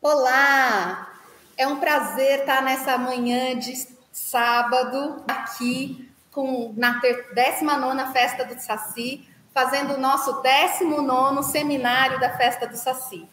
Olá! É um prazer estar nessa manhã de sábado aqui com na 19 Festa do Saci, fazendo o nosso 19 seminário da Festa do Saci.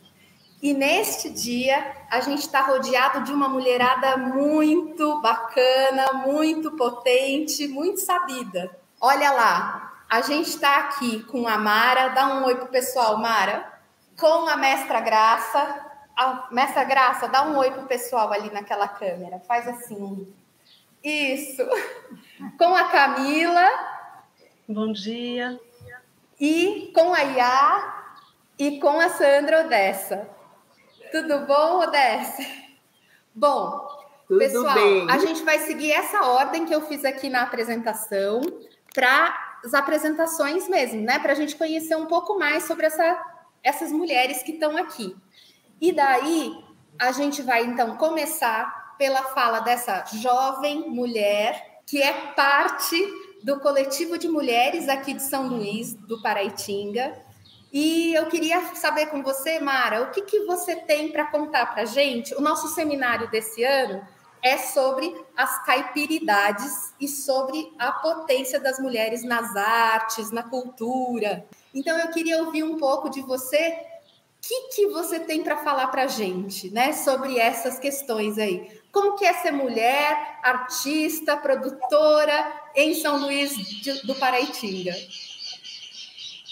E neste dia a gente está rodeado de uma mulherada muito bacana, muito potente, muito sabida. Olha lá, a gente está aqui com a Mara, dá um oi pro pessoal, Mara. Com a mestra Graça, a mestra Graça, dá um oi pro pessoal ali naquela câmera. Faz assim. Isso. Com a Camila. Bom dia. E com a Iá e com a Sandra Odessa. Tudo bom, Odessa? Bom, Tudo pessoal, bem. a gente vai seguir essa ordem que eu fiz aqui na apresentação para as apresentações mesmo, né? Para a gente conhecer um pouco mais sobre essa, essas mulheres que estão aqui. E daí a gente vai então começar pela fala dessa jovem mulher que é parte do coletivo de mulheres aqui de São Luís, do Paraitinga. E eu queria saber com você, Mara, o que, que você tem para contar para gente? O nosso seminário desse ano é sobre as caipiridades e sobre a potência das mulheres nas artes, na cultura. Então eu queria ouvir um pouco de você que, que você tem para falar para a gente, né, sobre essas questões aí? Como que é ser mulher, artista, produtora em São Luís do Paraitinga?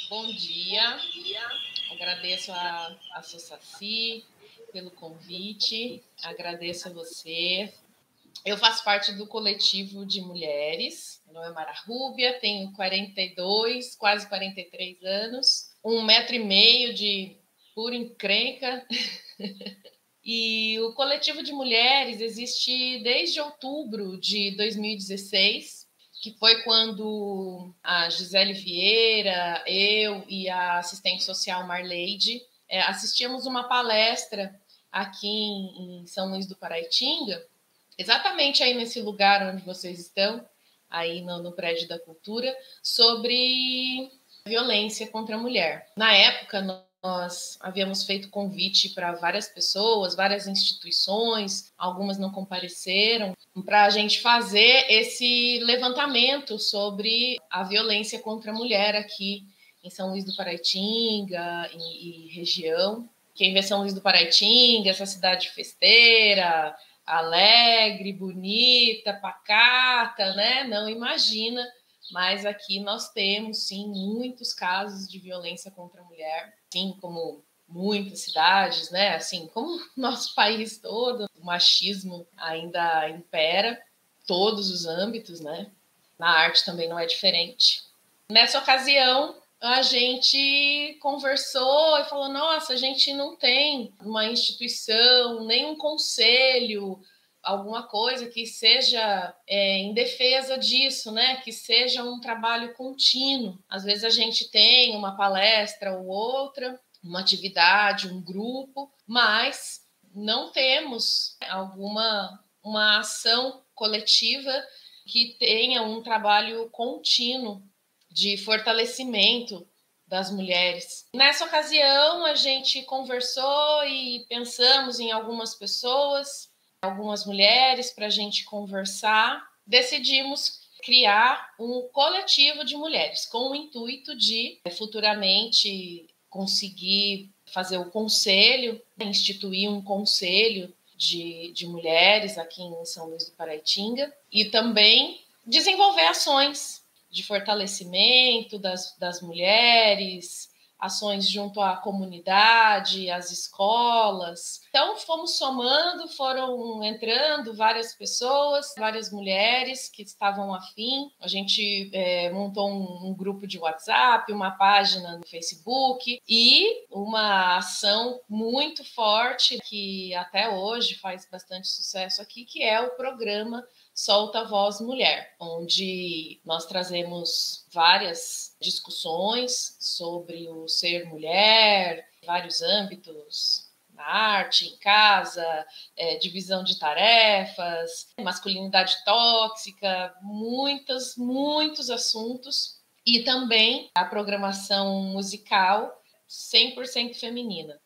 Bom dia, agradeço a, a Saci pelo convite, agradeço a você. Eu faço parte do coletivo de mulheres, meu nome é Mara Rúbia, tenho 42, quase 43 anos, um metro e meio de por encrenca. e o coletivo de mulheres existe desde outubro de 2016, que foi quando a Gisele Vieira, eu e a assistente social Marleide é, assistimos uma palestra aqui em, São Luís do Paraitinga, exatamente aí nesse lugar onde vocês estão, aí no, no prédio da cultura, sobre violência contra a mulher. Na época, nós havíamos feito convite para várias pessoas, várias instituições, algumas não compareceram, para a gente fazer esse levantamento sobre a violência contra a mulher aqui em São Luís do Paraitinga e, e região. Quem vê São Luís do Paraitinga, essa cidade festeira, alegre, bonita, pacata, né? Não imagina, mas aqui nós temos sim muitos casos de violência contra a mulher assim como muitas cidades, né? Assim como nosso país todo, o machismo ainda impera todos os âmbitos, né? Na arte também não é diferente. Nessa ocasião, a gente conversou e falou: nossa, a gente não tem uma instituição, nem um conselho, alguma coisa que seja é, em defesa disso, né? Que seja um trabalho contínuo. Às vezes a gente tem uma palestra ou outra, uma atividade, um grupo, mas não temos alguma uma ação coletiva que tenha um trabalho contínuo de fortalecimento das mulheres. Nessa ocasião, a gente conversou e pensamos em algumas pessoas algumas mulheres para a gente conversar, decidimos criar um coletivo de mulheres com o intuito de futuramente conseguir fazer o conselho, instituir um conselho de, de mulheres aqui em São Luís do Paraitinga e também desenvolver ações de fortalecimento das, das mulheres, ações junto à comunidade, às escolas. Então, fomos somando, foram entrando várias pessoas, várias mulheres que estavam afim. A gente é, montou um, um grupo de WhatsApp, uma página no Facebook e uma ação muito forte que até hoje faz bastante sucesso aqui, que é o programa Solta a Voz Mulher, onde nós trazemos várias discussões sobre o ser mulher, vários âmbitos, na arte, em casa, é, divisão de tarefas, masculinidade tóxica, muitos, muitos assuntos. E também a programação musical 100% feminina.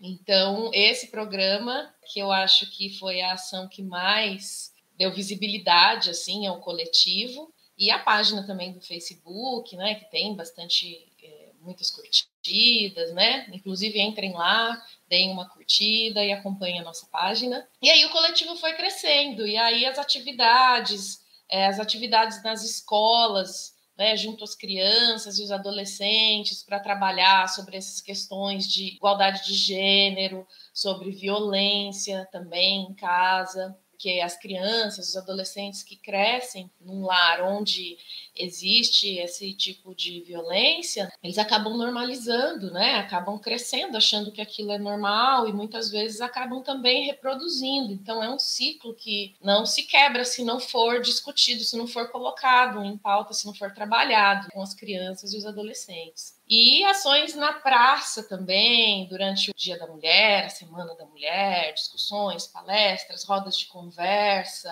Então, esse programa, que eu acho que foi a ação que mais deu visibilidade assim ao coletivo, e a página também do Facebook, né, que tem bastante é, muitas curtidas, né? Inclusive entrem lá, deem uma curtida e acompanhem a nossa página. E aí o coletivo foi crescendo, e aí as atividades, é, as atividades nas escolas, né, junto às crianças e os adolescentes para trabalhar sobre essas questões de igualdade de gênero, sobre violência também em casa porque as crianças, os adolescentes que crescem num lar onde existe esse tipo de violência, eles acabam normalizando, né? Acabam crescendo achando que aquilo é normal e muitas vezes acabam também reproduzindo. Então é um ciclo que não se quebra se não for discutido, se não for colocado em pauta, se não for trabalhado com as crianças e os adolescentes. E ações na praça também, durante o Dia da Mulher, a Semana da Mulher, discussões, palestras, rodas de conversa,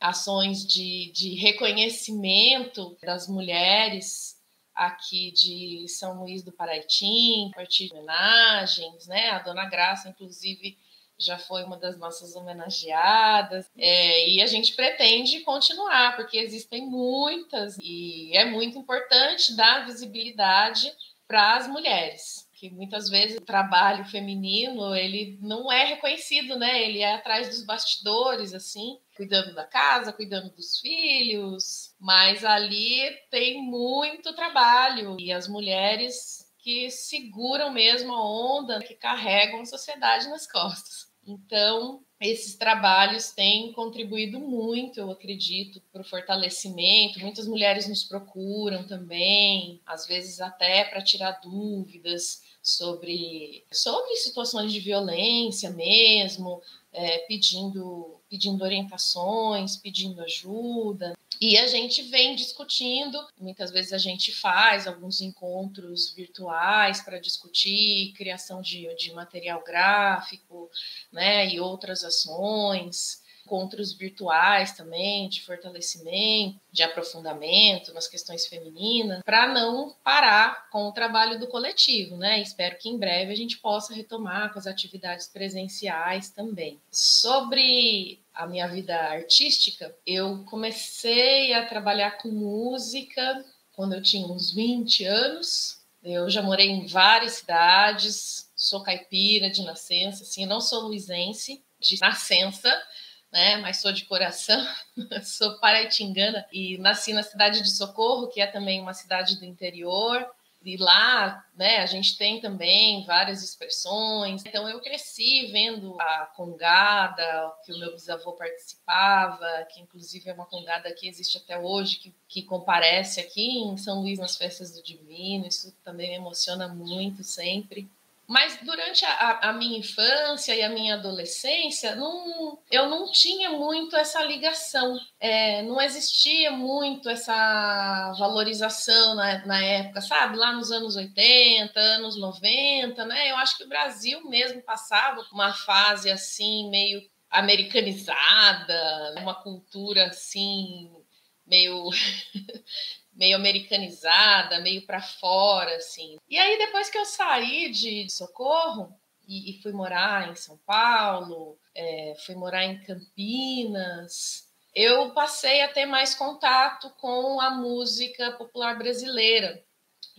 ações de, de reconhecimento das mulheres aqui de São Luís do Paraitim, a partir de homenagens, né? A Dona Graça, inclusive, já foi uma das nossas homenageadas, é, e a gente pretende continuar, porque existem muitas, e é muito importante dar visibilidade para as mulheres, que muitas vezes o trabalho feminino ele não é reconhecido, né? Ele é atrás dos bastidores, assim, cuidando da casa, cuidando dos filhos, mas ali tem muito trabalho e as mulheres que seguram mesmo a onda, que carregam a sociedade nas costas. Então, esses trabalhos têm contribuído muito, eu acredito, para o fortalecimento. Muitas mulheres nos procuram também, às vezes até para tirar dúvidas sobre, sobre situações de violência mesmo, é, pedindo, pedindo orientações, pedindo ajuda. E a gente vem discutindo, muitas vezes a gente faz alguns encontros virtuais para discutir criação de, de material gráfico, né, e outras ações encontros virtuais também, de fortalecimento, de aprofundamento nas questões femininas, para não parar com o trabalho do coletivo, né? Espero que em breve a gente possa retomar com as atividades presenciais também. Sobre a minha vida artística, eu comecei a trabalhar com música quando eu tinha uns 20 anos. Eu já morei em várias cidades, sou caipira de nascença, assim, não sou luizense de nascença, né? Mas sou de coração, sou paraitingana e nasci na cidade de Socorro, que é também uma cidade do interior. E lá, né, a gente tem também várias expressões. Então eu cresci vendo a congada que o meu bisavô participava, que inclusive é uma congada que existe até hoje, que, que comparece aqui em São Luís nas festas do Divino. Isso também me emociona muito sempre. Mas durante a, a, minha infância e a minha adolescência, não, eu não tinha muito essa ligação, é, não existia muito essa valorização na, na, época, sabe? Lá nos anos 80, anos 90, né? Eu acho que o Brasil mesmo passava por uma fase assim, meio americanizada, uma cultura assim, meio meio americanizada, meio para fora, assim. E aí, depois que eu saí de Socorro e, e fui morar em São Paulo, é, fui morar em Campinas, eu passei a ter mais contato com a música popular brasileira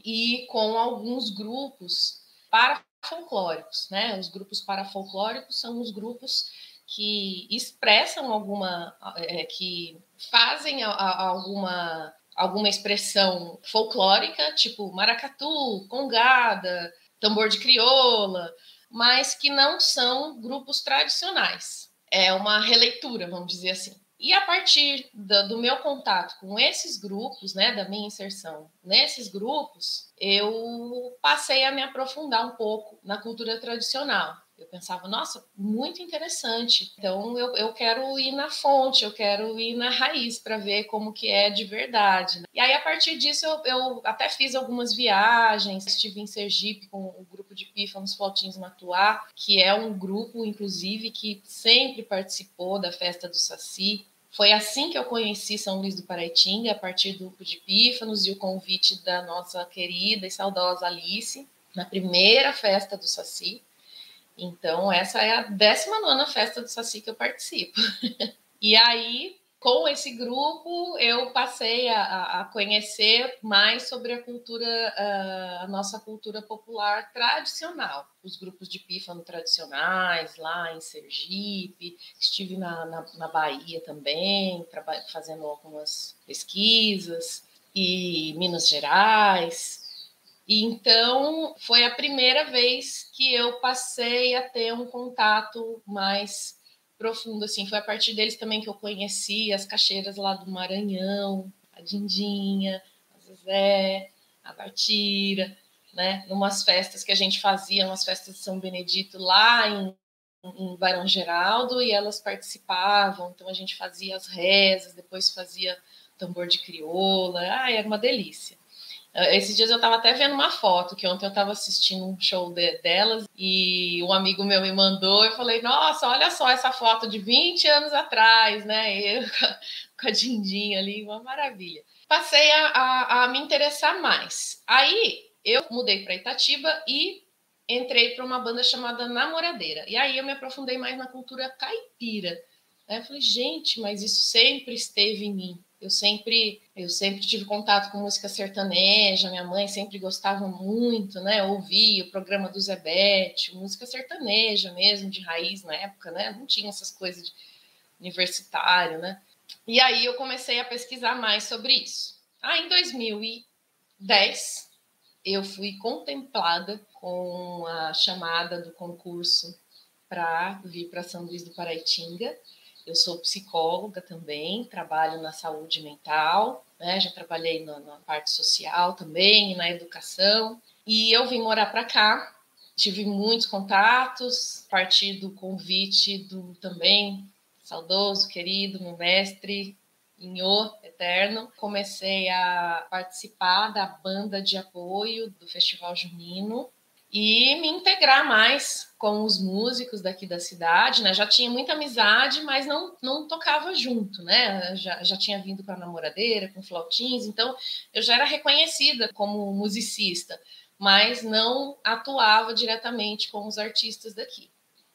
e com alguns grupos parafolclóricos, né? Os grupos parafolclóricos são os grupos que expressam alguma, é, que fazem a, a, alguma alguma expressão folclórica, tipo maracatu, congada, tambor de crioula, mas que não são grupos tradicionais. É uma releitura, vamos dizer assim. E a partir do, meu contato com esses grupos, né, da minha inserção nesses grupos, eu passei a me aprofundar um pouco na cultura tradicional. Eu pensava, nossa, muito interessante. Então eu, eu quero ir na fonte, eu quero ir na raiz para ver como que é de verdade. Né? E aí, a partir disso, eu, eu, até fiz algumas viagens. Estive em Sergipe com o grupo de Pífanos Flautinhos Matuá, que é um grupo, inclusive, que sempre participou da festa do Saci. Foi assim que eu conheci São Luís do Paraitinga, a partir do grupo de Pífanos e o convite da nossa querida e saudosa Alice, na primeira festa do Saci. Então, essa é a 19 festa do Saci que eu participo. e aí, com esse grupo, eu passei a, a, conhecer mais sobre a cultura, a nossa cultura popular tradicional. Os grupos de pífano tradicionais, lá em Sergipe, estive na, na, na Bahia também, fazendo algumas pesquisas, e Minas Gerais. Então foi a primeira vez que eu passei a ter um contato mais profundo, assim, foi a partir deles também que eu conheci as caixeiras lá do Maranhão, a Dindinha, a Zezé, a Bartira, né, numas festas que a gente fazia, umas festas de São Benedito lá em, em Barão Geraldo, e elas participavam, então a gente fazia as rezas, depois fazia tambor de crioula, ah, era uma delícia. Ah, esses dias eu estava até vendo uma foto, que ontem eu estava assistindo um show de, delas e um amigo meu me mandou e falei, nossa, olha só essa foto de 20 anos atrás, né? Eu com a Dindinha ali, uma maravilha. Passei a, a, a me interessar mais. Aí eu mudei para Itatiba e entrei para uma banda chamada Namoradeira. E aí eu me aprofundei mais na cultura caipira. Aí eu falei, gente, mas isso sempre esteve em mim. Eu sempre, eu sempre tive contato com música sertaneja, minha mãe sempre gostava muito, né? Ouvia o programa do Zebete, música sertaneja mesmo, de raiz na época, né? Não tinha essas coisas de universitário, né? E aí eu comecei a pesquisar mais sobre isso. Aí em 2010 eu fui contemplada com a chamada do concurso para vir para São Luís do Paraitinga eu sou psicóloga também, trabalho na saúde mental, né? já trabalhei na, na parte social também, na educação. E eu vim morar para cá, tive muitos contatos, a partir do convite do também saudoso, querido, meu mestre, Inho Eterno. Comecei a participar da banda de apoio do Festival Junino e me integrar mais com os músicos daqui da cidade, né? Já tinha muita amizade, mas não, não tocava junto, né? Já, já tinha vindo para a namoradeira, com flautins, então eu já era reconhecida como musicista, mas não atuava diretamente com os artistas daqui.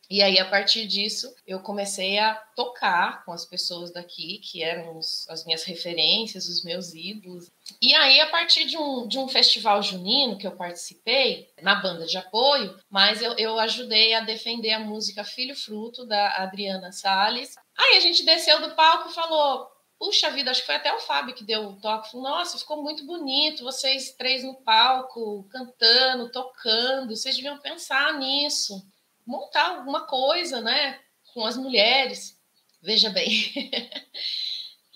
E aí, a partir disso, eu comecei a tocar com as pessoas daqui, que eram os, as minhas referências, os meus ídolos. E aí, a partir de um, de um festival junino que eu participei, na banda de apoio, mas eu, eu ajudei a defender a música Filho Fruto, da Adriana Salles. Aí a gente desceu do palco e falou: Puxa vida, acho que foi até o Fábio que deu o toque. Falou, Nossa, ficou muito bonito, vocês três no palco, cantando, tocando. Vocês deviam pensar nisso montar alguma coisa, né, com as mulheres. Veja bem.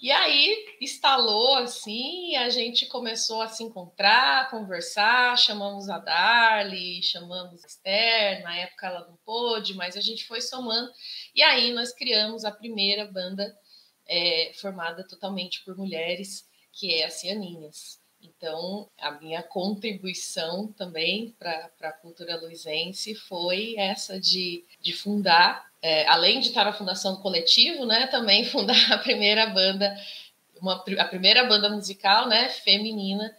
e aí instalou assim, a gente começou a se encontrar, conversar, chamamos a Darly, chamamos a Esther, na época ela não pôde, mas a gente foi somando. E aí nós criamos a primeira banda é, formada totalmente por mulheres, que é a Cianinhas. Então, a minha contribuição também para a cultura luizense foi essa de, de fundar, é, além de estar na fundação do coletivo, né, também fundar a primeira banda, uma, a primeira banda musical né, feminina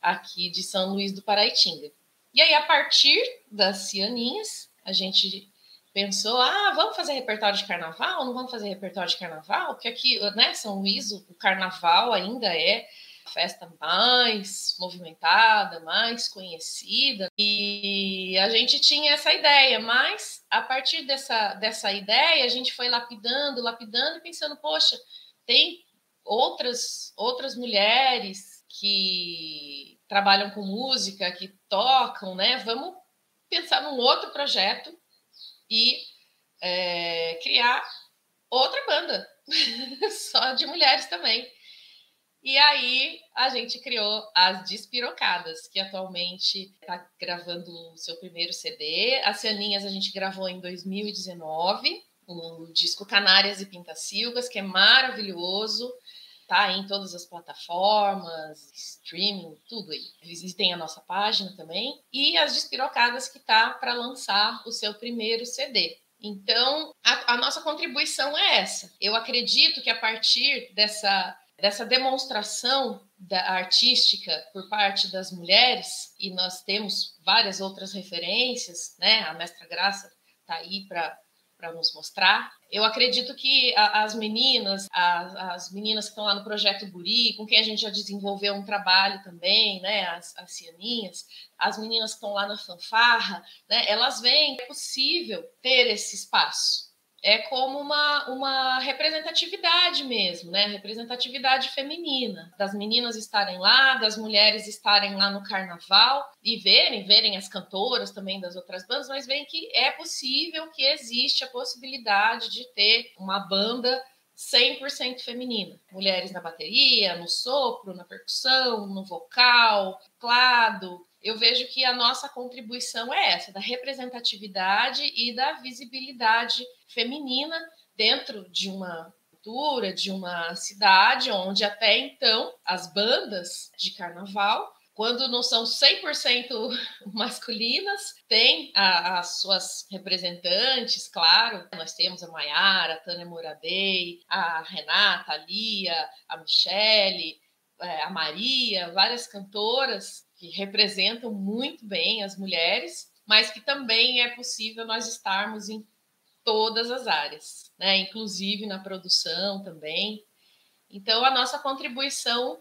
aqui de São Luís do Paraitinga. E aí, a partir das Cianinhas, a gente pensou, ah, vamos fazer repertório de carnaval? Não vamos fazer repertório de carnaval? Porque aqui, né, São Luís, o carnaval ainda é festa mais movimentada, mais conhecida, e a gente tinha essa ideia, mas a partir dessa, dessa ideia, a gente foi lapidando, lapidando e pensando, poxa, tem outras, outras mulheres que trabalham com música, que tocam, né? Vamos pensar num outro projeto e é, criar outra banda, só de mulheres também. E aí a gente criou as Despirocadas, que atualmente está gravando o seu primeiro CD. As Cianinhas a gente gravou em 2019, o disco Canárias e Pintacilgas, que é maravilhoso. Tá em todas as plataformas, streaming, tudo aí. Visitem a nossa página também. E as Despirocadas, que tá para lançar o seu primeiro CD. Então, a, a nossa contribuição é essa. Eu acredito que a partir dessa dessa demonstração da artística por parte das mulheres, e nós temos várias outras referências, né? A Mestra Graça está aí para para nos mostrar. Eu acredito que as meninas, as, meninas que estão lá no projeto Guri, com quem a gente já desenvolveu um trabalho também, né, as, as cianinhas, as meninas que estão lá na fanfarra, né, elas veem que é possível ter esse espaço é como uma, uma representatividade mesmo, né? Representatividade feminina, das meninas estarem lá, das mulheres estarem lá no carnaval e verem, verem as cantoras também das outras bandas, mas veem que é possível, que existe a possibilidade de ter uma banda 100% feminina. Mulheres na bateria, no sopro, na percussão, no vocal, teclado, eu vejo que a nossa contribuição é essa, da representatividade e da visibilidade feminina dentro de uma cultura, de uma cidade onde até então as bandas de carnaval quando não são 100% masculinas, tem as suas representantes, claro. Nós temos a Maiara, a Tânia Moradei, a Renata, a Lia, a Michele, é, a Maria, várias cantoras que representam muito bem as mulheres, mas que também é possível nós estarmos em todas as áreas, né? inclusive na produção também. Então, a nossa contribuição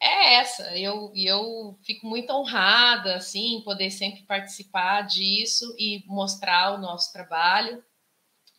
é essa. Eu, eu fico muito honrada, assim, poder sempre participar disso e mostrar o nosso trabalho.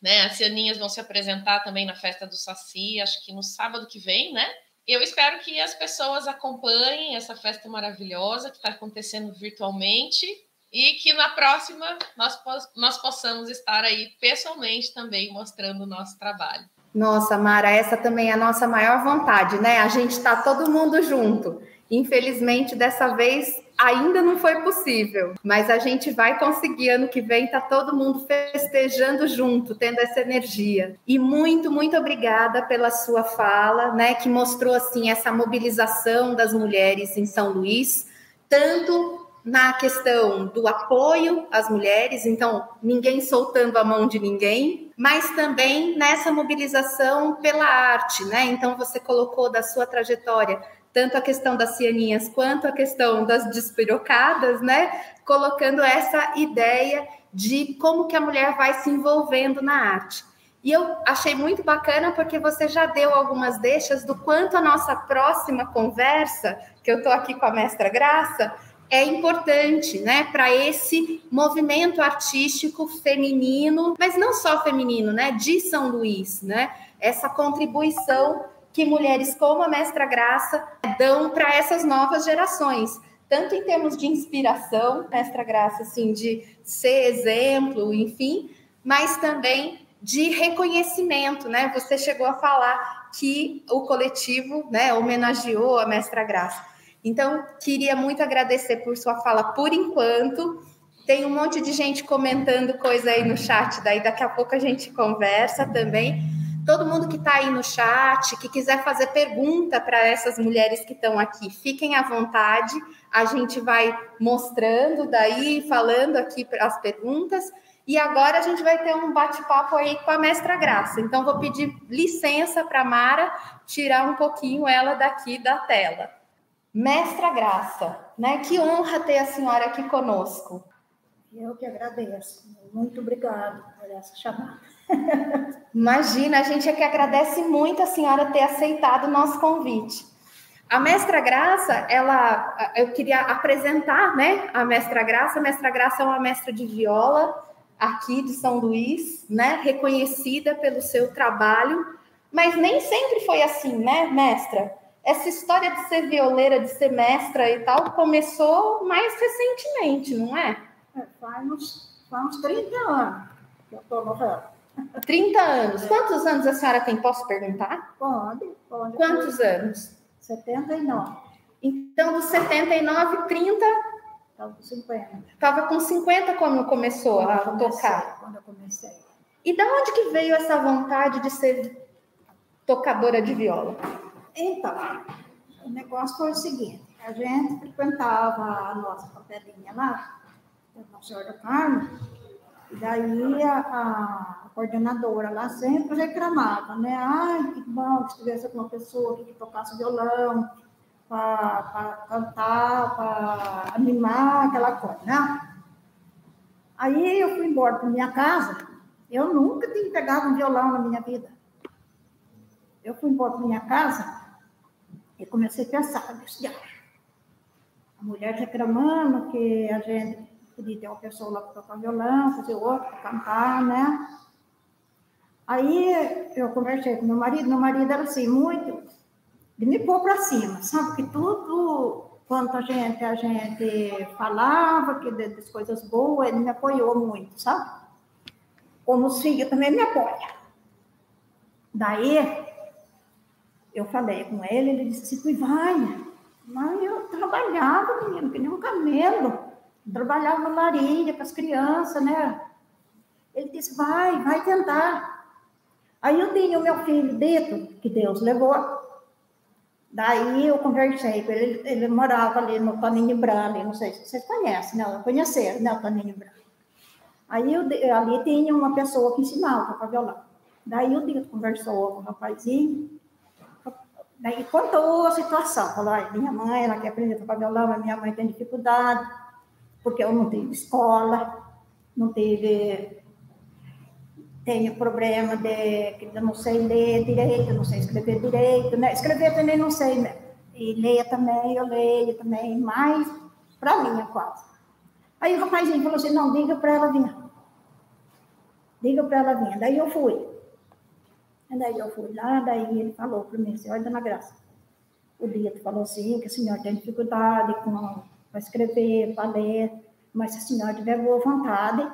Né? As Cianinhas vão se apresentar também na festa do Saci, acho que no sábado que vem, né? Eu espero que as pessoas acompanhem essa festa maravilhosa que está acontecendo virtualmente e que na próxima nós, nós possamos estar aí pessoalmente também mostrando o nosso trabalho. Nossa, Mara, essa também é a nossa maior vontade, né? A gente está todo mundo junto. Infelizmente, dessa vez ainda não foi possível, mas a gente vai conseguir ano que vem, tá todo mundo festejando junto, tendo essa energia. E muito, muito obrigada pela sua fala, né, que mostrou assim essa mobilização das mulheres em São Luís, tanto na questão do apoio às mulheres, então ninguém soltando a mão de ninguém, mas também nessa mobilização pela arte, né? Então você colocou da sua trajetória tanto a questão das cianinhas quanto a questão das despirocadas, né? Colocando essa ideia de como que a mulher vai se envolvendo na arte. E eu achei muito bacana porque você já deu algumas deixas do quanto a nossa próxima conversa, que eu estou aqui com a mestra Graça, é importante, né, para esse movimento artístico feminino, mas não só feminino, né, de São Luís, né? Essa contribuição que mulheres como a Mestra Graça dão para essas novas gerações, tanto em termos de inspiração, Mestra Graça, assim, de ser exemplo, enfim, mas também de reconhecimento, né? Você chegou a falar que o coletivo, né, homenageou a Mestra Graça. Então, queria muito agradecer por sua fala por enquanto. Tem um monte de gente comentando coisa aí no chat, daí daqui a pouco a gente conversa também todo mundo que está aí no chat, que quiser fazer pergunta para essas mulheres que estão aqui, fiquem à vontade. A gente vai mostrando daí, falando aqui as perguntas. E agora a gente vai ter um bate-papo aí com a mestra Graça. Então, vou pedir licença para Mara tirar um pouquinho ela daqui da tela. Mestra Graça, né? Que honra ter a senhora aqui conosco. Eu que agradeço. Muito obrigada por essa chamada. Imagina, a gente é que agradece muito a senhora ter aceitado o nosso convite. A mestra Graça, ela, eu queria apresentar, né? A mestra Graça. A mestra Graça é uma mestra de viola aqui de São Luís, né? Reconhecida pelo seu trabalho, mas nem sempre foi assim, né, mestra? Essa história de ser violeira, de ser mestra e tal, começou mais recentemente, não é? É faz, uns, faz uns 30 anos que eu estou no 30 anos. Quantos anos a senhora tem? Posso perguntar? Pode, pode. Quantos anos? 79. Então, dos 79, 30. Estava com 50. Estava com 50 quando começou quando a comecei, tocar. Quando eu comecei. E da onde que veio essa vontade de ser tocadora de viola? Então, o negócio foi o seguinte: a gente frequentava a nossa capelinha lá, Nossa Senhora Carmo, e daí a, a, coordenadora lá sempre reclamava, né? Ai, que bom que tivesse alguma pessoa que tocasse violão para cantar, para animar, aquela coisa, né? Aí eu fui embora para minha casa. Eu nunca tinha pegado um violão na minha vida. Eu fui embora para minha casa e comecei a pensar, a mulher reclamando que a gente podia ter uma pessoa lá para tocar violão, fazer outra para cantar, né? Aí eu conversei com meu marido, meu marido era assim, muito de me pôr para cima, sabe? Que tudo quanto a gente, a gente falava, que das coisas boas, ele me apoiou muito, sabe? Como os filhos também me apoiam. Daí, eu falei com ele, ele disse assim, vai, mas eu trabalhava, menino, que nem um camelo, trabalhava na larinha com as crianças, né? Ele disse, vai, vai tentar. Aí eu tinha o meu filho dentro, que Deus levou. Daí eu conversei com ele, ele morava ali no Toninho Branco, não sei se vocês conhecem, né? Conheceram, né, o Toninho Branco. Aí eu, ali tinha uma pessoa que ensinava a tocar violão. Daí o Dito conversou com o rapazinho, daí contou a situação. Falou, minha mãe, ela quer aprender a tocar violão, mas minha mãe tem dificuldade, porque eu não tive escola, não tive tenho problema de que eu não sei ler direito, não sei escrever direito, né? Escrever também não sei, né? E ler também, eu leio também, mas para mim é quase. Aí o rapazinho falou assim, não, diga para ela vir. Diga para ela vir. Daí eu fui. Daí eu fui lá, daí ele falou para mim, senhor Dona Graça, o Dito falou assim, que a senhora tem dificuldade para escrever, para ler, mas se a senhora tiver boa vontade,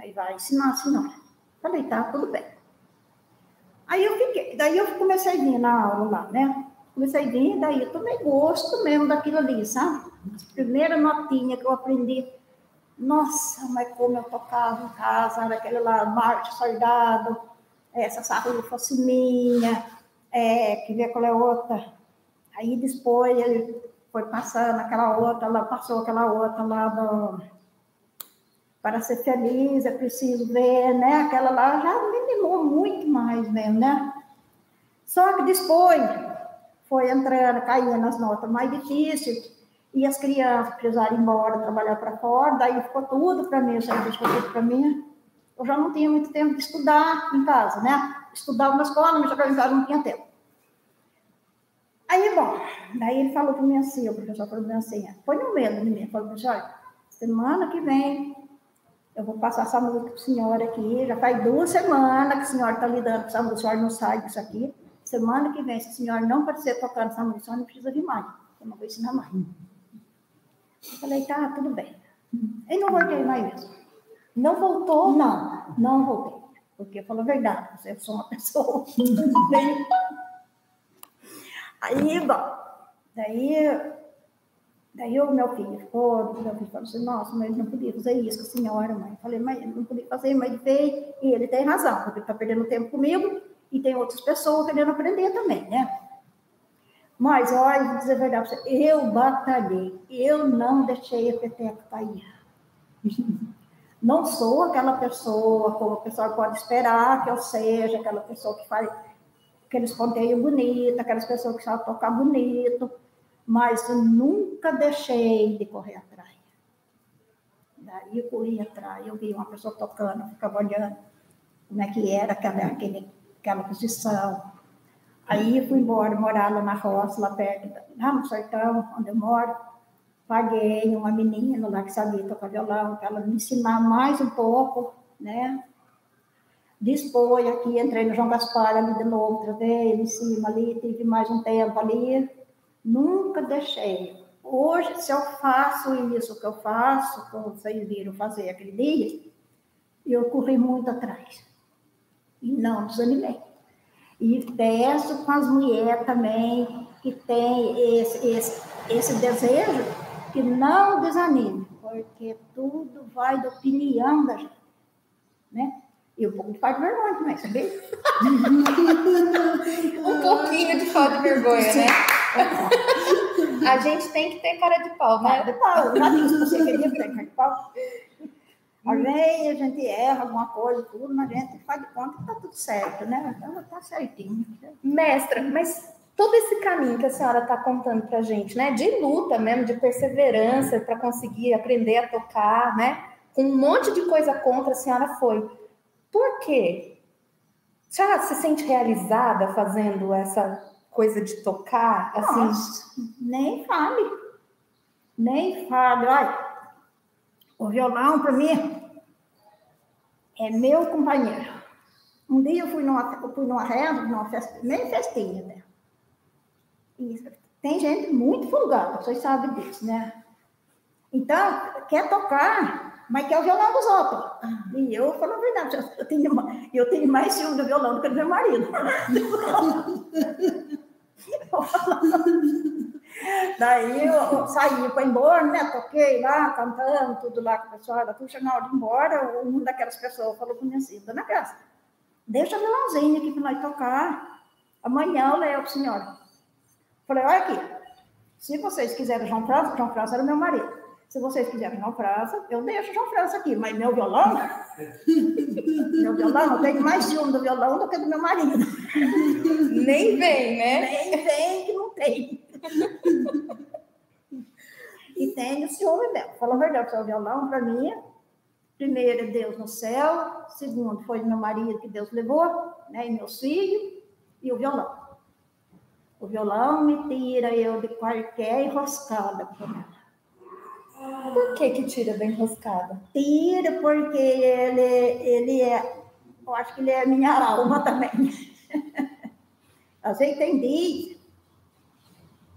aí vai ensinar a senhora. Falei, tá, tudo bem. Aí eu fiquei, daí eu comecei a vir na aula lá, né? Comecei a vir, daí eu tomei gosto mesmo daquilo ali, sabe? Primeira notinha que eu aprendi, nossa, mas como eu tocava em casa, era aquele lá, Marte Soldado, essa sarrufa minha, é, que ver qual é outra. Aí depois foi passando aquela outra lá, passou aquela outra lá do para ser feliz é preciso ver, né? Aquela lá já animou muito mais mesmo, né? Só que depois foi entrando, caía nas notas mais difíceis, e as crianças precisaram ir embora, trabalhar para fora, daí ficou tudo para mim, sabe? Ficou tudo para mim. Eu já não tinha muito tempo de estudar em casa, né? Estudava na escola, mas chegava em casa não tinha tempo. Aí, bom, daí ele falou para mim assim, o professor falou para mim assim, põe no medo de mim, falou, professor, semana que vem eu vou passar essa música para a senhora aqui. Já faz duas semanas que a senhora está lidando com essa música, a senhora não sai disso aqui. Semana que vem, se a senhora não aparecer tocando essa música, a senhora não precisa vir mais. Eu não vou ensinar mais. Eu falei, tá, tudo bem. E não voltei mais mesmo. Não voltou? Não, não voltei. Porque falou a verdade, eu sou uma pessoa. Aí, bom, daí Daí o meu filho ficou, meu filho falou assim, nossa, mas não podia fazer isso com a senhora, mãe. Eu falei, mas não podia fazer, mas fez, e ele tem razão, porque ele está perdendo tempo comigo, e tem outras pessoas querendo aprender também, né? Mas, olha, vou dizer a verdade você, eu batalhei, eu não deixei a peteca cair. Não sou aquela pessoa, como o pessoal pode esperar que eu seja, aquela pessoa que faz aqueles ponteiros bonitos, aquelas pessoas que sabem tocar bonito, mas eu nunca deixei de correr atrás. Daí eu corri atrás, eu vi uma pessoa tocando, ficava olhando como é que era aquela, aquele, aquela posição. Aí eu fui embora, morar lá na roça, lá perto, lá no sertão, onde eu moro. Paguei uma menina lá que sabia tocar violão, para ela me ensinar mais um pouco, né? Dispôs aqui, entrei no João Gaspar ali de novo, outra vez, em cima ali, tive mais um tempo ali Nunca deixei. Hoje, se eu faço isso que eu faço, como vocês viram fazer aquele dia, eu corri muito atrás. E não desanimei. E peço com as mulheres também que tem esse, esse, esse desejo que não desanime, porque tudo vai da opinião da gente. Né? E um pouco de falta de vergonha também, sabia? um pouquinho de falta de vergonha, né? a gente tem que ter cara de pau, né? Cara de pau. Já disse, você queria ter cara de pau? Além a gente erra alguma coisa, tudo, mas a gente faz de conta que tá tudo certo, né? Então tá certinho. Mestra, mas todo esse caminho que a senhora está contando para gente, né? De luta mesmo, de perseverança para conseguir aprender a tocar, né? com um monte de coisa contra, a senhora foi. Por quê? Senhora se sente realizada fazendo essa coisa de tocar? Assim? Nossa, nem fale. Nem fale. Olha, o violão, para mim, é meu companheiro. Um dia eu fui numa, eu fui numa reza, numa festa, nem festinha, né? Tem gente muito folgada, vocês sabem disso, né? Então, quer tocar, mas quer o violão dos outros. E eu falo a verdade, eu tenho, eu tenho mais ciúme do violão do que do meu marido. Daí eu saí para embora, né? Toquei lá, cantando, tudo lá com o pessoal. Puxa, na hora de ir embora, uma daquelas pessoas falou para mim assim, dona Graça, deixa o violãozinho aqui para nós tocar. Amanhã eu leio para a senhora. Falei, olha aqui, se vocês quiserem João França, João França era meu marido. Se vocês quiserem João França, eu deixo João França aqui, mas meu violão, meu violão, eu tenho mais ciúme do violão do que do meu marido. Nem vem, né? Nem vem que não tem. e tenho ciúme dela. Falando a verdade, o violão, para mim, primeiro é Deus no céu, segundo foi meu marido que Deus levou, né, e meus filhos, e o violão. O violão me tira eu de qualquer enroscada. Por que que tira da enroscada? Tira porque ele, ele é, eu acho que ele é minha alma também. A gente dias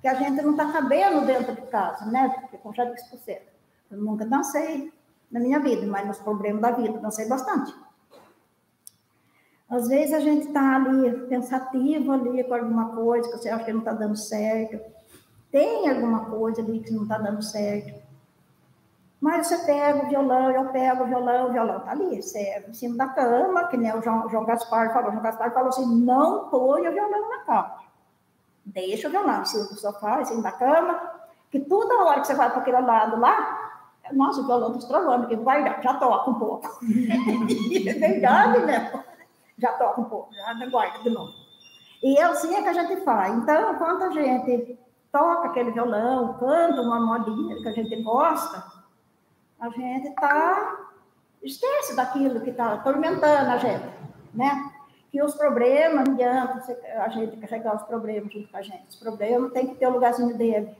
que a gente não está cabendo dentro de casa, né? Porque, como já disse para você, eu nunca dancei na minha vida, mas nos problemas da vida dancei bastante. Às vezes a gente está ali pensativo ali com alguma coisa que você acha que não está dando certo. Tem alguma coisa ali que não está dando certo. Mas você pega o violão, eu pego o violão, o violão está ali, você é em cima da cama, que nem o João, João Gaspar falou. João Gaspar falou assim: não põe o violão na cama. Deixa o violão em cima do sofá, em cima da cama, que toda hora que você vai para aquele lado lá, nossa, o violão está estragando, que vai, já toca um pouco. é verdade, né? Já toca um pouco, já guarda de novo. E é assim é que a gente faz. Então, enquanto a gente toca aquele violão, canta uma modinha que a gente gosta, a gente está esquece daquilo que está atormentando a gente, né? Que os problemas, não adianta a gente carregar os problemas junto com a gente. Os problemas tem que ter o lugarzinho dele.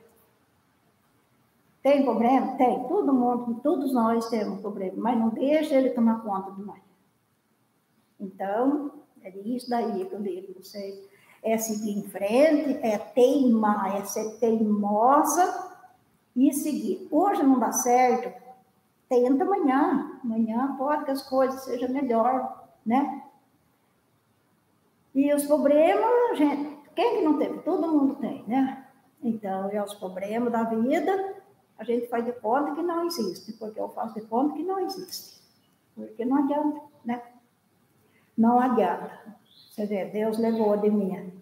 Tem problema? Tem. Todo mundo, todos nós temos problema, mas não deixa ele tomar conta de nós. Então, é isso daí que eu digo para vocês. É seguir em frente, é teimar, é ser teimosa e seguir. Hoje não dá certo, tenta amanhã. Amanhã pode que as coisas sejam melhor, né? E os problemas, gente, quem que não teve? Todo mundo tem, né? Então, é os problemas da vida, a gente faz de conta que não existe, porque eu faço de conta que não existe. Porque não adianta, né? Não adianta. Você vê, Deus levou de mim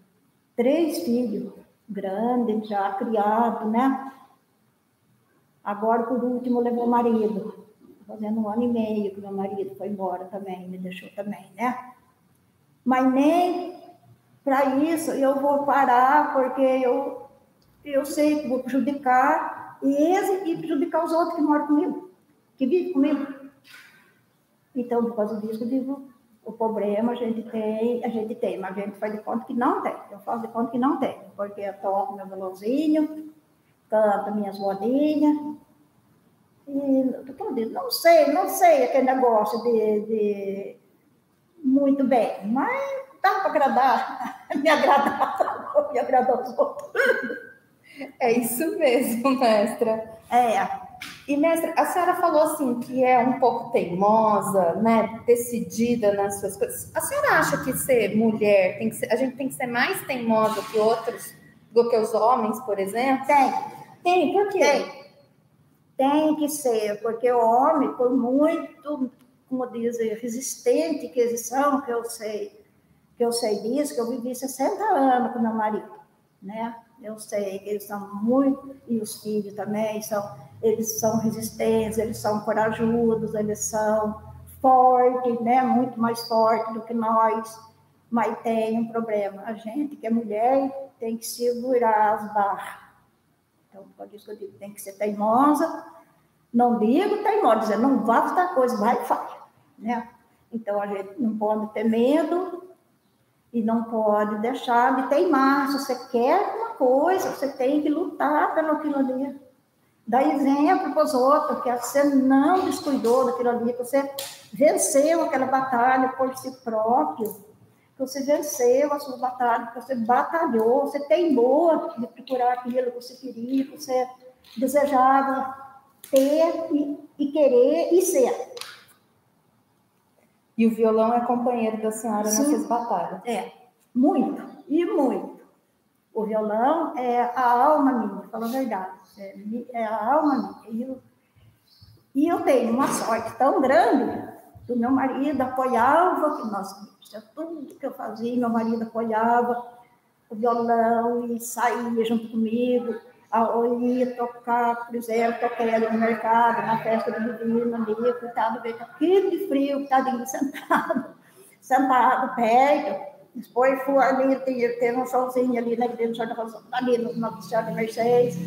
três filhos grandes, já criados, né? Agora, por último, levou o marido. Fazendo um ano e meio que meu marido foi embora também, me deixou também, né? Mas nem para isso eu vou parar, porque eu, eu sei que vou prejudicar eles e prejudicar os outros que moram comigo, que vivem comigo. Então, por causa disso, eu digo, o problema a gente tem, a gente tem, mas a gente faz de conta que não tem. Eu faço de conta que não tem, porque eu toco meu violãozinho, canto minhas modinhas, e não sei, não sei aquele negócio de, de muito bem, mas dá para agradar, me agradar, me agradar os outros. É isso mesmo, mestra. É. E, mestra, a senhora falou assim que é um pouco teimosa, né? Decidida nas suas coisas. A senhora acha que ser mulher tem que ser, a gente tem que ser mais teimosa que outros, do que os homens, por exemplo? Tem. Tem, por quê? Tem. Tem que ser, porque o homem, por muito, como dizem, resistente que eles são, que eu sei, que eu sei disso, que eu vivi 60 anos com meu marido, né? Eu sei que eles são muito, e os filhos também, são, eles são resistentes, eles são corajosos, eles são fortes, né? Muito mais fortes do que nós, mas tem um problema. A gente que é mulher tem que segurar as barras por isso que eu digo, tem que ser teimosa Não digo teimoso, dizer, não vá fazer coisa, vai e faz. Né? Então, a gente não pode ter medo e não pode deixar de teimar. Se você quer uma coisa, você tem que lutar pelo aquilo ali. Daí exemplo para os outros que você não descuidou daquilo ali, que você venceu aquela batalha por si próprio, você venceu a sua batalha, que você batalhou, você teimou de procurar aquilo que você queria, que você desejava ter e, e querer e ser. E o violão é companheiro da senhora Sim. nessas batalhas? É, muito, e muito. O violão é a alma minha, fala a verdade. É, é a alma minha. E eu, e eu tenho uma sorte tão grande que o meu marido apoiava, que nós, tudo que eu fazia, meu marido apoiava o violão e saía junto comigo eu ia tocar, por exemplo, toquei ali no mercado, na festa do divino ali, coitado, veio aquele de frio, tadinho, sentado, sentado perto. Depois fui ali, teve um showzinho ali na igreja ali no Nossa Senhora de Mercedes.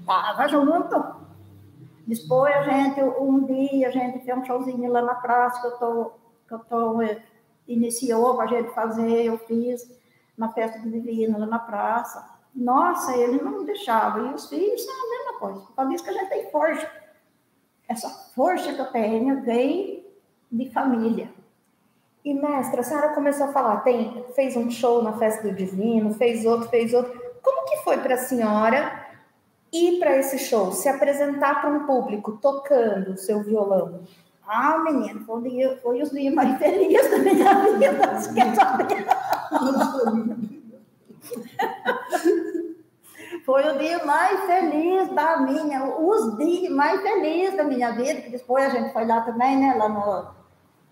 Estava junto. Depois a gente, um dia, a gente fez um showzinho lá na praça que eu tô, que eu tô, eh, iniciou para a gente fazer, eu fiz na festa do divino lá na praça. Nossa, ele não deixava. E os filhos são a mesma coisa. Por isso que a gente tem força. Essa força que eu tenho vem de família. E, mestra, a senhora começou a falar, tem, fez um show na Festa do Divino, fez outro, fez outro. Como que foi para a senhora ir para esse show, se apresentar para um público tocando o seu violão? Ah, menino, foi, foi os dias mais felizes da minha vida. Você quer saber? Foi o dia mais feliz da minha, os dias mais felizes da minha vida, depois a gente foi lá também, né? Lá no.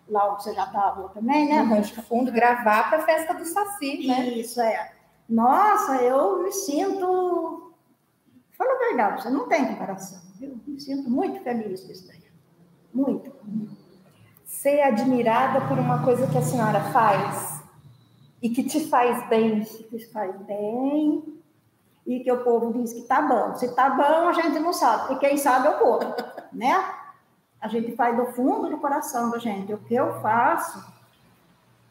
Lá onde você já estava também, né? No Rancho Fundo, gravar para a festa do Saci, né? Isso, é. Nossa, eu me sinto. Fala a verdade, você não tem comparação. Eu me sinto muito feliz com isso daí. Muito. Ser admirada por uma coisa que a senhora faz e que te faz bem. Que te faz bem e que o povo diz que tá bom. Se tá bom, a gente não sabe, porque quem sabe é o povo, né? A gente faz do fundo do coração da gente. O que eu faço,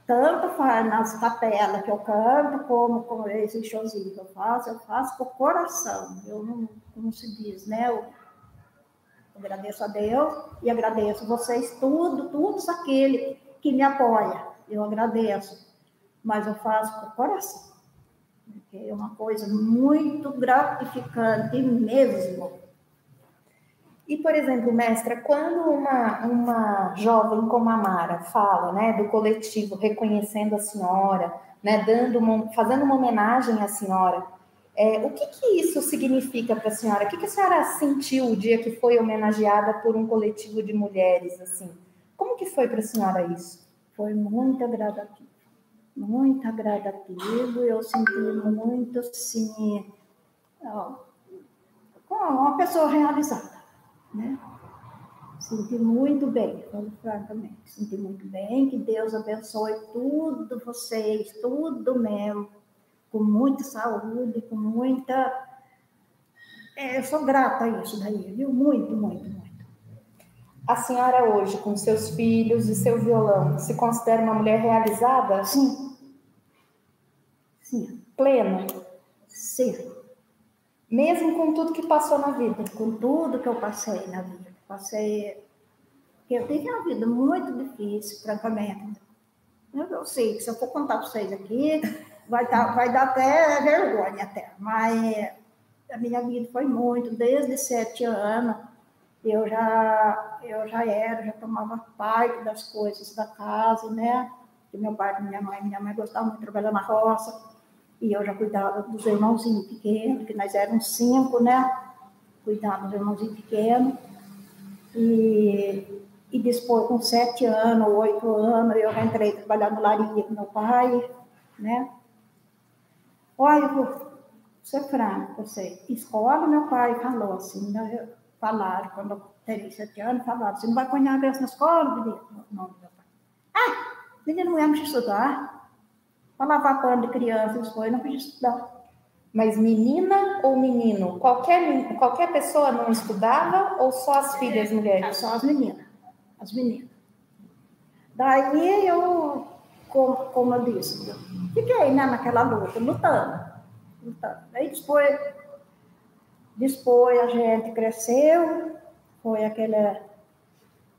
tanto nas capelas que eu canto, como com esse showzinho que eu faço, eu faço com o coração. Eu não, como se diz, né? Eu agradeço a Deus e agradeço vocês tudo, todos aquele que me apoia. Eu agradeço, mas eu faço com o coração é uma coisa muito gratificante mesmo. E, por exemplo, mestra, quando uma, uma jovem como a Mara fala né, do coletivo reconhecendo a senhora, né, dando uma, fazendo uma homenagem à senhora, é, o que, que isso significa para a senhora? O que, que a senhora sentiu o dia que foi homenageada por um coletivo de mulheres? assim? Como que foi para a senhora isso? Foi muito agradativo muito agradativo, eu senti muito, assim, ó, uma pessoa realizada, né? Senti muito bem, falo francamente, senti muito bem, que Deus abençoe tudo vocês, tudo mesmo, com muita saúde, com muita... É, eu sou grata a isso daí, viu? Muito, muito, muito. A senhora hoje, com seus filhos e seu violão, se considera uma mulher realizada? Sim, Sim. Plena? Sim. Mesmo com tudo que passou na vida? Com tudo que eu passei na vida. Passei. Eu tive uma vida muito difícil, francamente. Eu sei que se eu for contar para vocês aqui, vai dar, vai dar até vergonha até. Mas a minha vida foi muito, desde sete anos, eu já, eu já era, já tomava parte das coisas da casa, né? Que meu pai minha mãe, minha mãe gostava muito de trabalhar na roça. E eu já cuidava dos irmãozinhos pequenos, que nós éramos cinco, né? Cuidava dos irmãozinhos pequenos. E, e depois, com sete anos, oito anos, eu já entrei trabalhar no Laria com meu pai, né? Olha, eu vou ser franco, você. Escola, meu pai falou assim, né? falaram, quando eu teria sete anos, falaram, você não vai pôr a na escola, menino? Não, meu pai. Ah, menino não ia estudar para lavar pano de criança, depois não podia estudar. Mas menina ou menino? Qualquer, qualquer pessoa não estudava ou só as filhas mulheres? Só as meninas. As meninas. Daí eu, como, como eu disse, fiquei né, naquela luta, lutando. lutando. Daí depois, depois a gente cresceu, foi aquele.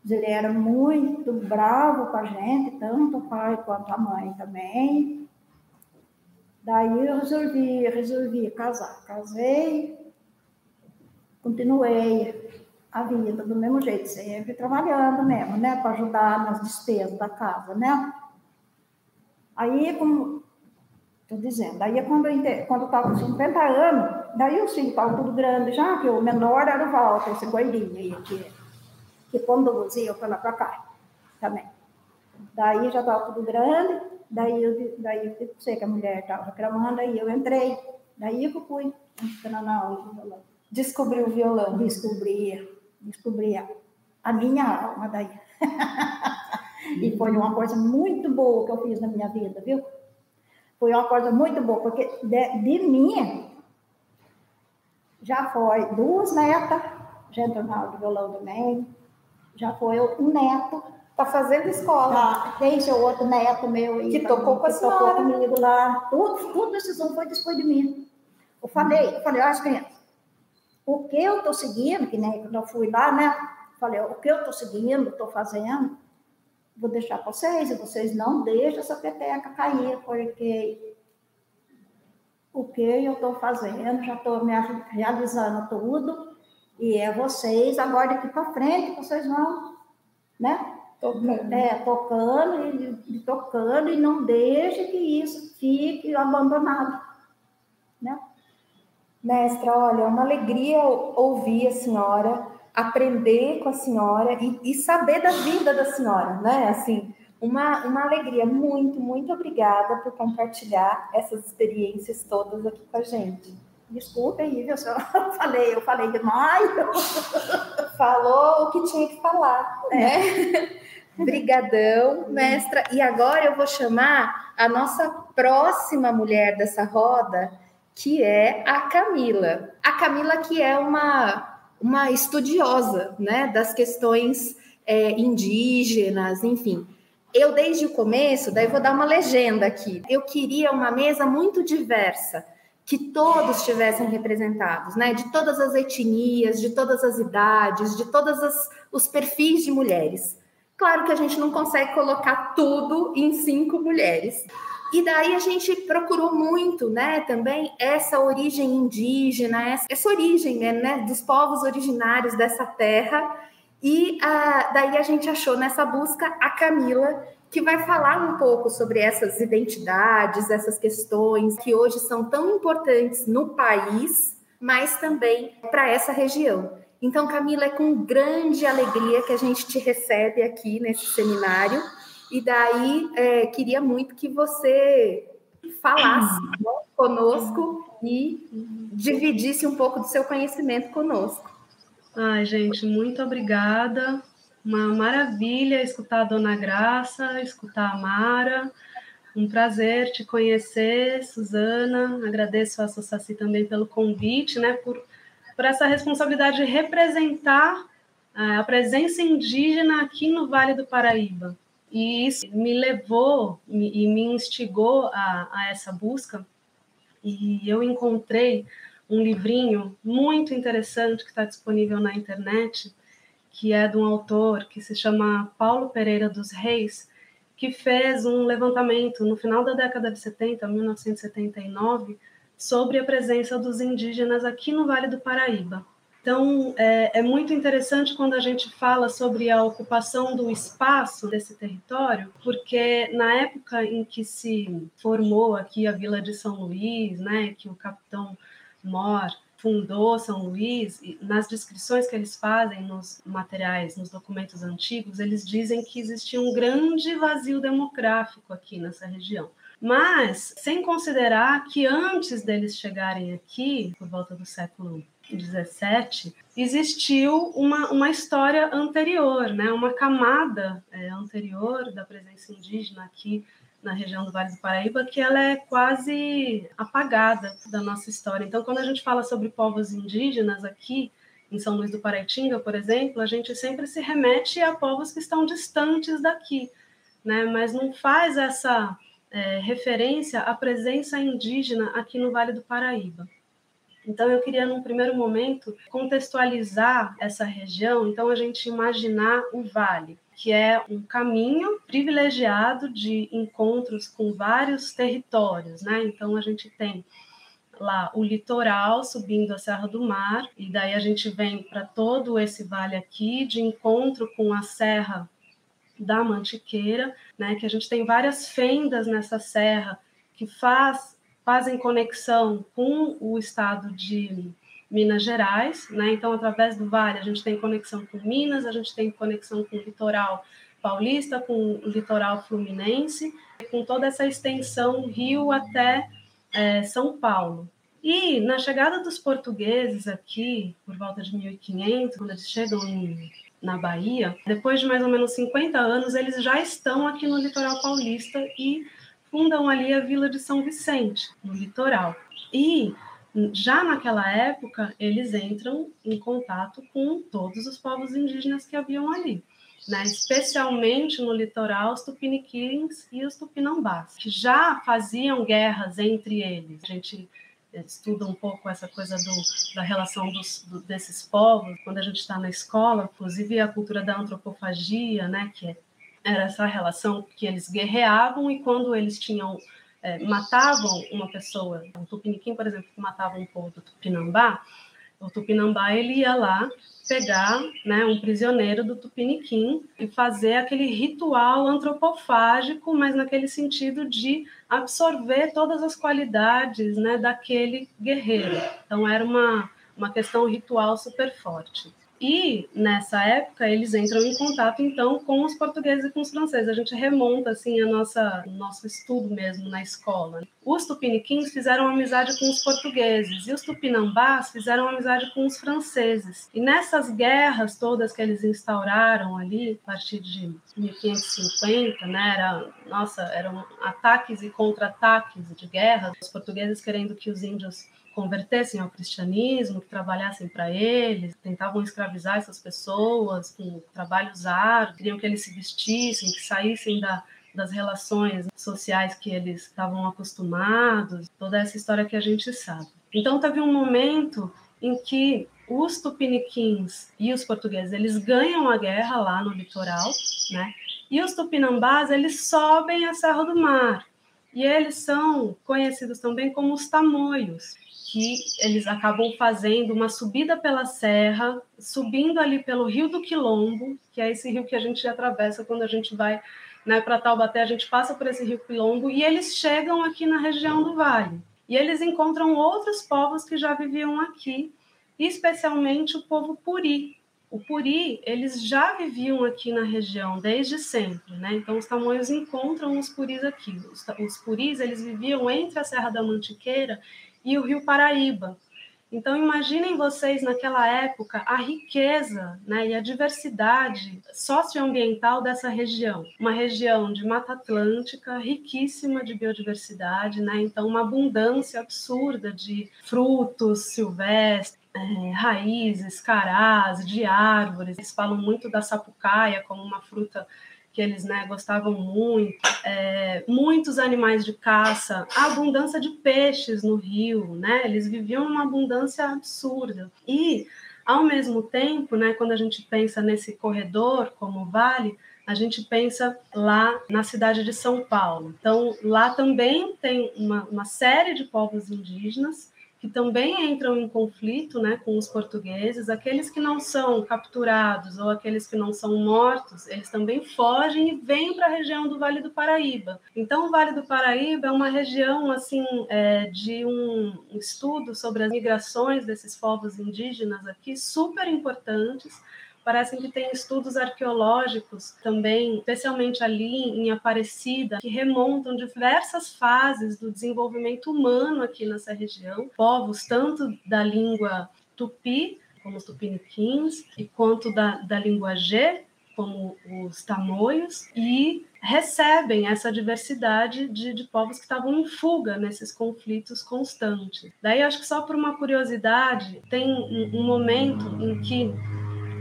Ele era muito bravo com a gente, tanto o pai quanto a mãe também. Daí eu resolvi, resolvi casar. Casei, continuei a vida do mesmo jeito, sempre trabalhando mesmo, né, para ajudar nas despesas da casa, né? Aí, como estou dizendo, aí quando eu quando estava com 50 anos, daí os filhos estavam tudo grande já, que o menor era o Walter, esse gordinho aí, que, que conduzia para lá para cá também. Daí já estava tudo grande, Daí eu, daí eu sei que a mulher estava reclamando, aí eu entrei. Daí eu fui entrando na aula do violão. Descobri o violão. Descobri, descobri a, a minha alma daí. e foi uma coisa muito boa que eu fiz na minha vida, viu? Foi uma coisa muito boa, porque de, de mim já foi duas netas, já entrou na aula do violão também, já foi um neto, Tá fazendo escola. Tá. Tem seu outro neto meu. Que tocou com a senhora. Tocou comigo lá. Tudo, tudo decisão foi depois de mim. Eu falei, eu falei, olha as crianças, o que eu estou seguindo, que nem quando eu fui lá, né? Falei, o que eu estou seguindo, estou fazendo, vou deixar para vocês, e vocês não deixem essa peteca cair, porque o que eu estou fazendo, já estou me realizando tudo, e é vocês, agora daqui para frente, vocês vão, né? Tocando. É, tocando e, tocando, e não deixe que isso fique abandonado. Né? Mestra, olha, é uma alegria ouvir a senhora, aprender com a senhora e, e saber da vida da senhora, né? Assim, uma, uma alegria. Muito, muito obrigada por compartilhar essas experiências todas aqui com a gente. Desculpa aí? Eu falei, eu falei demais. Falou o que tinha que falar, né? Brigadão, mestra. E agora eu vou chamar a nossa próxima mulher dessa roda, que é a Camila. A Camila que é uma, uma estudiosa né, das questões é, indígenas, enfim. Eu, desde o começo, daí vou dar uma legenda aqui. Eu queria uma mesa muito diversa, que todos estivessem representados, né? De todas as etnias, de todas as idades, de todos os perfis de mulheres. Claro que a gente não consegue colocar tudo em cinco mulheres. E daí a gente procurou muito, né, também essa origem indígena, essa, origem, né, né, dos povos originários dessa terra. E ah, daí a gente achou nessa busca a Camila, que vai falar um pouco sobre essas identidades, essas questões que hoje são tão importantes no país, mas também para essa região. Então, Camila, é com grande alegria que a gente te recebe aqui nesse seminário. E daí, é, queria muito que você falasse né, conosco e dividisse um pouco do seu conhecimento conosco. Ai, gente, muito obrigada. Uma maravilha escutar a Dona Graça, escutar a Mara. Um prazer te conhecer, Suzana. Agradeço a Associação também pelo convite, né, por por essa responsabilidade de representar é, a presença indígena aqui no Vale do Paraíba. E isso me levou e me instigou a, a essa busca. E eu encontrei um livrinho muito interessante que está disponível na internet, que é de um autor que se chama Paulo Pereira dos Reis, que fez um levantamento no final da década de 70, 1979, sobre a presença dos indígenas aqui no Vale do Paraíba. Então, é, é, muito interessante quando a gente fala sobre a ocupação do espaço desse território, porque na época em que se formou aqui a Vila de São Luís, né, que o capitão Mor fundou São Luís, nas descrições que eles fazem nos materiais, nos documentos antigos, eles dizem que existia um grande vazio demográfico aqui nessa região. Mas, sem considerar que antes deles chegarem aqui, por volta do século 17, existiu uma, uma história anterior, né? uma camada é, anterior da presença indígena aqui na região do Vale do Paraíba que ela é quase apagada da nossa história. Então, quando a gente fala sobre povos indígenas aqui, em São Luís do Paraitinga, por exemplo, a gente sempre se remete a povos que estão distantes daqui, né? mas não faz essa é, referência à presença indígena aqui no Vale do Paraíba. Então, eu queria, num primeiro momento, contextualizar essa região, então, a gente imaginar o vale, que é um caminho privilegiado de encontros com vários territórios, né? Então, a gente tem lá o litoral subindo a Serra do Mar, e daí a gente vem para todo esse vale aqui, de encontro com a Serra da Mantiqueira, né? Que a gente tem várias fendas nessa serra que faz fazem conexão com o estado de Minas Gerais, né? Então, através do Vale, a gente tem conexão com Minas, a gente tem conexão com o litoral paulista, com o litoral fluminense, com toda essa extensão rio até é, São Paulo. E na chegada dos portugueses aqui, por volta de 1500, quando eles chegam em, na Bahia, depois de mais ou menos 50 anos, eles já estão aqui no litoral paulista e fundam ali a Vila de São Vicente, no litoral. E já naquela época, eles entram em contato com todos os povos indígenas que haviam ali. Né, especialmente no litoral, os tupiniquins e os tupinambás, que já faziam guerras entre eles. A gente estuda um pouco essa coisa do, da relação dos, do, desses povos. Quando a gente está na escola, inclusive a cultura da antropofagia, né, que era essa relação que eles guerreavam e quando eles tinham é, matavam uma pessoa, um tupiniquim, por exemplo, que matava um povo do Tupinambá, o Tupinambá ele ia lá pegar né, um prisioneiro do Tupiniquim e fazer aquele ritual antropofágico, mas naquele sentido de absorver todas as qualidades né, daquele guerreiro. Então era uma, uma questão ritual super forte. E nessa época eles entram em contato então com os portugueses e com os franceses. A gente remonta assim a nossa nosso estudo mesmo na escola. Os tupiniquins fizeram amizade com os portugueses e os tupinambás fizeram amizade com os franceses. E nessas guerras todas que eles instauraram ali a partir de 1550, né, era, nossa, eram ataques e contra-ataques de guerra, os portugueses querendo que os índios convertessem ao cristianismo, que trabalhassem para eles, tentavam escravizar essas pessoas com trabalhos árduos, queriam que eles se vestissem, que saíssem da, das relações sociais que eles estavam acostumados, toda essa história que a gente sabe. Então teve um momento em que os tupiniquins e os portugueses eles ganham a guerra lá no litoral, né? E os tupinambás eles sobem a Serra do Mar e eles são conhecidos também como os tamoios que eles acabam fazendo uma subida pela serra, subindo ali pelo Rio do Quilombo, que é esse rio que a gente atravessa quando a gente vai né, para Taubaté, a gente passa por esse Rio Quilombo e eles chegam aqui na região do Vale. E eles encontram outros povos que já viviam aqui, especialmente o povo Puri. O Puri, eles já viviam aqui na região desde sempre, né? Então os tamoios encontram os Puris aqui. Os, os Puris, eles viviam entre a Serra da Mantiqueira e o Rio Paraíba. Então, imaginem vocês, naquela época, a riqueza né, e a diversidade socioambiental dessa região. Uma região de Mata Atlântica, riquíssima de biodiversidade, né? então, uma abundância absurda de frutos silvestres. É, raízes, carás, de árvores. Eles falam muito da sapucaia como uma fruta que eles né, gostavam muito, é, muitos animais de caça, a abundância de peixes no rio, né? Eles viviam uma abundância absurda. E, ao mesmo tempo, né, quando a gente pensa nesse corredor como vale, a gente pensa lá na cidade de São Paulo. Então, lá também tem uma, uma série de povos indígenas que também entram em conflito né, com os portugueses, aqueles que não são capturados ou aqueles que não são mortos, eles também fogem e vêm para a região do Vale do Paraíba. Então, o Vale do Paraíba é uma região assim é, de um estudo sobre as migrações desses povos indígenas aqui super importantes Parecem que tem estudos arqueológicos também, especialmente ali em Aparecida, que remontam diversas fases do desenvolvimento humano aqui nessa região. Povos tanto da língua tupi, como os tupiniquins, e quanto da, da língua G, como os tamoios, e recebem essa diversidade de, de povos que estavam em fuga nesses conflitos constantes. Daí, acho que só por uma curiosidade, tem um, um momento em que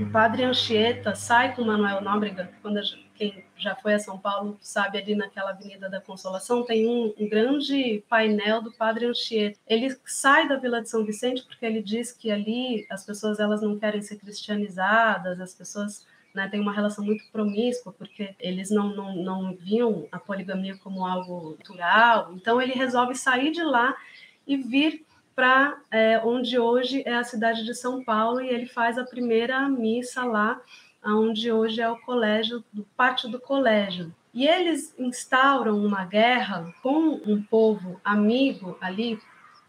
o padre Anchieta sai com Manuel Nóbrega, quando quem já foi a São Paulo sabe ali naquela Avenida da Consolação tem um, um, grande painel do Padre Anchieta. Ele sai da Vila de São Vicente porque ele diz que ali as pessoas elas não querem ser cristianizadas, as pessoas né, têm uma relação muito promíscua porque eles não, não, não viam a poligamia como algo natural. Então ele resolve sair de lá e vir para é, onde hoje é a cidade de São Paulo e ele faz a primeira missa lá onde hoje é o colégio, do pátio do colégio. E eles instauram uma guerra com um povo amigo ali.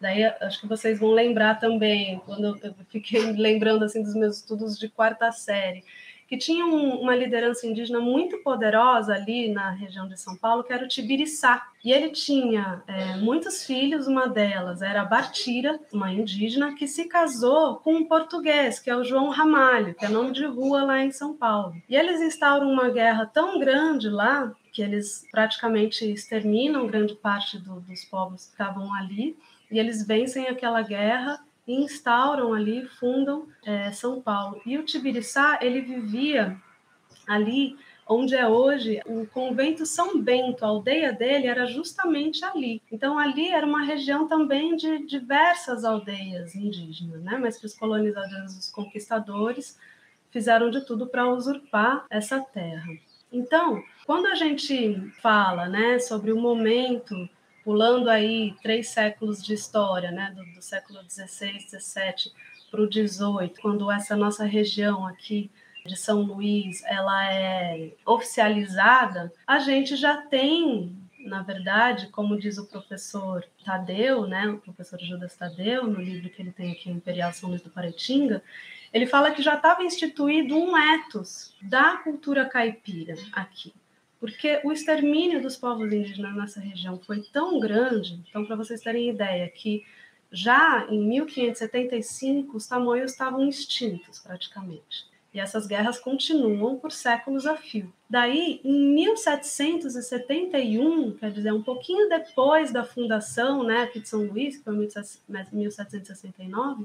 Daí acho que vocês vão lembrar também, quando eu fiquei lembrando assim dos meus estudos de quarta série, que tinha um, uma liderança indígena muito poderosa ali na região de São Paulo, que era o Tibiriçá. E ele tinha é, muitos filhos, uma delas era a Bartira, uma indígena, que se casou com um português, que é o João Ramalho, que é nome de rua lá em São Paulo. E eles instauram uma guerra tão grande lá, que eles praticamente exterminam grande parte do, dos povos que estavam ali, e eles vencem aquela guerra e instauram ali, fundam é, São Paulo. E o Tibiriçá, ele vivia ali onde é hoje o convento São Bento, a aldeia dele era justamente ali. Então ali era uma região também de diversas aldeias indígenas, né? Mas que os colonizadores, os conquistadores fizeram de tudo para usurpar essa terra. Então, quando a gente fala, né, sobre o momento pulando aí três séculos de história, né, do, do século XVI, XVII para o XVIII, quando essa nossa região aqui de São Luís ela é oficializada, a gente já tem, na verdade, como diz o professor Tadeu, né, o professor Judas Tadeu, no livro que ele tem aqui, Imperial São Luís do Paraitinga, ele fala que já estava instituído um ethos da cultura caipira aqui porque o extermínio dos povos indígenas nessa região foi tão grande, então, para vocês terem ideia, que já em 1575 os tamoios estavam extintos praticamente. E essas guerras continuam por séculos a fio. Daí, em 1771, quer dizer, um pouquinho depois da fundação né, aqui de São Luís, que foi 1769,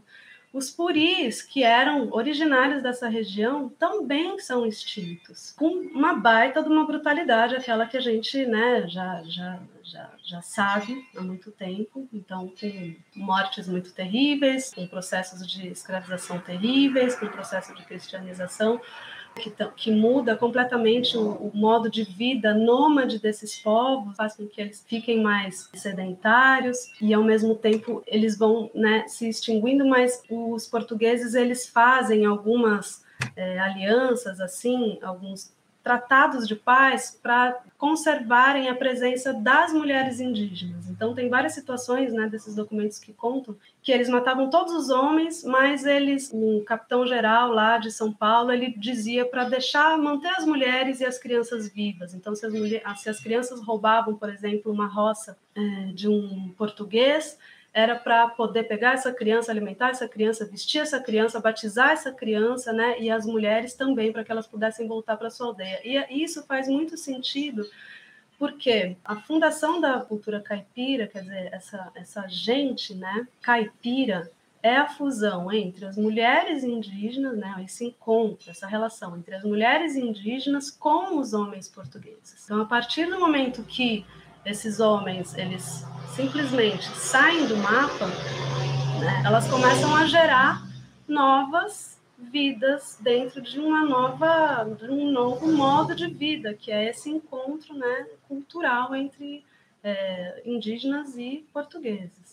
os puris, que eram originários dessa região, também são extintos, com uma baita de uma brutalidade, aquela que a gente né, já, já, já, já sabe há muito tempo. Então, com mortes muito terríveis, com processos de escravização terríveis, com processo de cristianização que, que muda completamente o, o, modo de vida nômade desses povos, faz com que eles fiquem mais sedentários e ao mesmo tempo eles vão né, se extinguindo, mas os portugueses eles fazem algumas é, alianças assim, alguns tratados de paz para conservarem a presença das mulheres indígenas. Então tem várias situações, né, desses documentos que contam que eles matavam todos os homens, mas eles, o capitão geral lá de São Paulo, ele dizia para deixar manter as mulheres e as crianças vivas. Então se as, mulheres, se as crianças roubavam, por exemplo, uma roça é, de um português, era para poder pegar essa criança, alimentar essa criança, vestir essa criança, batizar essa criança, né? E as mulheres também, para que elas pudessem voltar para sua aldeia. E isso faz muito sentido, porque a fundação da cultura caipira, quer dizer, essa, essa gente, né, caipira, é a fusão entre as mulheres indígenas, né, esse encontro, essa relação entre as mulheres indígenas com os homens portugueses. Então, a partir do momento que esses homens eles simplesmente saem do mapa, né, elas começam a gerar novas vidas dentro de uma nova de um novo modo de vida que é esse encontro né, cultural entre é, indígenas e portugueses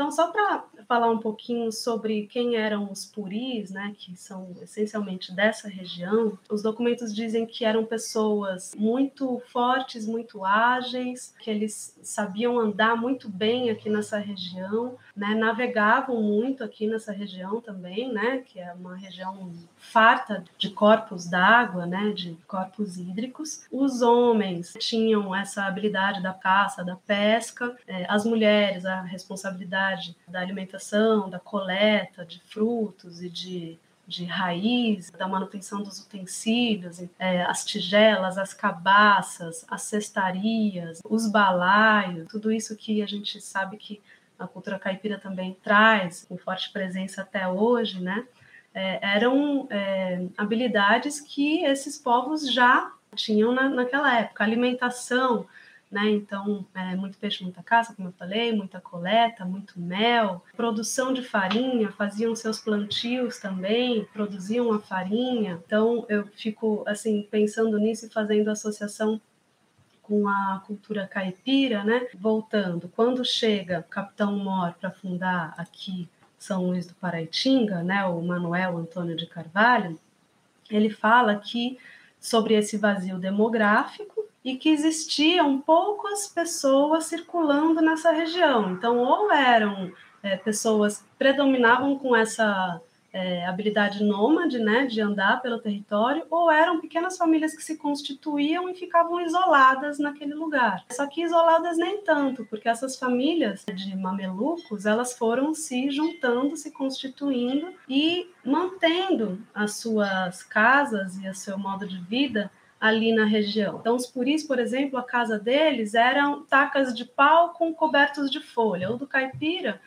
então, só para falar um pouquinho sobre quem eram os puris, né, que são essencialmente dessa região, os documentos dizem que eram pessoas muito fortes, muito ágeis, que eles sabiam andar muito bem aqui nessa região, né, navegavam muito aqui nessa região também, né, que é uma região farta de corpos d'água, né, de corpos hídricos. Os homens tinham essa habilidade da caça, da pesca, é, as mulheres a responsabilidade da alimentação, da coleta de frutos e de de raiz, da manutenção dos utensílios, é, as tigelas, as cabaças, as cestarias, os balaios, tudo isso que a gente sabe que a cultura caipira também traz com forte presença até hoje, né? É, eram é, habilidades que esses povos já tinham na, naquela época. Alimentação, né? Então, é, muito peixe, muita caça, como eu falei, muita coleta, muito mel, produção de farinha, faziam seus plantios também, produziam a farinha. Então, eu fico assim pensando nisso e fazendo associação com a cultura caipira, né? Voltando, quando chega o Capitão Mor para fundar aqui São Luís do Paraitinga, né? O Manuel Antônio de Carvalho, ele fala que sobre esse vazio demográfico e que existiam poucas pessoas circulando nessa região. Então, ou eram é, pessoas predominavam com essa é, habilidade nômade, né, de andar pelo território, ou eram pequenas famílias que se constituíam e ficavam isoladas naquele lugar. Só que isoladas nem tanto, porque essas famílias de mamelucos, elas foram se juntando, se constituindo e mantendo as suas casas e o seu modo de vida ali na região. Então, os puris, por exemplo, a casa deles eram tacas de pau com cobertos de folha. O do caipira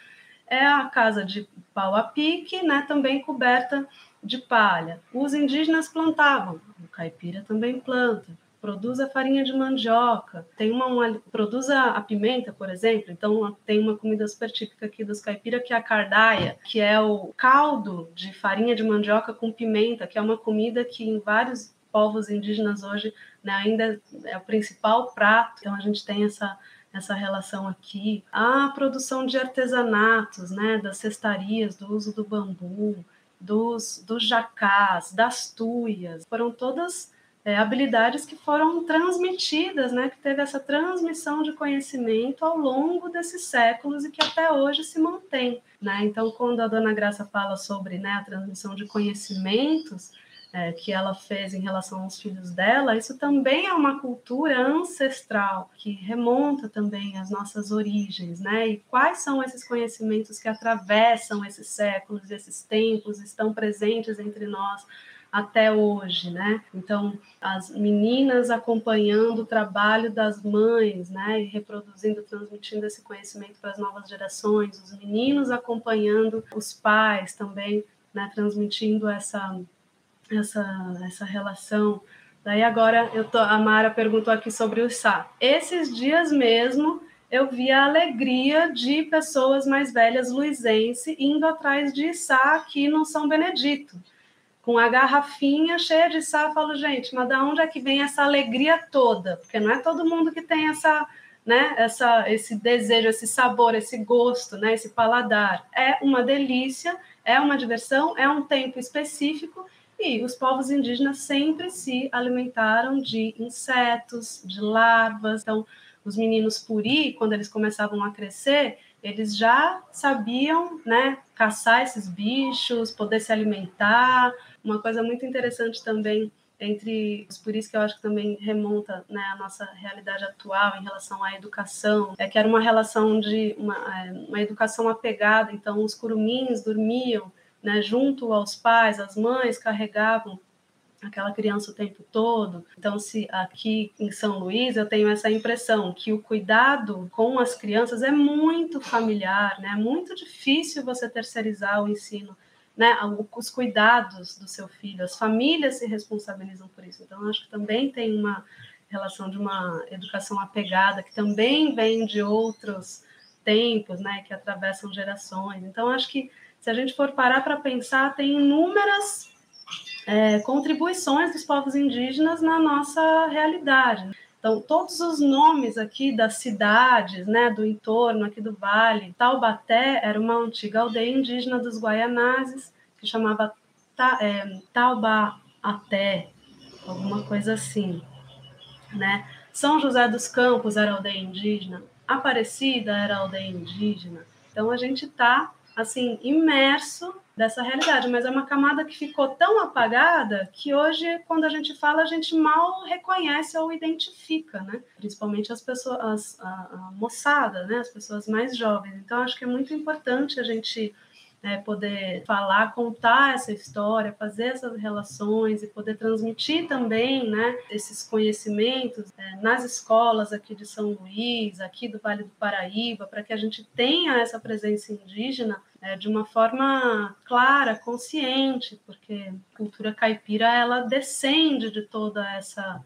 é a casa de pau a pique, né, também coberta de palha. Os indígenas plantavam, o caipira também planta, produz a farinha de mandioca, tem uma, uma produz a, pimenta, por exemplo, então tem uma comida super típica aqui dos caipira que é a cardaia, que é o caldo de farinha de mandioca com pimenta, que é uma comida que em vários povos indígenas hoje né, ainda é o principal prato. Então a gente tem essa essa relação aqui. A produção de artesanatos, né, das cestarias, do uso do bambu, dos, dos jacás, das tuias, foram todas é, habilidades que foram transmitidas, né, que teve essa transmissão de conhecimento ao longo desses séculos e que até hoje se mantém. Né? Então, quando a Dona Graça fala sobre né, a transmissão de conhecimentos, é, que ela fez em relação aos filhos dela, isso também é uma cultura ancestral que remonta também às nossas origens, né? E quais são esses conhecimentos que atravessam esses séculos, esses tempos, estão presentes entre nós até hoje, né? Então, as meninas acompanhando o trabalho das mães, né, e reproduzindo, transmitindo esse conhecimento para as novas gerações, os meninos acompanhando os pais também, né, transmitindo essa essa, essa relação. Daí agora eu tô, a Mara perguntou aqui sobre o Sá. Esses dias mesmo eu vi a alegria de pessoas mais velhas luizense indo atrás de Sá aqui no São Benedito. Com a garrafinha cheia de Sá, eu falo, gente, mas da onde é que vem essa alegria toda? Porque não é todo mundo que tem essa, né, essa, esse desejo, esse sabor, esse gosto, né, esse paladar. É uma delícia, é uma diversão, é um tempo específico e os povos indígenas sempre se alimentaram de insetos, de larvas. Então, os meninos puri, quando eles começavam a crescer, eles já sabiam, né, caçar esses bichos, poder se alimentar. Uma coisa muito interessante também entre os puris que eu acho que também remonta né, a nossa realidade atual em relação à educação, é que era uma relação de uma, é, uma educação apegada, então os curumins dormiam né, junto aos pais, as mães carregavam aquela criança o tempo todo. Então, se aqui em São Luís eu tenho essa impressão que o cuidado com as crianças é muito familiar, né? É muito difícil você terceirizar o ensino, né? Os cuidados do seu filho, as famílias se responsabilizam por isso. Então, acho que também tem uma relação de uma educação apegada que também vem de outros tempos, né? Que atravessam gerações. Então, acho que se a gente for parar para pensar, tem inúmeras é, contribuições dos povos indígenas na nossa realidade. Então, todos os nomes aqui das cidades, né, do entorno aqui do vale, Taubaté era uma antiga aldeia indígena dos Guaianazes, que chamava Ta, é, Taubaté, alguma coisa assim, né? São José dos Campos era aldeia indígena, Aparecida era aldeia indígena. Então, a gente está assim, imerso dessa realidade, mas é uma camada que ficou tão apagada que hoje, quando a gente fala, a gente mal reconhece ou identifica, né? Principalmente as pessoas, a, a moçada, né? As pessoas mais jovens. Então, acho que é muito importante a gente é, poder falar, contar essa história, fazer essas relações e poder transmitir também né, esses conhecimentos é, nas escolas aqui de São Luís, aqui do Vale do Paraíba, para que a gente tenha essa presença indígena é, de uma forma clara, consciente, porque a cultura caipira ela descende de toda essa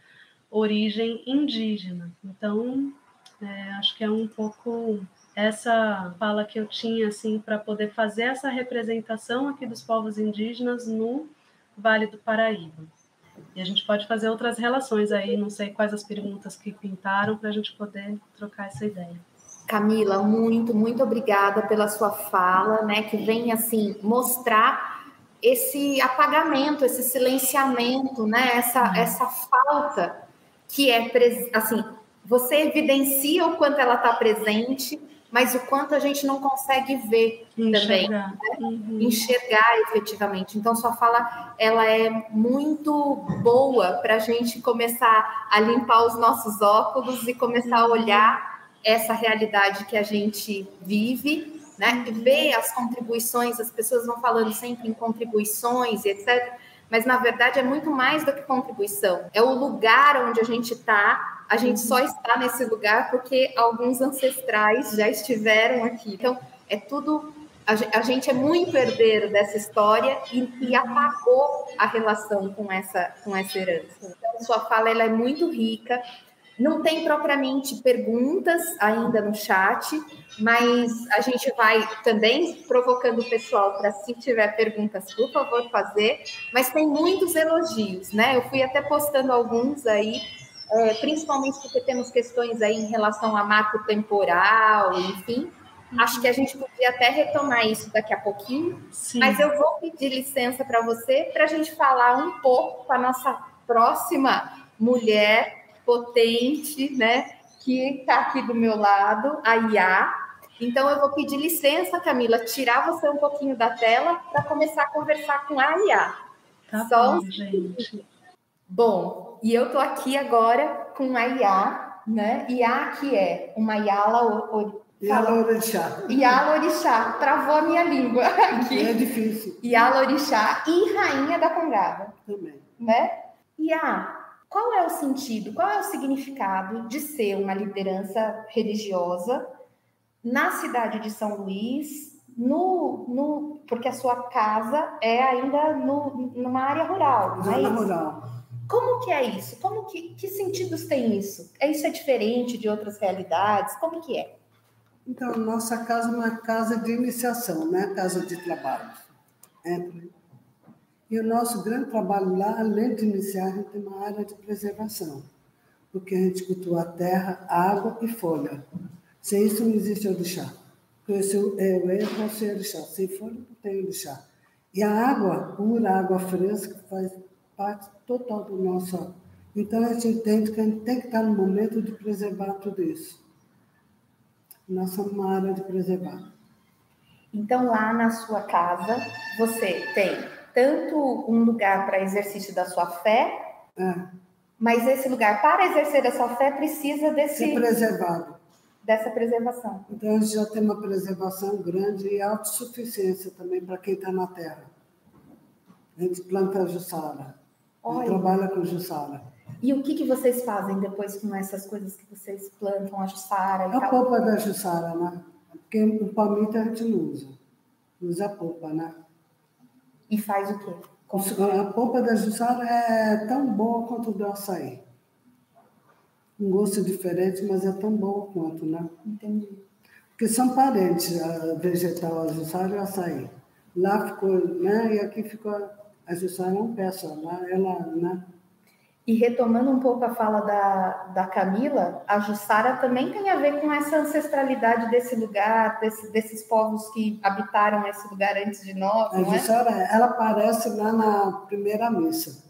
origem indígena. Então, é, acho que é um pouco essa fala que eu tinha assim para poder fazer essa representação aqui dos povos indígenas no Vale do Paraíba. E a gente pode fazer outras relações aí, não sei quais as perguntas que pintaram para a gente poder trocar essa ideia. Camila, muito, muito obrigada pela sua fala, né, que vem assim mostrar esse apagamento, esse silenciamento, né, essa, uhum. essa falta que é assim, você evidencia o quanto ela está presente, mas o quanto a gente não consegue ver enxergar. também, né? uhum. enxergar efetivamente. Então, sua fala ela é muito boa para a gente começar a limpar os nossos óculos e começar a uhum. olhar essa realidade que a gente vive, né? Uhum. Ver as contribuições, as pessoas vão falando sempre em contribuições etc. Mas na verdade é muito mais do que contribuição. É o lugar onde a gente está a gente só está nesse lugar porque alguns ancestrais já estiveram aqui. Então, é tudo. A gente é muito herdeiro dessa história e, e apagou a relação com essa, com essa herança. Então, sua fala ela é muito rica. Não tem propriamente perguntas ainda no chat, mas a gente vai também provocando o pessoal para, se tiver perguntas, por favor, fazer. Mas tem muitos elogios, né? Eu fui até postando alguns aí é, principalmente porque temos questões aí em relação a marco temporal, enfim. Uhum. Acho que a gente podia até retomar isso daqui a pouquinho, Sim. mas eu vou pedir licença para você para a gente falar um pouco com a nossa próxima mulher potente, né, que está aqui do meu lado, a Iá. Então eu vou pedir licença, Camila, tirar você um pouquinho da tela para começar a conversar com a Iá. Tá Só bom, gente. Bom, e eu tô aqui agora com a Iá, né? Iá que é uma Yala Yala Orixá. Yala Orixá. Travou a minha língua aqui. É difícil. Yala Orixá e Rainha da Congada. Também. Né? Iá, qual é o sentido, qual é o significado de ser uma liderança religiosa na cidade de São Luís, no, no, porque a sua casa é ainda no, numa área rural, não é isso? rural. Como que é isso? Como que, que sentidos tem isso? É isso é diferente de outras realidades? Como que é? Então, nossa casa é uma casa de iniciação, né? Casa de trabalho. É. E o nosso grande trabalho lá, além de iniciar, a gente tem uma área de preservação, porque a gente cultua terra, água e folha. Sem isso não existe orixá. Esse é o erro é ser orixá. Sem folha não tem orixá. E a água pura, água fresca, faz parte total do nosso. Então, a gente entende que a gente tem que estar no momento de preservar tudo isso. Nossa área de preservar. Então, lá na sua casa, você tem tanto um lugar para exercício da sua fé, é. mas esse lugar para exercer a sua fé precisa desse. Ser preservado. Dessa preservação. Então, a gente já tem uma preservação grande e autossuficiência também para quem está na terra. A gente planta a jussara. Olha. trabalha com jussara. E o que, que vocês fazem depois com essas coisas que vocês plantam, a jussara e a tal? polpa da jussara, né? Porque o palmito a gente não usa. Usa a polpa, né? E faz o quê? A polpa da jussara é tão boa quanto do açaí. Um gosto diferente, mas é tão boa quanto, né? Entendi. Porque são parentes, a vegetal, a jussara e o açaí. Lá ficou, né? E aqui ficou a Jussara não peça, ela, ela, né? E retomando um pouco a fala da, da Camila, a Jussara também tem a ver com essa ancestralidade desse lugar, desse, desses povos que habitaram esse lugar antes de nós. A Jussara, é? ela aparece lá na primeira missa.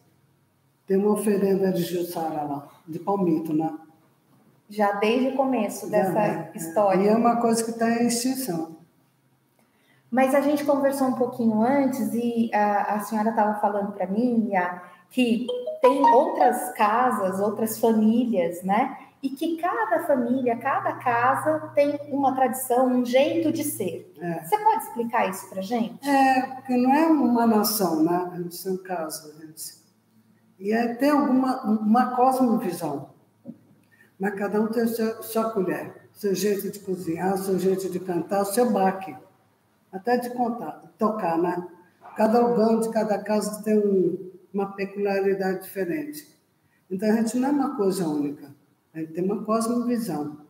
Tem uma oferenda de Jussara lá, de palmito, né? Já desde o começo dessa é, história. E é uma coisa que está em extinção. Mas a gente conversou um pouquinho antes e a, a senhora estava falando para mim, Mia, que tem outras casas, outras famílias, né? E que cada família, cada casa tem uma tradição, um jeito de ser. É. Você pode explicar isso para gente? É, porque não é uma nação, né? São casas, gente. E é, tem alguma uma cosmovisão. Mas cada um tem a sua, sua colher, seu jeito de cozinhar, seu jeito de cantar, o seu baque. Até de contar, tocar, né? Cada órgão de cada casa tem um, uma peculiaridade diferente. Então a gente não é uma coisa única. A gente tem uma cosmovisão.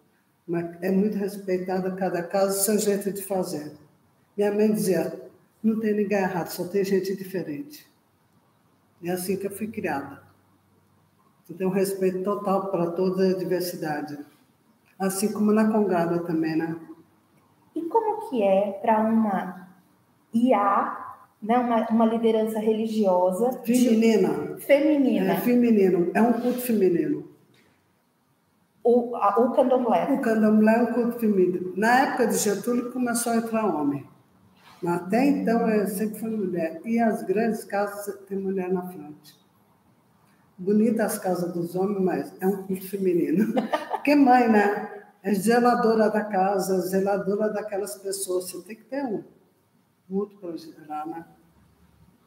Mas é muito respeitada cada casa, seu jeito de fazer. Minha mãe dizia: não tem ninguém errado, só tem gente diferente. É assim que eu fui criada. Um respeito total para toda a diversidade. Assim como na Congada também, né? E como que é para uma IA né, uma, uma liderança religiosa. Feminina. De, feminina. É feminino, é um culto feminino. O, a, o candomblé. O candomblé é um culto feminino. Na época de Getúlio começou a entrar homem. Até então é, sempre foi mulher. E as grandes casas tem mulher na frente. Bonita as casas dos homens, mas é um culto feminino. Porque mãe, né? É zeladora da casa, zeladora daquelas pessoas. Você tem que ter um para gerar, né?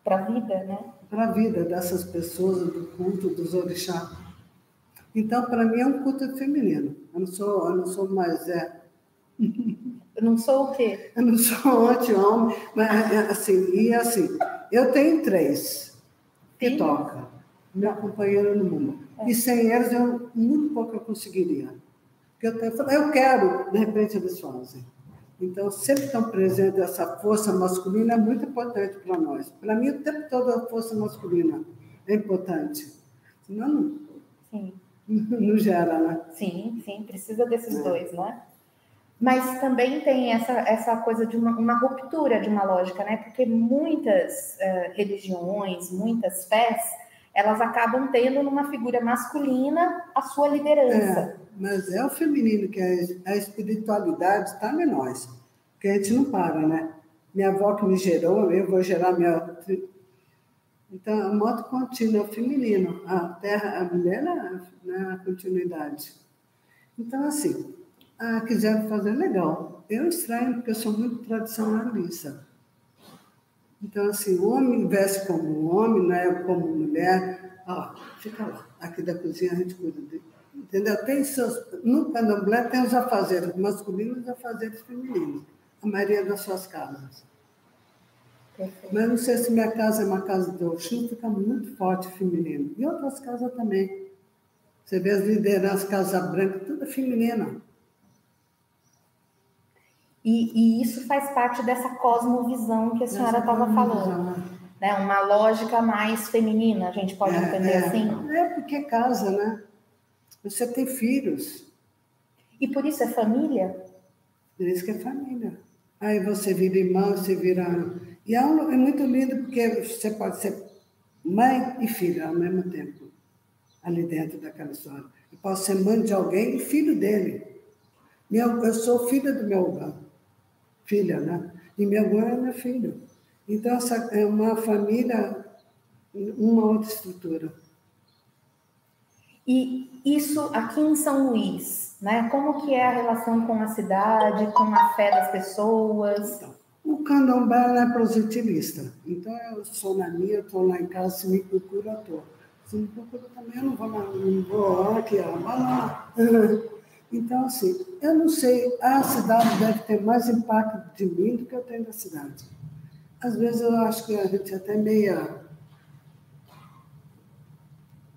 Para a vida, né? Para a vida dessas pessoas, do culto, dos orixás. Então, para mim, é um culto feminino. Eu não sou, eu não sou mais. É... Eu não sou o quê? Eu não sou anti-homem, mas é, assim, e assim, eu tenho três que tocam, meu companheiro no mundo. É. E sem eles, eu muito pouco eu conseguiria. Porque eu, eu quero, de repente eles fazem. Então, sempre estão presente essa força masculina é muito importante para nós. Para mim, o tempo todo a força masculina é importante. Senão, não, sim. não gera, né? Sim, sim, precisa desses é. dois, né? Mas também tem essa, essa coisa de uma, uma ruptura de uma lógica, né? Porque muitas uh, religiões, muitas fés, elas acabam tendo numa figura masculina a sua liderança. É, mas é o feminino que é a espiritualidade está em nós, que a gente não para, né? Minha avó que me gerou, eu vou gerar minha. Então, a moto contínua é o feminino, a terra, a mulher é né, a continuidade. Então, assim, ah, quiseram fazer legal. Eu estranho porque eu sou muito tradicionalista. Então, assim, o homem veste como homem, né? como mulher. Ó, fica lá. Aqui da cozinha a gente cuida dele. Entendeu? Tem seus, no candomblé tem os afazeres masculinos e os afazeres femininos. A maioria das suas casas. Perfeito. Mas não sei se minha casa é uma casa de Oxum, fica muito forte feminino. E outras casas também. Você vê as lideranças, Casa Branca, tudo feminina. E, e, isso faz parte dessa cosmovisão que a senhora estava falando. Né? Uma lógica mais feminina, a gente pode é, entender é, assim? É, porque casa, né? Você tem filhos. E por isso é família? Por isso que é família. Aí você vira irmão, você vira. E é, um, é muito lindo porque você pode ser mãe e filha ao mesmo tempo, ali dentro daquela história. Eu posso ser mãe de alguém e filho dele. eu sou filha do meu irmão filha, né? E meu avô é meu filho. Então, essa é uma família, uma outra estrutura. E isso aqui em São Luís, né? Como que é a relação com a cidade, com a fé das pessoas? Então, o candomblé é positivista. Então, eu sou na minha, estou lá em casa, se me procura, estou. Se me procura também, eu não vou, lá, não vou aqui, ó, vai lá. Então, assim, eu não sei, a cidade deve ter mais impacto de mim do que eu tenho da cidade. Às vezes eu acho que a gente é até meia.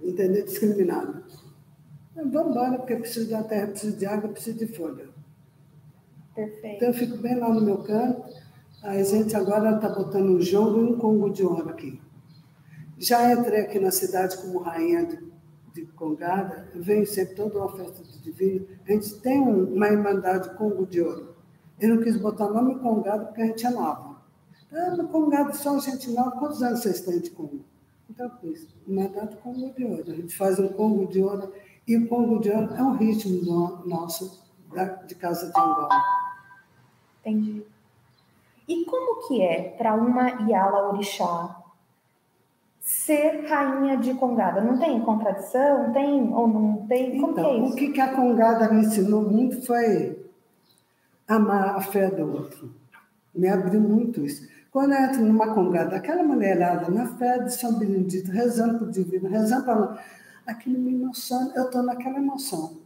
entender, discriminado. vamos embora, porque eu preciso da terra, preciso de água, preciso de folha. Perfeito. Então eu fico bem lá no meu canto. A gente agora está botando um jogo e um congo de ouro aqui. Já entrei aqui na cidade como rainha de de Congada, vem sempre toda uma festa A gente tem uma irmandade Congo de Ouro. Eu não quis botar o nome Congada porque a gente é nova. Ah, no Congada só a gente nova. Quantos anos vocês têm de Congo? Então, isso, irmandade Congo de Ouro. A gente faz um Congo de Ouro e o Congo de Ouro é um ritmo nosso da, de Casa de Angola. Entendi. E como que é para uma Iala Orixá ser rainha de Congada? Não tem contradição? Tem ou não tem? Como então, que é isso? O que, que a Congada me ensinou muito foi amar a fé do outro. Me abriu muito isso. Quando eu entro numa congada, aquela mulherada na fé de São Benedito, rezando para o divino, rezando para aquilo me emociona, eu estou naquela emoção,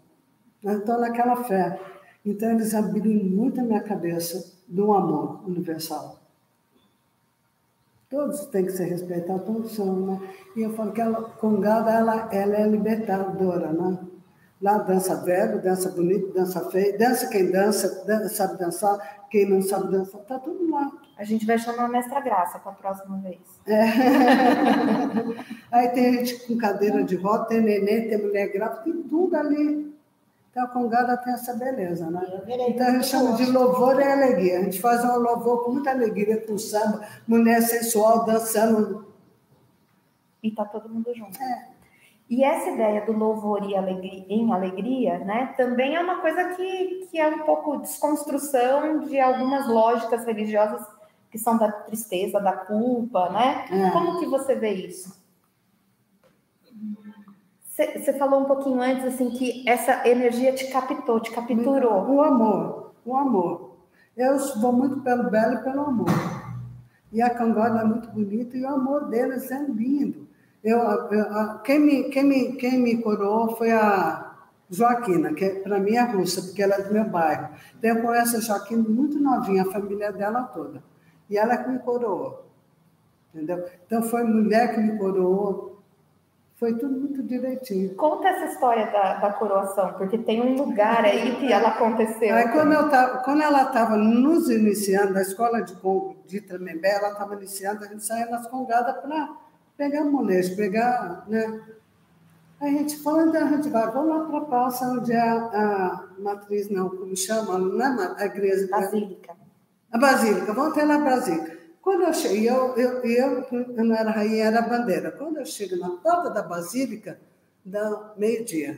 eu estou naquela fé. Então, eles abriram muito a minha cabeça do amor universal. Todos têm que ser respeitados, todos são, né? E eu falo que a congada, ela, ela é libertadora, né? Lá dança velho, dança bonito, dança feio, dança quem dança, dança, sabe dançar, quem não sabe dançar, tá tudo lá. A gente vai chamar a Mestra Graça para a próxima vez. É. Aí tem gente com cadeira de roda, tem neném, tem mulher grávida, tem tudo ali. Então a congada tem essa beleza, né? Então a gente chama de louvor e alegria. A gente faz um louvor com muita alegria, com samba, mulher sensual dançando. E tá todo mundo junto. É. E essa ideia do louvor e alegria, em alegria, né, também é uma coisa que, que é um pouco desconstrução de algumas lógicas religiosas que são da tristeza, da culpa, né? É. Como que você vê isso? Você falou um pouquinho antes assim que essa energia te captou, te capturou. O amor, o amor. Eu vou muito pelo belo e pelo amor. E a Cangola é muito bonita e o amor deles é lindo. Eu, eu, quem, me, quem, me, quem me coroou foi a Joaquina, que para mim é russa, porque ela é do meu bairro. Então eu conheço a Joaquina muito novinha, a família dela toda. E ela que me coroou. Entendeu? Então foi mulher que me coroou. Foi tudo muito direitinho. Conta essa história da, da coroação, porque tem um lugar aí que ela aconteceu. Aí, quando, eu tava, quando ela estava nos iniciando, na escola de, de Tremembé, ela estava iniciando, a gente saía nas congadas para pegar molejo, pegar, né? Aí a gente falando, a gente vai, vamos lá para a praça, onde é a, a matriz, não, como chama, não é a igreja? Basílica. A Basílica, vamos até na Basílica. Quando eu cheguei, eu, eu, eu, eu não era rainha, era bandeira. Quando eu chego na porta da Basílica, dá meio-dia.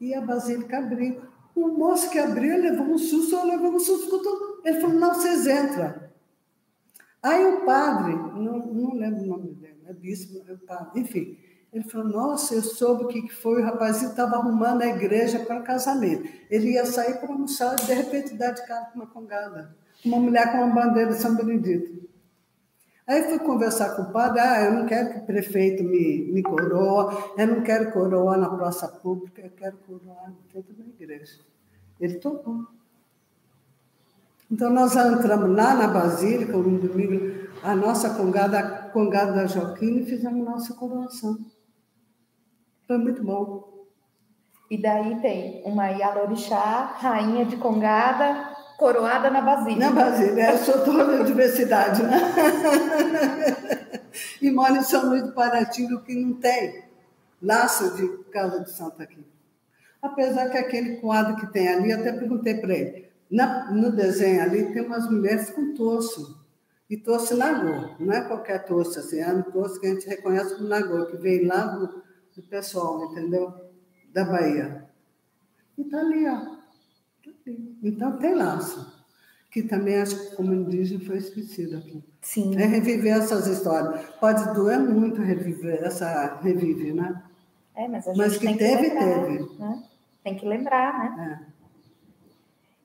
E a Basílica abriu. O moço que abriu levou um susto, eu levei um susto. Ele falou, não, vocês entram. Aí o padre, não, não lembro o nome dele, é bispo, é padre, enfim, ele falou, nossa, eu soube o que foi, o rapazinho estava arrumando a igreja para casamento. Ele ia sair para almoçar, de repente dá de cara com uma congada uma mulher com uma bandeira de São Benedito. Aí fui conversar com o padre, ah, eu não quero que o prefeito me, me coroa, eu não quero coroar na praça pública, eu quero coroar dentro da igreja. Ele topou. Então nós entramos lá na Basílica, no domingo, a nossa congada, a congada da Joaquina, e fizemos nossa coroação. Foi muito bom. E daí tem uma Yalorixá, rainha de congada, coroada na Basílica. Na Basílica, eu sou toda a diversidade, né? e moro em São Luís do Paratinga, que não tem laço de casa de santo aqui. Apesar que aquele quadro que tem ali, até perguntei para ele, na, no desenho ali tem umas mulheres com torso, e torso nagô, não é qualquer torso, assim, é um torso que a gente reconhece como nagô, que vem lá do, do pessoal, entendeu? Da Bahia. E tá ali, ó. Então tem laço, que também acho que como indígena foi esquecido aqui. Sim. É reviver essas histórias. Pode doer muito reviver essa revive, né? É, mas a gente mas que tem teve, que lembrar, teve. Né? Tem que lembrar, né? É.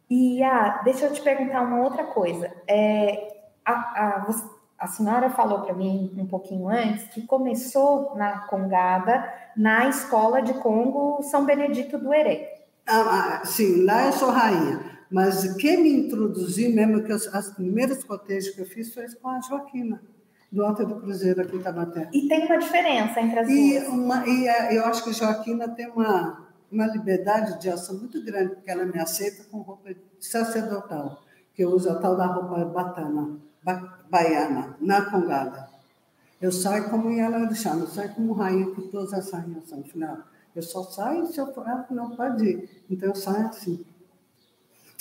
E ah, deixa eu te perguntar uma outra coisa. É, a, a, a senhora falou para mim um pouquinho antes que começou na Congada na escola de Congo São Benedito do Herê. Ah, ah, sim, lá eu sou rainha. Mas quem me introduziu mesmo, que eu, as primeiras cotejos que eu fiz foi com a Joaquina, do Alto do Cruzeiro aqui em Tabaté. E tem uma diferença entre as e duas? Uma, e a, eu acho que a Joaquina tem uma, uma liberdade de ação muito grande, porque ela me aceita com roupa sacerdotal, que eu uso a tal da roupa batana, ba, baiana, na congada. Eu saio como ela orixá, não saio como rainha, que todas as rainhas são, final. Eu só saio se eu falar que não pode ir. Então eu saio assim.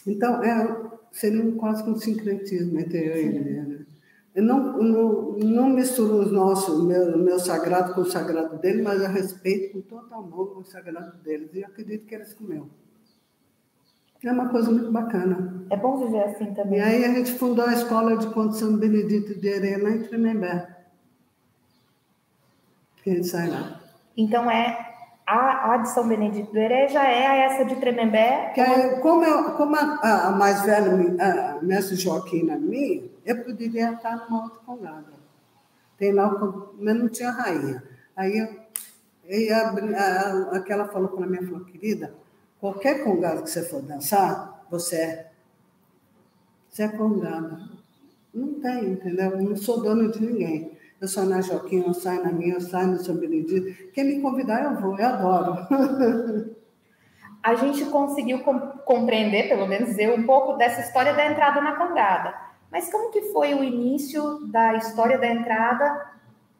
Então, é, seria quase que um sincretismo entre eu e ele. Né? Eu não, não, não misturo os nossos, meu, meu sagrado com o sagrado dele, mas eu respeito com todo amor o sagrado deles. E acredito que eles comeu. É uma coisa muito bacana. É bom viver assim também. E aí a gente fundou a escola de Conto São Benedito de Arena em Tremembé. Que a gente sai lá. Então é a, a de São Benedito do Herê já é essa de Tremembé? Que é, como eu, como a, a, mais velha, a mestre Joaquim a mim, eu poderia estar numa outra congada. Tem lá, mas não tinha rainha. Aí eu, eu a, aquela falou para mim, falou, querida, qualquer congada que você for dançar, você é. Você é congada. Não tem, entendeu? Eu não sou dono de ninguém. Eu sou na Joaquim, eu saio na minha, eu saio no São Benedito. Quem me convidar, eu vou, eu adoro. A gente conseguiu compreender, pelo menos eu, um pouco dessa história da entrada na congada. Mas como que foi o início da história da entrada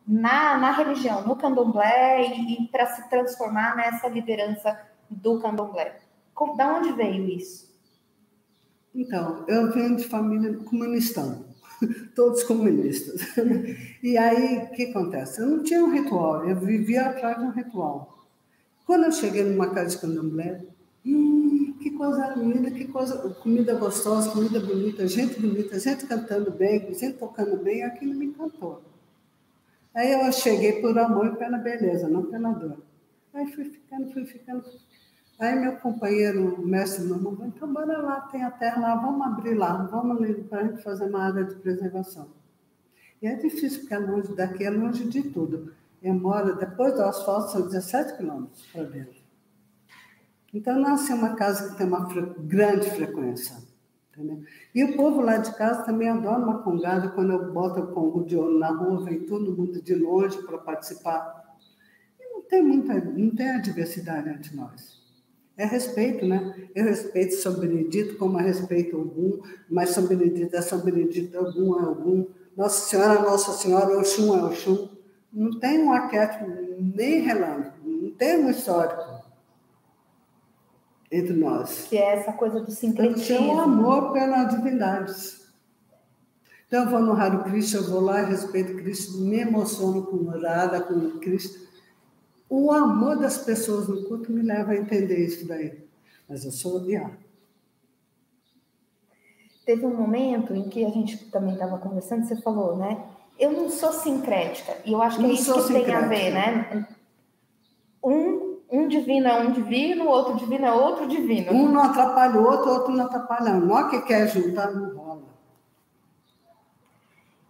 na, na religião, no candomblé, e, e para se transformar nessa liderança do candomblé? Com, da onde veio isso? Então, eu venho de família comunista todos comunistas. E aí, o que acontece? Eu não tinha um ritual, eu vivia atrás de um ritual. Quando eu cheguei numa casa de candomblé, que coisa linda, que coisa, comida gostosa, comida bonita, gente bonita, gente cantando bem, gente tocando bem, aquilo me encantou. Aí eu cheguei por amor e pela beleza, não pela dor. Aí fui ficando, fui ficando, fui ficando. Aí meu companheiro, mestre Mamão, então bora lá, tem a terra lá, vamos abrir lá, vamos ali para a gente fazer uma área de preservação. E é difícil, porque é longe daqui, é longe de tudo. Eu moro, depois do asfalto, são 17 quilômetros para dentro. Então, nasce uma casa que tem uma fre grande frequência. Entendeu? E o povo lá de casa também adora uma congada. Quando eu boto o congo de ouro na rua, vem todo mundo de longe para participar. E não tem muita, não tem a diversidade entre nós. É respeito, né? Eu respeito São Benedito como eu respeito algum, mas São Benedito é São Benedito, algum é algum. Nossa Senhora, Nossa Senhora, Oxum é Oxum. Não tem um arquétipo nem relâmpago, não tem um histórico entre nós. Que é essa coisa do sincretismo. Tem um amor pelas divindades. Então, eu vou no Raro Cristo, eu vou lá, respeito Cristo, me emociono com o Rara, com Cristo o amor das pessoas no culto me leva a entender isso daí. Mas eu sou odiado. Teve um momento em que a gente também estava conversando, você falou, né? Eu não sou sincrética. E eu acho que é isso que tem a ver, né? Um, um divino é um divino, outro divino é outro divino. Um não atrapalha o outro, outro não atrapalha. Não que quer juntar, não rola.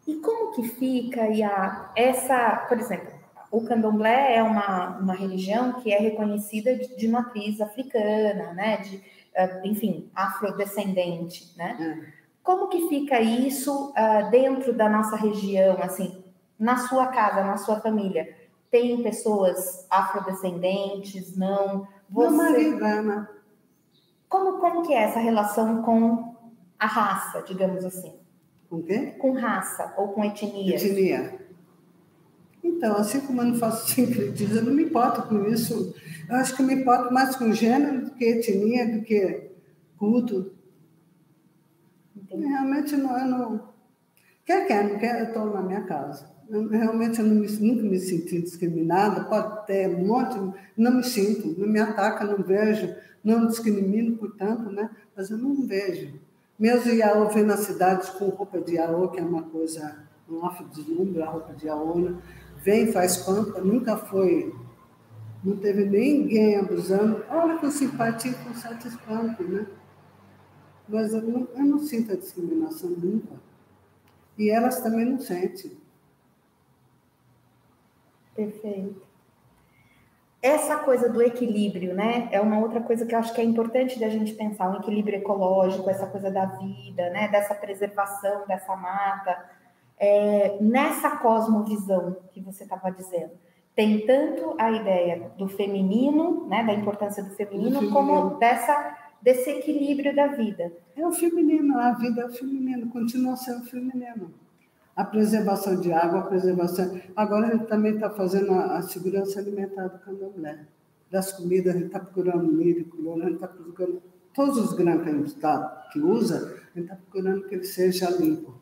E como que fica, a, essa, por exemplo, o candomblé é uma, uma religião que é reconhecida de, de matriz africana, né? De, uh, enfim, afrodescendente, né? É. Como que fica isso uh, dentro da nossa região, assim, na sua casa, na sua família? Tem pessoas afrodescendentes, não? Você... Não, Como, como que é essa relação com a raça, digamos assim? Com quê? Com raça ou com etnia. Etnia. Então, assim como eu não faço sincretismo, eu não me importo com isso. Eu acho que eu me importo mais com gênero do que etnia, do que culto. Entendi. Realmente não, eu não. Quer, quer, não quer, eu estou na minha casa. Eu, realmente eu me, nunca me senti discriminada, pode ter um monte, não me sinto, não me ataca, não vejo, não discrimino, portanto, né? mas eu não vejo. Mesmo Iaô vem na cidade com roupa de Iaô, que é uma coisa, um afro-deslumbre, a roupa de Iaô, né? Vem, faz pampa, nunca foi, não teve ninguém abusando. Olha com simpatia, com espanto, né? Mas eu não, eu não sinto a discriminação nunca. E elas também não sentem. Perfeito. Essa coisa do equilíbrio, né? É uma outra coisa que eu acho que é importante da gente pensar, um equilíbrio ecológico, essa coisa da vida, né? Dessa preservação dessa mata é, nessa cosmovisão que você estava dizendo, tem tanto a ideia do feminino, né, da importância do feminino, do como dessa desse equilíbrio da vida. É o feminino, a vida é o feminino, continua sendo feminino. A preservação de água, a preservação. Agora a gente também está fazendo a, a, segurança alimentar do candomblé. Das comidas, a gente está procurando milho, cloro, a gente está procurando. Todos os grãos que a gente tá, que usa, a gente está procurando que ele seja limpo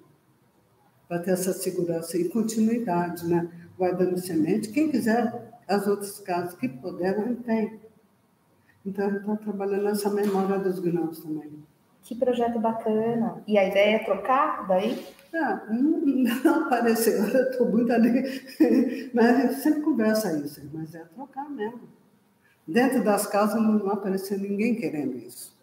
para ter essa segurança e continuidade, né? Guardando semente. Quem quiser, as outras casas que puder, a gente tem. Então, está trabalhando nessa memória dos grãos também. Que projeto bacana. E a ideia é trocar daí? Ah, não, não apareceu, eu estou muito ali, mas sempre conversa isso, mas é trocar mesmo. Dentro das casas não apareceu ninguém querendo isso.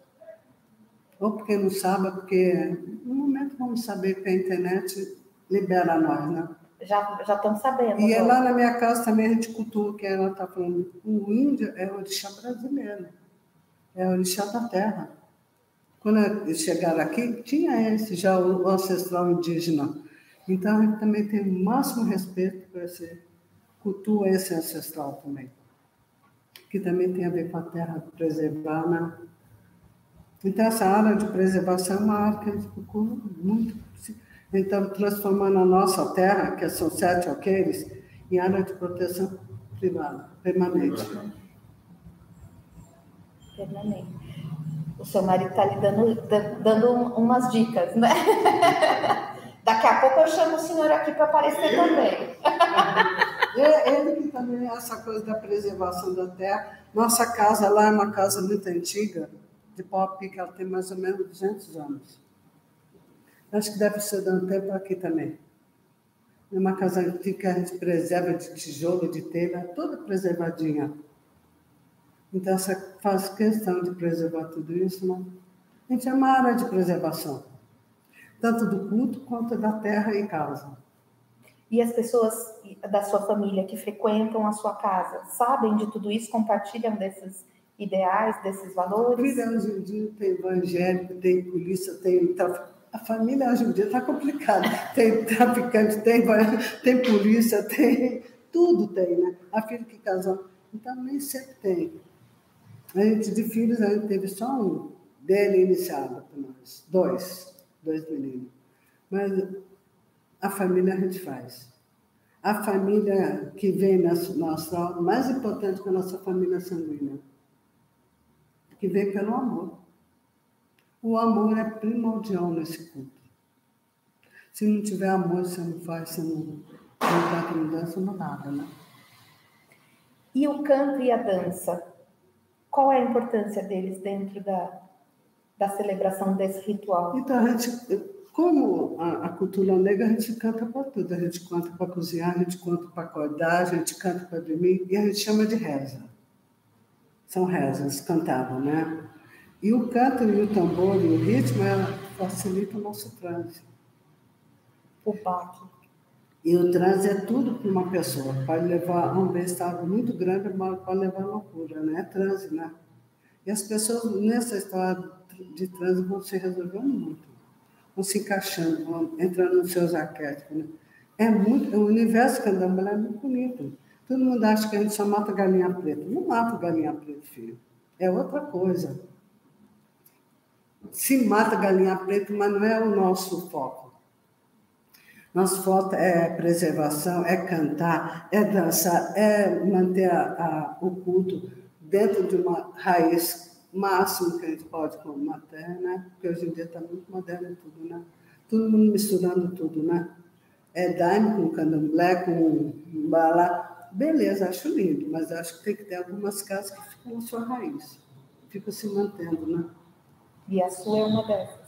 Ou porque não sabe, porque no momento vamos saber que a internet libera nós, né? Já, já estão sabendo. E é lá na minha casa também a gente cultua, que ela está falando, o índio é o orixá brasileiro, é o orixá da terra. Quando chegaram aqui, tinha esse já, o ancestral indígena. Então a gente também tem o máximo respeito por esse, cultua esse ancestral também. Que também tem a ver com a terra preservar, né? Então, essa área de preservação é uma área que a gente procura muito então, transformando a nossa terra, que são sete alqueires, em área de proteção privada, permanente. Permanente. O seu marido está lhe dando, dando umas dicas, né? Daqui a pouco eu chamo o senhor aqui para aparecer também. É ele que também, essa coisa da preservação da terra. Nossa casa lá é uma casa muito antiga, de pau a pique, ela tem mais ou menos 200 anos. Acho que deve ser dando tempo aqui também. É uma casa antiga que a gente preserva de tijolo, de telha, toda preservadinha. Então, essa faz questão de preservar tudo isso. Né? A gente é uma área de preservação, tanto do culto quanto da terra e casa. E as pessoas da sua família que frequentam a sua casa sabem de tudo isso, compartilham desses ideais, desses valores? Filha, hoje em dia tem evangélico, tem polícia, tem a família hoje em dia está complicada. Tem traficante, tem, tem polícia, tem. Tudo tem, né? A filha que casou. Então, nem sempre tem. A gente, de filhos, a gente teve só um dele iniciado para nós. Dois. Dois meninos. Mas a família a gente faz. A família que vem na nossa, mais importante que a nossa família sanguínea, que vem pelo amor. O amor é primordial nesse culto. Se não tiver amor, você não faz, você não, não tá aqui, não dança, não nada, né? E o canto e a dança? Qual é a importância deles dentro da, da celebração desse ritual? Então, a gente, como a, a cultura negra, a gente canta para tudo. A gente canta para cozinhar, a gente canta para acordar, a gente canta para dormir, e a gente chama de reza. São rezas, cantavam, né? E o canto e o tambor e o ritmo ela facilita o nosso transe. O baque. E o transe é tudo para uma pessoa. Pode levar a um bem-estar muito grande, mas pode levar a loucura, né? É transe, né? E as pessoas nessa história de transe vão se resolvendo muito. Vão se encaixando, vão entrando nos seus arquétipos. Né? É muito, o universo candomblé é muito bonito. Todo mundo acha que a gente só mata galinha preta. Não mata galinha preta, filho. É outra coisa se mata galinha preta, mas não é o nosso foco. Nosso foco é preservação, é cantar, é dançar, é manter a, a, o culto dentro de uma raiz máximo que a gente pode matéria, né? Porque hoje em dia está muito moderno tudo, né? Todo mundo misturando tudo, né? É daime com candomblé, com bala. Beleza, acho lindo, mas acho que tem que ter algumas casas que ficam na sua raiz. Ficam se mantendo, né? E a sua é uma dessas.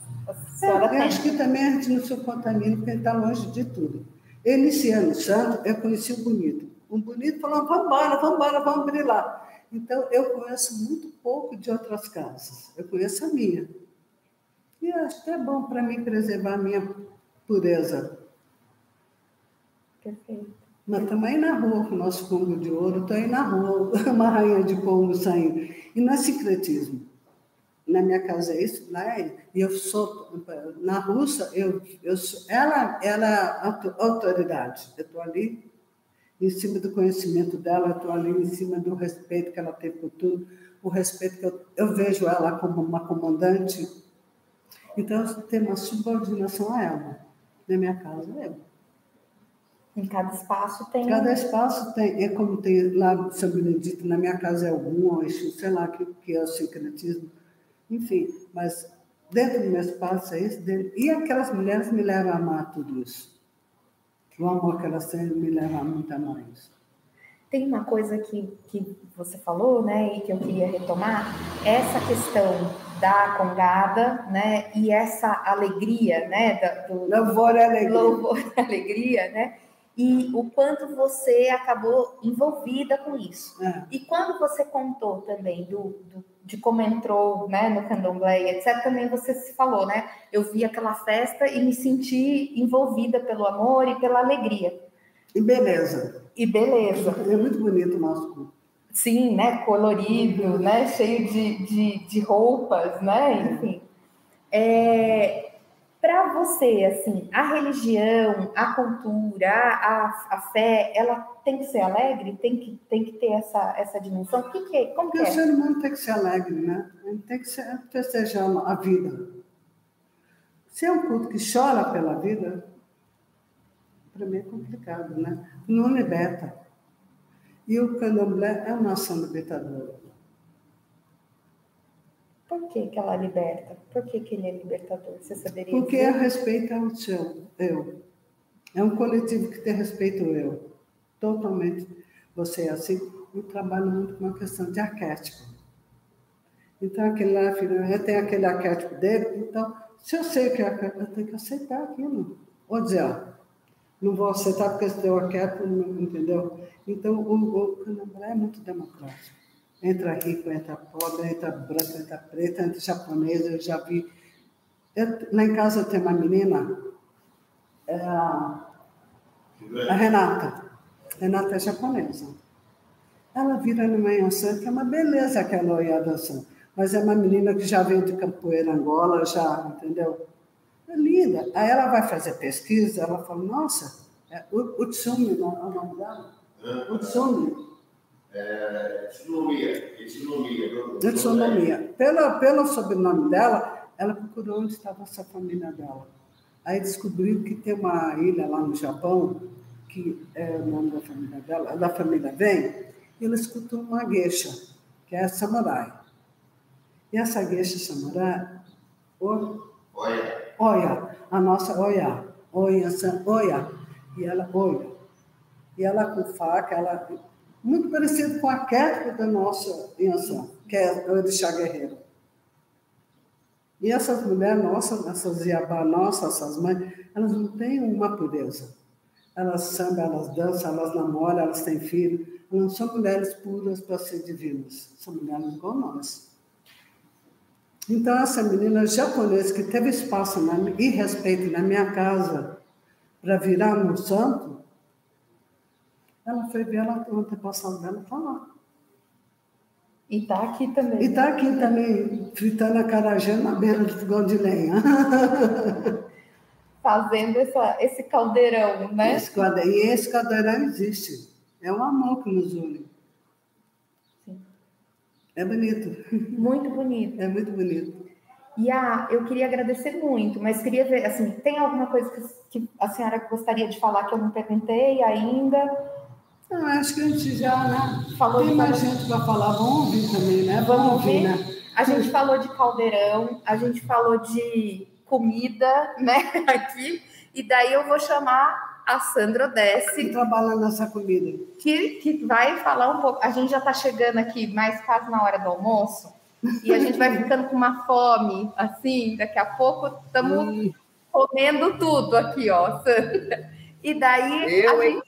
É, eu acho que também a gente não se contamina, porque está longe de tudo. Iniciando santo, eu conheci o bonito. O bonito falou: vamos embora, vamos embora, vamos brilhar. Então, eu conheço muito pouco de outras casas. Eu conheço a minha. E acho que é bom para mim preservar a minha pureza. Perfeito. Mas também na rua com o nosso pombo de ouro, estou aí na rua, uma rainha de pombo saindo. E não é secretismo na minha casa é isso, lá é, e eu sou, na Rússia, eu, eu sou, ela, ela é autoridade, eu estou ali em cima do conhecimento dela, estou ali em cima do respeito que ela tem por tudo, o respeito que eu, eu vejo ela como uma comandante, então eu tenho uma subordinação a ela, na minha casa eu. Em cada espaço tem. Cada espaço tem, é como tem lá São Benedito, na minha casa é algum, sei lá, que, que é o sincretismo enfim, mas dentro do meu espaço é isso. Dentro, e aquelas mulheres me levam a amar tudo isso. O amor que elas têm me leva muito a amar isso. Tem uma coisa que, que você falou, né, e que eu queria retomar, essa questão da congada, né? E essa alegria, né? Do, louvor e alegria. Louvor e alegria, né? E o quanto você acabou envolvida com isso. É. E quando você contou também do, do, de como entrou né, no candomblé, etc., também você se falou, né? Eu vi aquela festa e me senti envolvida pelo amor e pela alegria. E beleza. E beleza. É muito bonito o nosso culto. Sim, né? Colorido, né? Cheio de, de, de roupas, né? Enfim. É, Para você, assim, a religião, a cultura, a, a fé, ela tem que ser alegre? Tem que, tem que ter essa, essa dimensão? O que, que é? Como Porque que é? o ser humano tem que ser alegre, né? Ele tem que ser, festejar a vida. Se é um culto que chora pela vida, para mim é complicado, né? Não liberta. E o candomblé é uma ação libertadora. Por que, que ela liberta? Por que, que ele é libertador? Você saberia Porque dizer? respeita ao seu eu. É um coletivo que tem respeito ao eu. Totalmente. Você é assim. Eu trabalho muito com uma questão de arquétipo. Então, aquele lá, eu tenho aquele arquétipo dele. Então, se eu sei que é arquétipo, eu tenho que aceitar aquilo. Ou dizer, ó, não vou aceitar porque esse teu arquétipo, entendeu? Então, o, o candomblé é muito democrático. Entra rico, entra pobre, entra branco, entra preto, entra japonês. Eu já vi. Eu, lá em casa tem uma menina, é a, a Renata. Renata é japonesa. Ela vira no manhã que é uma beleza aquela olhadação. Mas é uma menina que já veio de Campoeira, Angola, já, entendeu? É linda. Aí ela vai fazer pesquisa, ela fala, nossa, é, o, o Tsumi, não é o nome dela? Utsumi. É, Tsunomia. Tsunomia. Pelo, pelo sobrenome dela, ela procurou onde estava essa família dela. Aí descobriu que tem uma ilha lá no Japão, que é o nome da família dela, da família vem, e ela escutou uma gueixa, que é a samurai. E essa gueixa samurai, o, Oia. Oia, a nossa Oia, Oia, Oia, e ela Oia. E ela com faca, ela muito parecido com a arquétipo da nossa Yansan, que é o Orixá Guerreiro. E essas mulheres nossas, essas Iabá nossas, essas mães, elas não têm uma pureza. Elas sambam, elas dançam, elas namoram, elas têm filho. Elas não são mulheres puras para ser divinas. São mulheres igual nós. Então, essa menina japonesa que teve espaço na, e respeito na minha casa para virar um santo, ela foi ver ela, o antepassado dela está lá. E está aqui também. E está aqui também, fritando a carajé na beira do fogão de lenha. Fazendo essa, esse caldeirão, né? Esse caldeirão, e esse caldeirão existe. É um amor que nos une. Sim. É bonito. Muito bonito. É muito bonito. E ah, eu queria agradecer muito, mas queria ver, assim, tem alguma coisa que, que a senhora gostaria de falar que eu não perguntei ainda? Não, acho que a gente já né, falou Tem mais gente para falar, vamos ouvir também, né? Vamos, ouvir, né? A gente falou de caldeirão, a gente falou de comida, né, aqui, e daí eu vou chamar a Sandra Odessi. Que trabalha nessa comida. Que, que vai falar um pouco. A gente já está chegando aqui mais quase na hora do almoço, e a gente vai ficando com uma fome, assim, daqui a pouco estamos comendo tudo aqui, ó, Sandra. E daí. Eu, hein?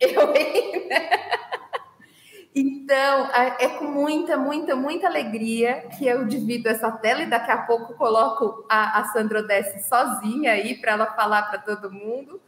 Eu? Então, é com muita, muita, muita alegria que eu divido essa tela e daqui a pouco coloco a, a Sandra Odessi sozinha aí para ela falar para todo mundo.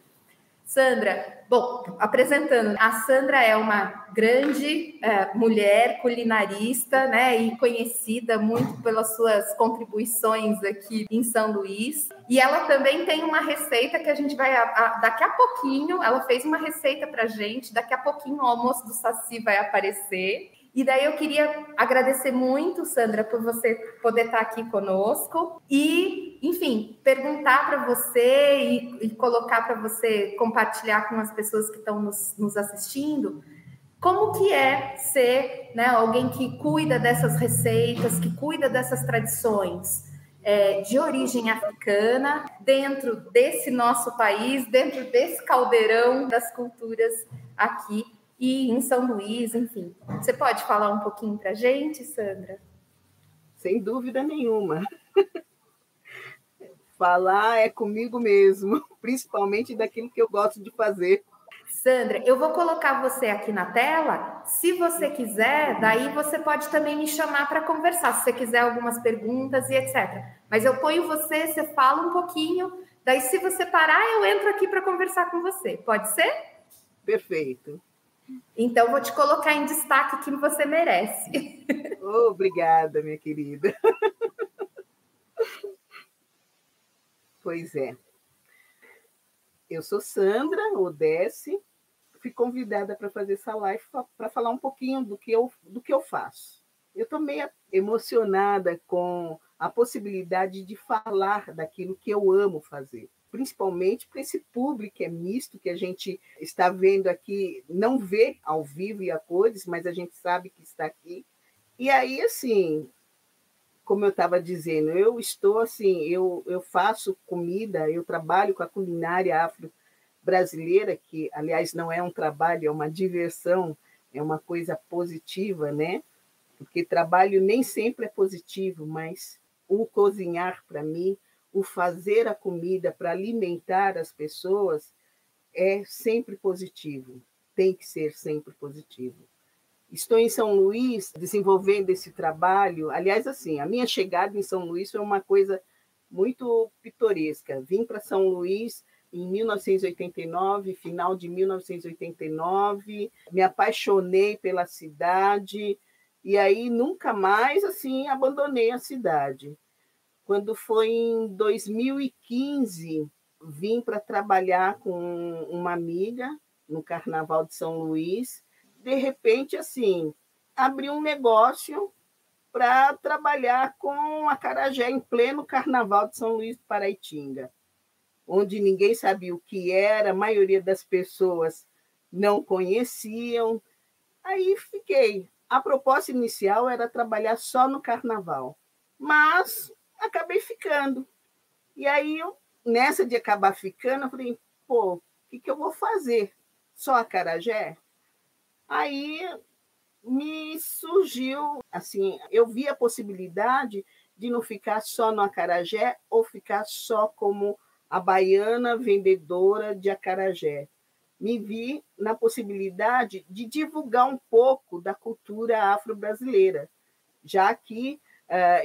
Sandra, bom, apresentando, a Sandra é uma grande é, mulher culinarista, né, e conhecida muito pelas suas contribuições aqui em São Luís. E ela também tem uma receita que a gente vai, a, a, daqui a pouquinho, ela fez uma receita para gente, daqui a pouquinho o almoço do Saci vai aparecer. E daí eu queria agradecer muito, Sandra, por você poder estar aqui conosco. E, enfim, perguntar para você e, e colocar para você compartilhar com as pessoas que estão nos, nos assistindo como que é ser né, alguém que cuida dessas receitas, que cuida dessas tradições é, de origem africana, dentro desse nosso país, dentro desse caldeirão das culturas aqui e em São Luís, enfim. Você pode falar um pouquinho para a gente, Sandra? sem dúvida nenhuma. Falar é comigo mesmo, principalmente daquilo que eu gosto de fazer. Sandra, eu vou colocar você aqui na tela. Se você quiser, daí você pode também me chamar para conversar, se você quiser algumas perguntas e etc. Mas eu ponho você, você fala um pouquinho, daí se você parar, eu entro aqui para conversar com você. Pode ser? Perfeito. Então, vou te colocar em destaque que você merece. Obrigada, minha querida. Pois é. Eu sou Sandra Odesse, fui convidada para fazer essa live para falar um pouquinho do que eu, do que eu faço. Eu estou meio emocionada com a possibilidade de falar daquilo que eu amo fazer, principalmente para esse público que é misto, que a gente está vendo aqui, não vê ao vivo e a cores, mas a gente sabe que está aqui. E aí, assim, como eu estava dizendo, eu estou assim, eu, eu faço comida, eu trabalho com a culinária afro-brasileira, que, aliás, não é um trabalho, é uma diversão, é uma coisa positiva, né? Porque trabalho nem sempre é positivo, mas o cozinhar para mim, o fazer a comida para alimentar as pessoas é sempre positivo, tem que ser sempre positivo. Estou em São Luís desenvolvendo esse trabalho. Aliás, assim, a minha chegada em São Luís foi uma coisa muito pitoresca. Vim para São Luís em 1989, final de 1989, me apaixonei pela cidade e aí nunca mais assim abandonei a cidade. Quando foi em 2015, vim para trabalhar com uma amiga no Carnaval de São Luís de repente, assim, abrir um negócio para trabalhar com a Carajé em pleno Carnaval de São Luís do Paraitinga, onde ninguém sabia o que era, a maioria das pessoas não conheciam. Aí fiquei. A proposta inicial era trabalhar só no Carnaval, mas acabei ficando. E aí, eu, nessa de acabar ficando, eu falei, pô, o que, que eu vou fazer? Só a Carajé? Aí me surgiu, assim, eu vi a possibilidade de não ficar só no acarajé ou ficar só como a baiana vendedora de acarajé. Me vi na possibilidade de divulgar um pouco da cultura afro-brasileira, já que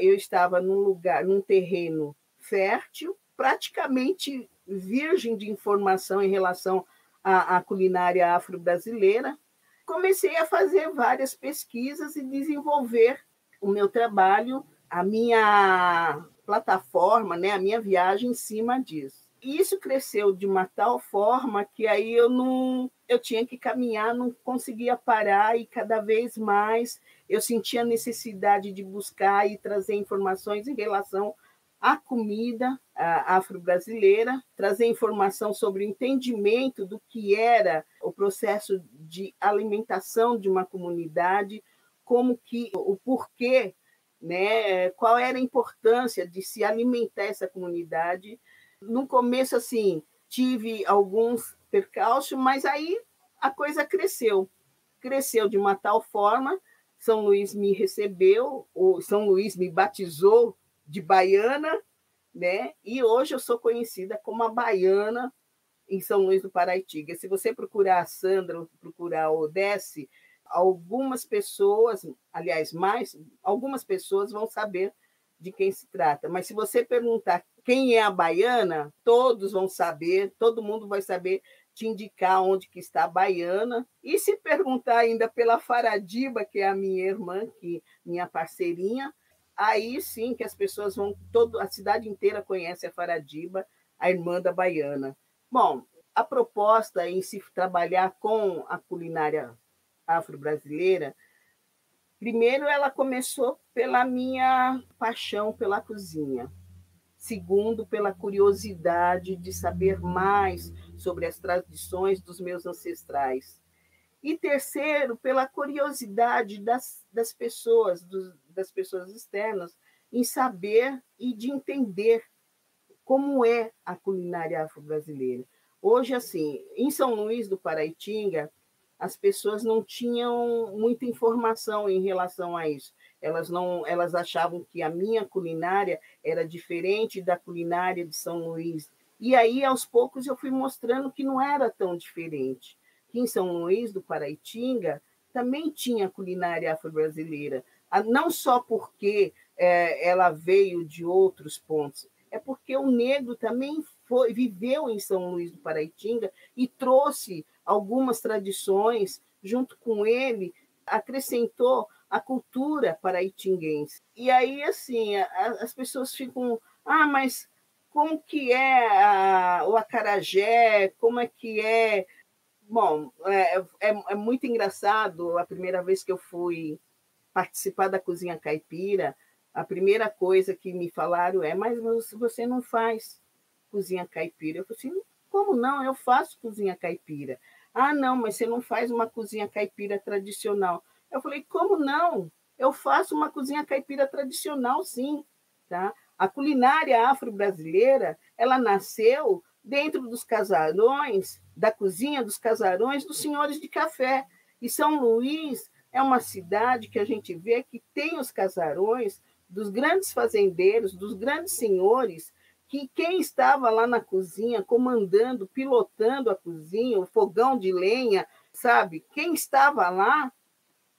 eu estava num lugar, num terreno fértil, praticamente virgem de informação em relação à, à culinária afro-brasileira, comecei a fazer várias pesquisas e desenvolver o meu trabalho, a minha plataforma, né, a minha viagem em cima disso. E isso cresceu de uma tal forma que aí eu não eu tinha que caminhar, não conseguia parar e cada vez mais eu sentia a necessidade de buscar e trazer informações em relação a comida afro-brasileira, trazer informação sobre o entendimento do que era o processo de alimentação de uma comunidade, como que o porquê, né, qual era a importância de se alimentar essa comunidade. No começo assim, tive alguns percalços, mas aí a coisa cresceu. Cresceu de uma tal forma, São Luís me recebeu, o São Luís me batizou de baiana, né? E hoje eu sou conhecida como a baiana em São Luís do Paraitiga. Se você procurar a Sandra ou procurar a Odesse, algumas pessoas, aliás, mais, algumas pessoas vão saber de quem se trata. Mas se você perguntar quem é a baiana, todos vão saber, todo mundo vai saber te indicar onde que está a baiana. E se perguntar ainda pela Faradiba, que é a minha irmã, que minha parceirinha, aí sim que as pessoas vão, todo, a cidade inteira conhece a Faradiba, a irmã da baiana. Bom, a proposta em se trabalhar com a culinária afro-brasileira, primeiro ela começou pela minha paixão pela cozinha. Segundo, pela curiosidade de saber mais sobre as tradições dos meus ancestrais. E terceiro, pela curiosidade das, das pessoas, das pessoas externas em saber e de entender como é a culinária afro-brasileira. Hoje, assim, em São Luís do Paraitinga, as pessoas não tinham muita informação em relação a isso. elas não, elas achavam que a minha culinária era diferente da culinária de São Luís. E aí, aos poucos, eu fui mostrando que não era tão diferente. Que em São Luís do Paraitinga também tinha culinária afro-brasileira, não só porque é, ela veio de outros pontos, é porque o negro também foi, viveu em São Luís do Paraitinga e trouxe algumas tradições junto com ele, acrescentou a cultura paraitinguense. E aí, assim, as pessoas ficam, ah, mas como que é a, o acarajé, como é que é... Bom, é, é, é muito engraçado, a primeira vez que eu fui participar da cozinha caipira, a primeira coisa que me falaram é, mas você não faz cozinha caipira. Eu falei assim, como não? Eu faço cozinha caipira. Ah, não, mas você não faz uma cozinha caipira tradicional. Eu falei, como não? Eu faço uma cozinha caipira tradicional, sim. Tá? A culinária afro-brasileira, ela nasceu dentro dos casarões, da cozinha dos casarões dos senhores de café. E São Luís é uma cidade que a gente vê que tem os casarões dos grandes fazendeiros, dos grandes senhores, que quem estava lá na cozinha, comandando, pilotando a cozinha, o fogão de lenha, sabe? Quem estava lá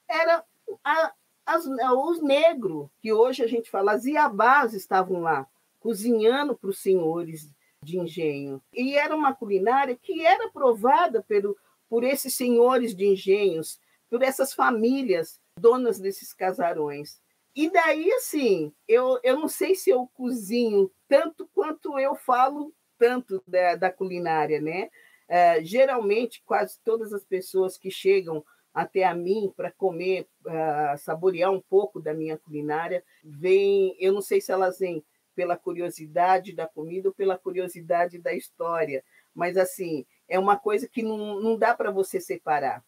era a, as, os negros, que hoje a gente fala, as iabás estavam lá, cozinhando para os senhores de engenho. E era uma culinária que era provada pelo, por esses senhores de engenhos, por essas famílias donas desses casarões. E daí, assim, eu, eu não sei se eu cozinho tanto quanto eu falo tanto da, da culinária, né? É, geralmente, quase todas as pessoas que chegam até a mim para comer, uh, saborear um pouco da minha culinária, vêm, eu não sei se elas vêm pela curiosidade da comida ou pela curiosidade da história, mas assim, é uma coisa que não, não dá para você separar,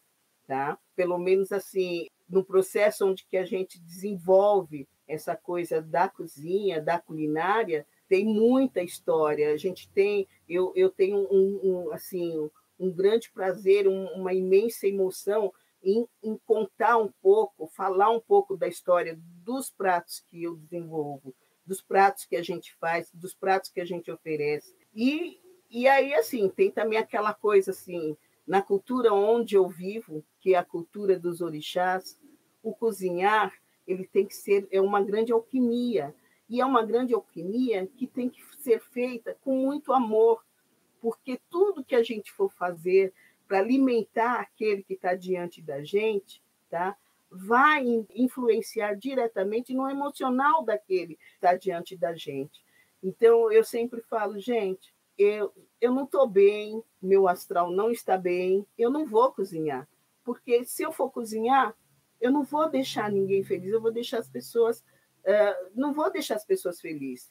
tá? Pelo menos assim, no processo onde que a gente desenvolve essa coisa da cozinha, da culinária, tem muita história. A gente tem, eu, eu tenho um, um assim um grande prazer, um, uma imensa emoção em, em, contar um pouco, falar um pouco da história dos pratos que eu desenvolvo, dos pratos que a gente faz, dos pratos que a gente oferece. E, e aí, assim, tem também aquela coisa assim, na cultura onde eu vivo, que é a cultura dos orixás, o cozinhar ele tem que ser é uma grande alquimia e é uma grande alquimia que tem que ser feita com muito amor, porque tudo que a gente for fazer para alimentar aquele que está diante da gente, tá? vai influenciar diretamente no emocional daquele que está diante da gente. Então, eu sempre falo, gente, eu, eu não estou bem, meu astral não está bem, eu não vou cozinhar. Porque se eu for cozinhar, eu não vou deixar ninguém feliz, eu vou deixar as pessoas, uh, não vou deixar as pessoas felizes.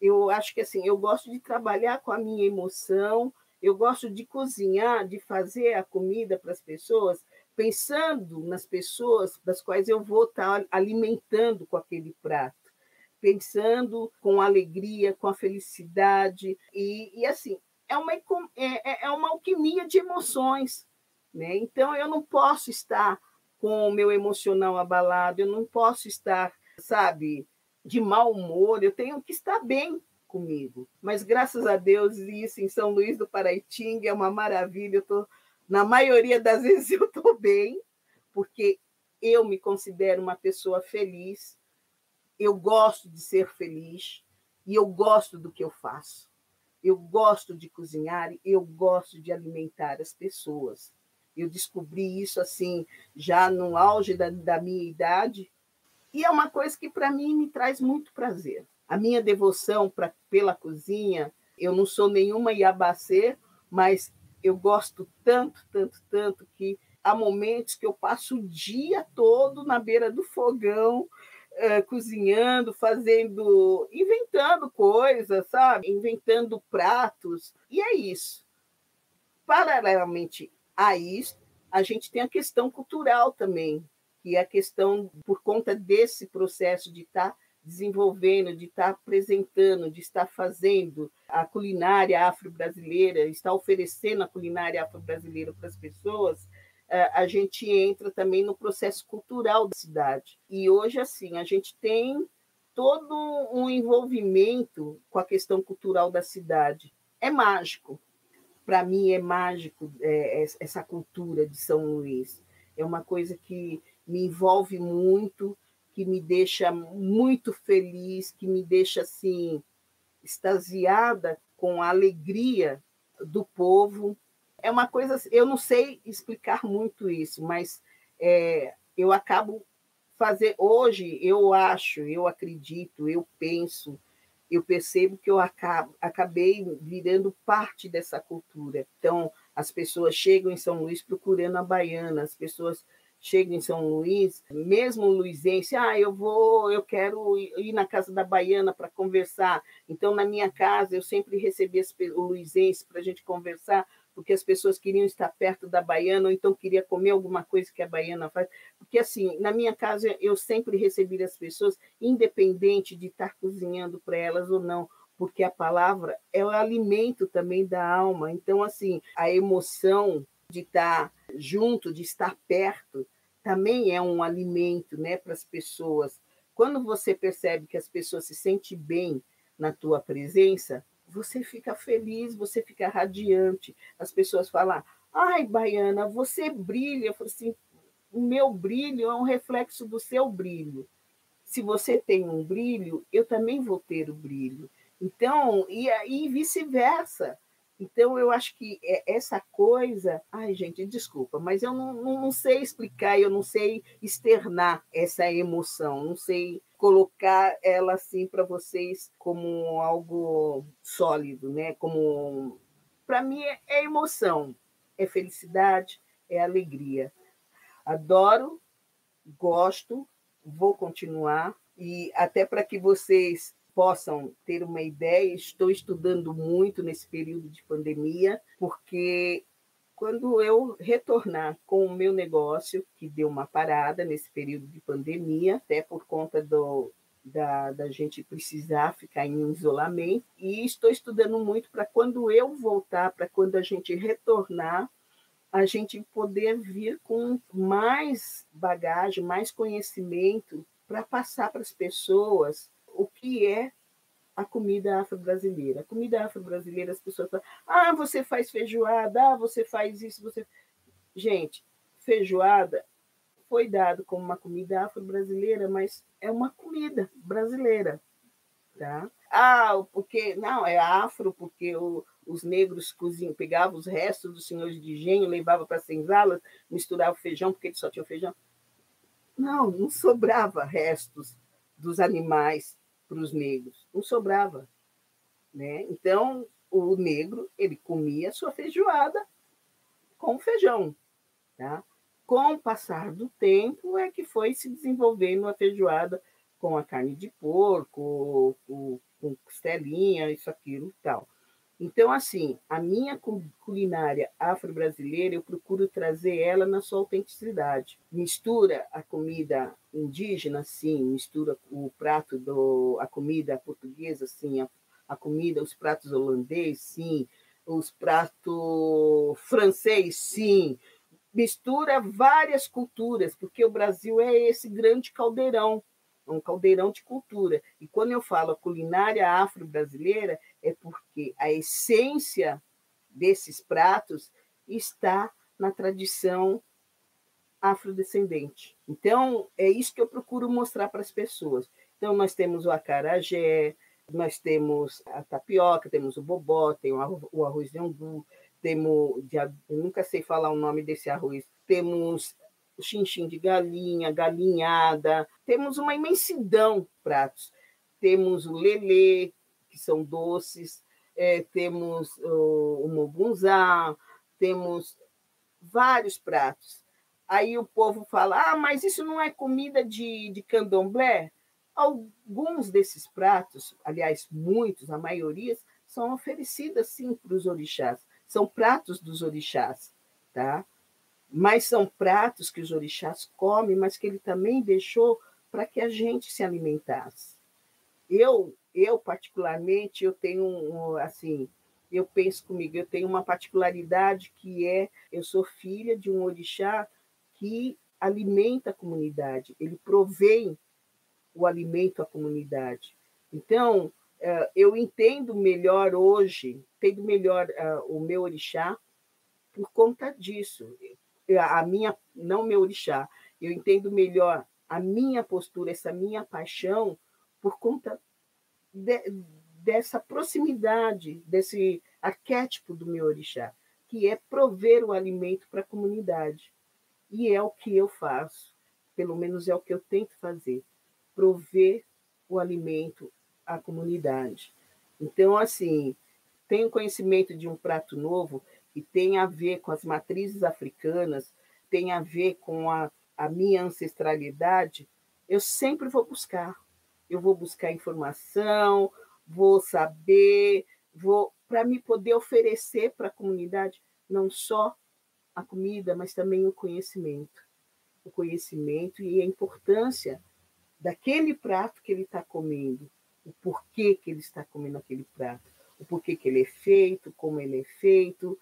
Eu acho que assim, eu gosto de trabalhar com a minha emoção, eu gosto de cozinhar, de fazer a comida para as pessoas, pensando nas pessoas das quais eu vou estar alimentando com aquele prato, pensando com alegria, com a felicidade e, e assim é uma é, é, é uma alquimia de emoções, né? Então eu não posso estar com o meu emocional abalado, eu não posso estar, sabe, de mau humor, eu tenho que estar bem comigo. Mas graças a Deus, isso em São Luís do Paraitinga é uma maravilha. Eu tô, na maioria das vezes eu estou bem, porque eu me considero uma pessoa feliz, eu gosto de ser feliz e eu gosto do que eu faço. Eu gosto de cozinhar, eu gosto de alimentar as pessoas. Eu descobri isso assim, já no auge da, da minha idade, e é uma coisa que para mim me traz muito prazer. A minha devoção pra, pela cozinha, eu não sou nenhuma iabacê, mas eu gosto tanto, tanto, tanto que há momentos que eu passo o dia todo na beira do fogão, Uh, cozinhando, fazendo, inventando coisas, sabe? Inventando pratos. E é isso. Paralelamente a isso, a gente tem a questão cultural também, que é a questão, por conta desse processo de estar tá desenvolvendo, de estar tá apresentando, de estar fazendo a culinária afro-brasileira, estar oferecendo a culinária afro-brasileira para as pessoas, a gente entra também no processo cultural da cidade. E hoje, assim, a gente tem todo um envolvimento com a questão cultural da cidade. É mágico. Para mim, é mágico é, essa cultura de São Luís. É uma coisa que me envolve muito, que me deixa muito feliz, que me deixa assim extasiada com a alegria do povo. É uma coisa, eu não sei explicar muito isso, mas é, eu acabo fazer hoje, eu acho, eu acredito, eu penso, eu percebo que eu acabo, acabei virando parte dessa cultura. Então, as pessoas chegam em São Luís procurando a baiana, as pessoas chega em São Luís, mesmo luizense, ah, eu vou, eu quero ir na casa da baiana para conversar. Então, na minha casa, eu sempre recebi o luizense para a gente conversar, porque as pessoas queriam estar perto da baiana, ou então queria comer alguma coisa que a baiana faz. Porque, assim, na minha casa, eu sempre recebi as pessoas, independente de estar cozinhando para elas ou não, porque a palavra é o alimento também da alma. Então, assim, a emoção de estar junto, de estar perto, também é um alimento né, para as pessoas. Quando você percebe que as pessoas se sentem bem na tua presença, você fica feliz, você fica radiante. As pessoas falam, ai, Baiana, você brilha. Eu falo assim, o meu brilho é um reflexo do seu brilho. Se você tem um brilho, eu também vou ter o brilho. Então, e, e vice-versa. Então, eu acho que é essa coisa. Ai, gente, desculpa, mas eu não, não, sei explicar, eu não sei externar essa emoção, não sei colocar ela assim para vocês como algo sólido, né? Como para mim é, é emoção, é felicidade, é alegria. Adoro, gosto, vou continuar e até para que vocês possam ter uma ideia, estou estudando muito nesse período de pandemia, porque quando eu retornar com o meu negócio, que deu uma parada nesse período de pandemia, até por conta do, da, da gente precisar ficar em isolamento, e estou estudando muito para quando eu voltar, para quando a gente retornar, a gente poder vir com mais bagagem, mais conhecimento para passar para as pessoas o que é a comida afro-brasileira. A comida afro-brasileira, as pessoas falam, ah, você faz feijoada, ah, você faz isso, você. Gente, feijoada foi dado como uma comida afro-brasileira, mas é uma comida brasileira. Tá? Ah, porque. Não, é afro, porque o, os negros cozinham, pegavam os restos dos senhores de engenho, levavam para as senzalas, misturavam feijão, porque eles só tinham feijão. Não, não sobrava restos dos animais para os negros, não sobrava. Né? Então, o negro ele comia sua feijoada com feijão. Tá? Com o passar do tempo é que foi se desenvolvendo a feijoada com a carne de porco, com, costelinha, isso, aquilo e tal. Então, assim, a minha culinária afro-brasileira, eu procuro trazer ela na sua autenticidade. Mistura a comida indígena, sim, mistura o prato do a comida portuguesa, sim, a, a comida, os pratos holandês, sim, os pratos francês, sim. Mistura várias culturas, porque o Brasil é esse grande caldeirão um caldeirão de cultura. E quando eu falo culinária afro-brasileira, é porque a essência desses pratos está na tradição afrodescendente. Então, é isso que eu procuro mostrar para as pessoas. Então, nós temos o acarajé, nós temos a tapioca, temos o bobó, tem o arroz de angu, temos, nunca sei falar o nome desse arroz, temos o chinchim de galinha, galinhada, temos uma imensidão de pratos. Temos o lelê, que são doces, é, temos o, o mogunzá, temos vários pratos. Aí o povo fala: ah, mas isso não é comida de, de candomblé? Alguns desses pratos, aliás, muitos, a maioria, são oferecidas sim para os orixás. São pratos dos orixás, tá? Mas são pratos que os orixás comem, mas que ele também deixou para que a gente se alimentasse. Eu, eu particularmente, eu tenho um, assim, eu penso comigo, eu tenho uma particularidade que é, eu sou filha de um orixá que alimenta a comunidade, ele provém o alimento à comunidade. Então, eh, eu entendo melhor hoje, entendo melhor eh, o meu orixá por conta disso. A minha, não meu orixá, eu entendo melhor a minha postura, essa minha paixão, por conta de, dessa proximidade, desse arquétipo do meu orixá, que é prover o alimento para a comunidade. E é o que eu faço, pelo menos é o que eu tento fazer, prover o alimento à comunidade. Então, assim, tenho conhecimento de um prato novo que tem a ver com as matrizes africanas, tem a ver com a, a minha ancestralidade, eu sempre vou buscar. Eu vou buscar informação, vou saber, vou para me poder oferecer para a comunidade não só a comida, mas também o conhecimento. O conhecimento e a importância daquele prato que ele está comendo, o porquê que ele está comendo aquele prato, o porquê que ele é feito, como ele é feito,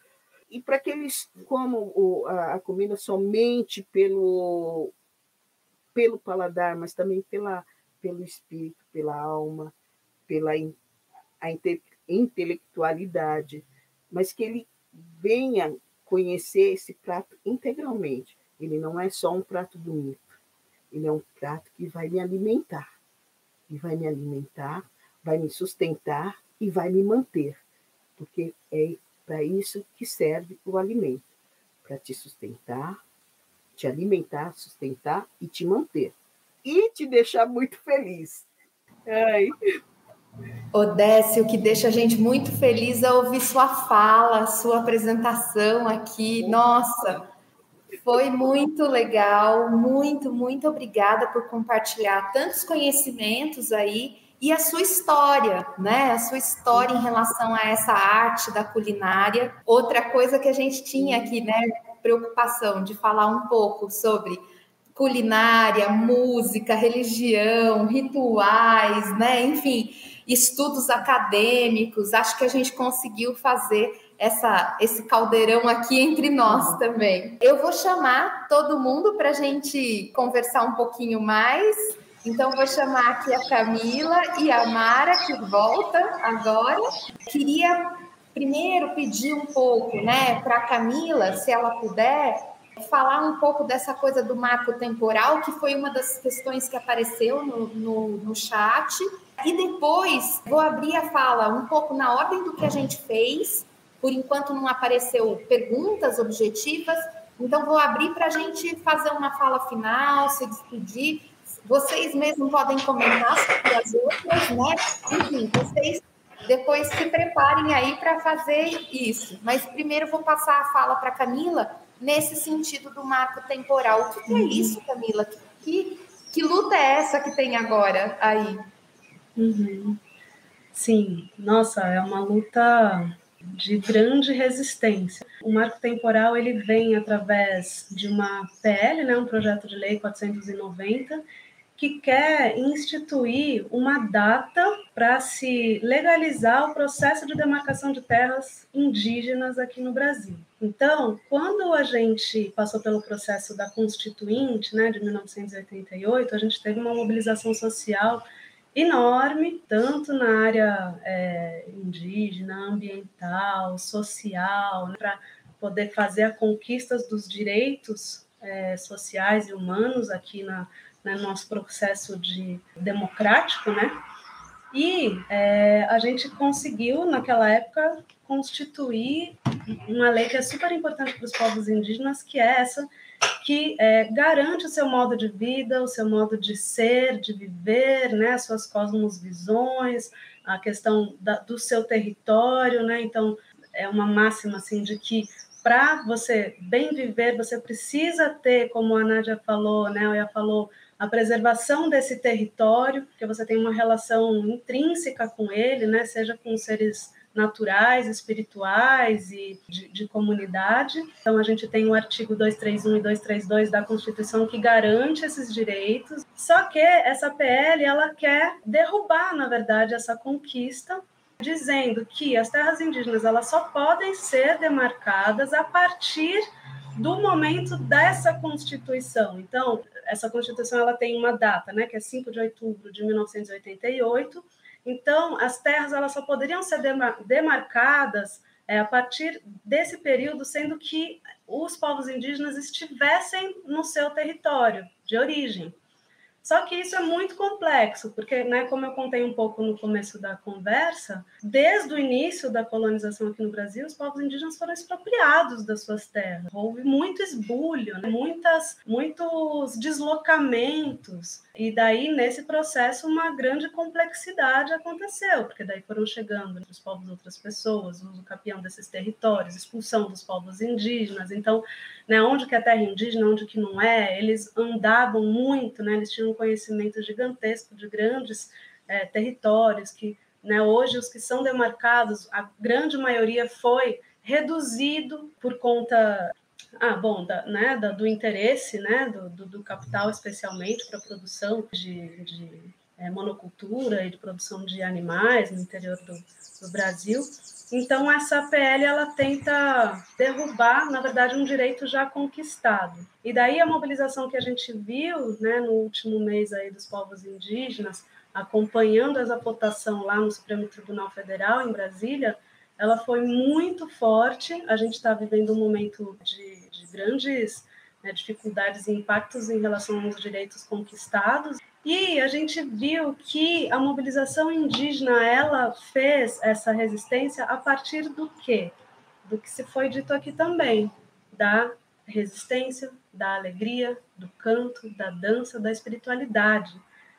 e para que eles comam a comida somente pelo, pelo paladar, mas também pela, pelo espírito, pela alma, pela a intelectualidade, mas que ele venha conhecer esse prato integralmente. Ele não é só um prato bonito, ele é um prato que vai me alimentar. E vai me alimentar, vai me sustentar e vai me manter, porque é para isso que serve o alimento para te sustentar, te alimentar, sustentar e te manter. E te deixar muito feliz. Ai. Odécio, o que deixa a gente muito feliz é ouvir sua fala, sua apresentação aqui. Nossa, foi muito legal, muito, muito obrigada por compartilhar tantos conhecimentos aí e a sua história, né? A sua história em relação a essa arte da culinária. Outra coisa que a gente tinha aqui, né? Preocupação de falar um pouco sobre culinária, música, religião, rituais, né? Enfim, estudos acadêmicos. Acho que a gente conseguiu fazer essa, esse caldeirão aqui entre nós também. Eu vou chamar todo mundo para a gente conversar um pouquinho mais. Então, vou chamar aqui a Camila e a Mara, que volta agora. Queria primeiro pedir um pouco, né, para a Camila, se ela puder, falar um pouco dessa coisa do marco temporal, que foi uma das questões que apareceu no, no, no chat. E depois vou abrir a fala um pouco na ordem do que a gente fez. Por enquanto não apareceu perguntas objetivas, então vou abrir para a gente fazer uma fala final, se despedir vocês mesmos podem comentar sobre as outras, né? Enfim, vocês depois se preparem aí para fazer isso. Mas primeiro vou passar a fala para Camila nesse sentido do marco temporal. O que é isso, Camila? Que, que luta é essa que tem agora aí? Uhum. Sim, nossa, é uma luta de grande resistência. O marco temporal ele vem através de uma PL, né, um projeto de lei 490, que quer instituir uma data para se legalizar o processo de demarcação de terras indígenas aqui no Brasil. Então, quando a gente passou pelo processo da Constituinte, né, de 1988, a gente teve uma mobilização social enorme, tanto na área é, indígena, ambiental, social, né, para poder fazer a conquista dos direitos é, sociais e humanos aqui na, né, no nosso processo de democrático, né? E é, a gente conseguiu, naquela época, constituir uma lei que é super importante para os povos indígenas, que é essa que é, garante o seu modo de vida, o seu modo de ser, de viver, né, as suas cosmovisões, a questão da, do seu território, né? Então é uma máxima assim de que para você bem viver, você precisa ter, como a Nádia falou, né, a falou, a preservação desse território, porque você tem uma relação intrínseca com ele, né, seja com seres naturais, espirituais e de, de, comunidade. Então, a gente tem o artigo 231 e 232 da Constituição que garante esses direitos. Só que essa PL, ela quer derrubar, na verdade, essa conquista dizendo que as terras indígenas elas só podem ser demarcadas a partir do momento dessa Constituição. Então, essa Constituição ela tem uma data, né, que é 5 de outubro de 1988. Então, as terras elas só poderiam ser demarcadas é, a partir desse período, sendo que os povos indígenas estivessem no seu território de origem. Só que isso é muito complexo, porque, né, como eu contei um pouco no começo da conversa, desde o início da colonização aqui no Brasil, os povos indígenas foram expropriados das suas terras. Houve muito esbulho, né, muitas, muitos deslocamentos. E daí, nesse processo, uma grande complexidade aconteceu, porque daí foram chegando os povos outras pessoas, o capião desses territórios, expulsão dos povos indígenas. Então, né, onde que é terra indígena, onde que não é, eles andavam muito, né, eles tinham um conhecimento gigantesco de grandes é, territórios, que né, hoje os que são demarcados, a grande maioria foi reduzido por conta ah, bom, da, né, da, do interesse né, do, do, do capital, especialmente para a produção de, de é, monocultura e de produção de animais no interior do, do Brasil. Então, essa PL ela tenta derrubar, na verdade, um direito já conquistado. E daí a mobilização que a gente viu né, no último mês aí dos povos indígenas, acompanhando essa votação lá no Supremo Tribunal Federal, em Brasília, ela foi muito forte. A gente está vivendo um momento de, de grandes né, dificuldades e impactos em relação aos direitos conquistados. E a gente viu que a mobilização indígena ela fez essa resistência a partir do quê? Do que se foi dito aqui também, da resistência, da alegria, do canto, da dança, da espiritualidade.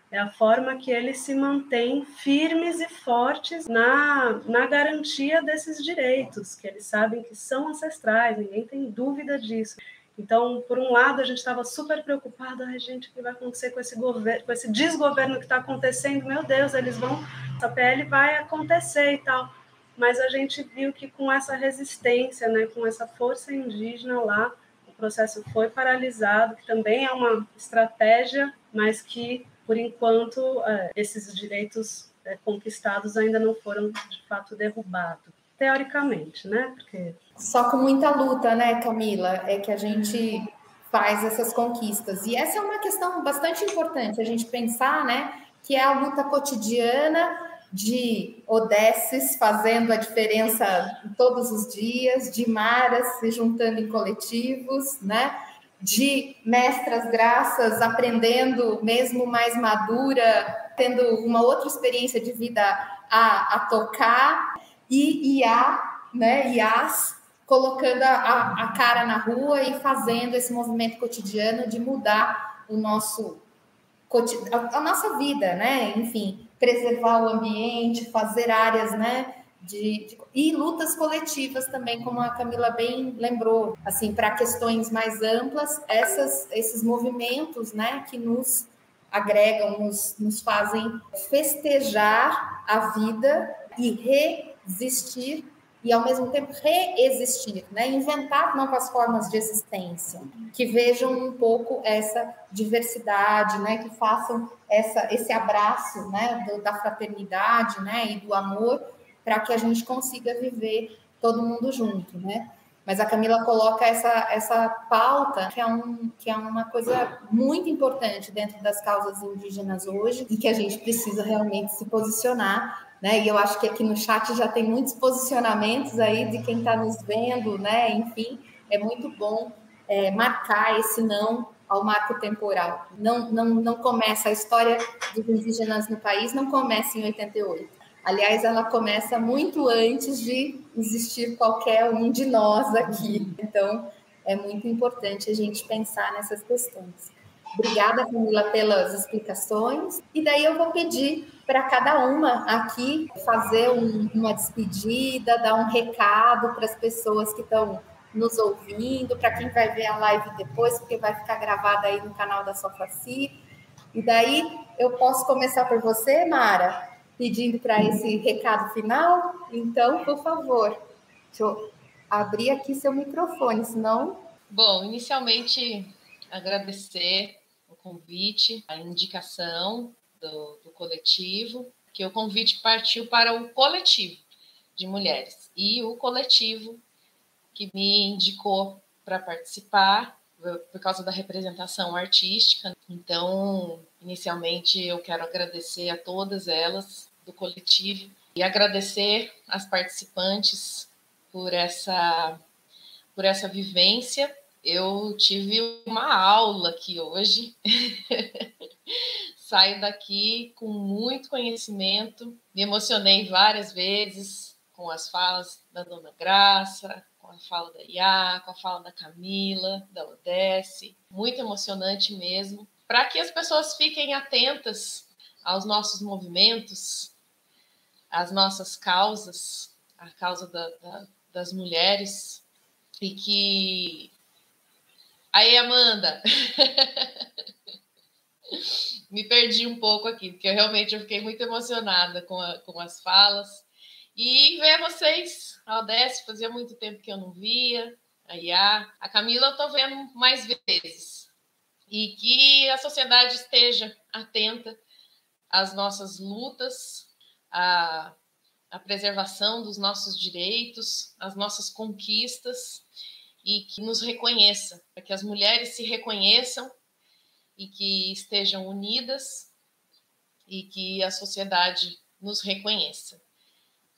É a forma que eles se mantêm firmes e fortes na, na garantia desses direitos, que eles sabem que são ancestrais, ninguém tem dúvida disso. Então, por um lado, a gente estava super preocupada, ai gente, o que vai acontecer com esse governo, com esse desgoverno que está acontecendo? Meu Deus, eles vão, essa PL vai acontecer e tal. Mas a gente viu que com essa resistência, né, com essa força indígena lá, o processo foi paralisado, que também é uma estratégia, mas que, por enquanto, é, esses direitos é, conquistados ainda não foram de fato derrubados teoricamente, né? Porque só com muita luta, né, Camila, é que a gente faz essas conquistas. E essa é uma questão bastante importante a gente pensar, né, que é a luta cotidiana de Odesses fazendo a diferença todos os dias, de Maras se juntando em coletivos, né? De mestras graças aprendendo, mesmo mais madura, tendo uma outra experiência de vida a, a tocar, e IA, né, IAs, colocando a, a cara na rua e fazendo esse movimento cotidiano de mudar o nosso a, a nossa vida, né? Enfim, preservar o ambiente, fazer áreas, né? De, de, e lutas coletivas também, como a Camila bem lembrou, assim, para questões mais amplas, essas, esses movimentos, né, que nos agregam, nos, nos fazem festejar a vida e re existir e ao mesmo tempo reexistir, né? inventar novas formas de existência que vejam um pouco essa diversidade, né? que façam essa, esse abraço né? Do, da fraternidade né? e do amor para que a gente consiga viver todo mundo junto, né? Mas a Camila coloca essa, essa pauta, que é, um, que é uma coisa muito importante dentro das causas indígenas hoje, e que a gente precisa realmente se posicionar né? E eu acho que aqui no chat já tem muitos posicionamentos aí de quem está nos vendo, né? Enfim, é muito bom é, marcar esse não ao marco temporal. Não, não, não começa a história dos indígenas no país, não começa em 88. Aliás, ela começa muito antes de existir qualquer um de nós aqui. Então, é muito importante a gente pensar nessas questões. Obrigada, Camila, pelas explicações. E daí eu vou pedir para cada uma aqui fazer um, uma despedida, dar um recado para as pessoas que estão nos ouvindo, para quem vai ver a live depois, porque vai ficar gravada aí no canal da Sofaci. E daí eu posso começar por você, Mara, pedindo para esse recado final. Então, por favor, deixa eu abrir aqui seu microfone, senão. Bom, inicialmente agradecer o convite, a indicação do, do coletivo, que o convite partiu para o coletivo de mulheres. E o coletivo que me indicou para participar por causa da representação artística. Então, inicialmente, eu quero agradecer a todas elas do coletivo e agradecer as participantes por essa por essa vivência. Eu tive uma aula aqui hoje. Saio daqui com muito conhecimento. Me emocionei várias vezes com as falas da Dona Graça, com a fala da Iá, com a fala da Camila, da Odesse. Muito emocionante mesmo. Para que as pessoas fiquem atentas aos nossos movimentos, às nossas causas, a causa da, da, das mulheres, e que. Aí, Amanda! Me perdi um pouco aqui, porque eu realmente eu fiquei muito emocionada com, a, com as falas. E ver vocês, a fazia muito tempo que eu não via, a Iá, a Camila eu estou vendo mais vezes. E que a sociedade esteja atenta às nossas lutas, à, à preservação dos nossos direitos, às nossas conquistas e que nos reconheça, para que as mulheres se reconheçam e que estejam unidas e que a sociedade nos reconheça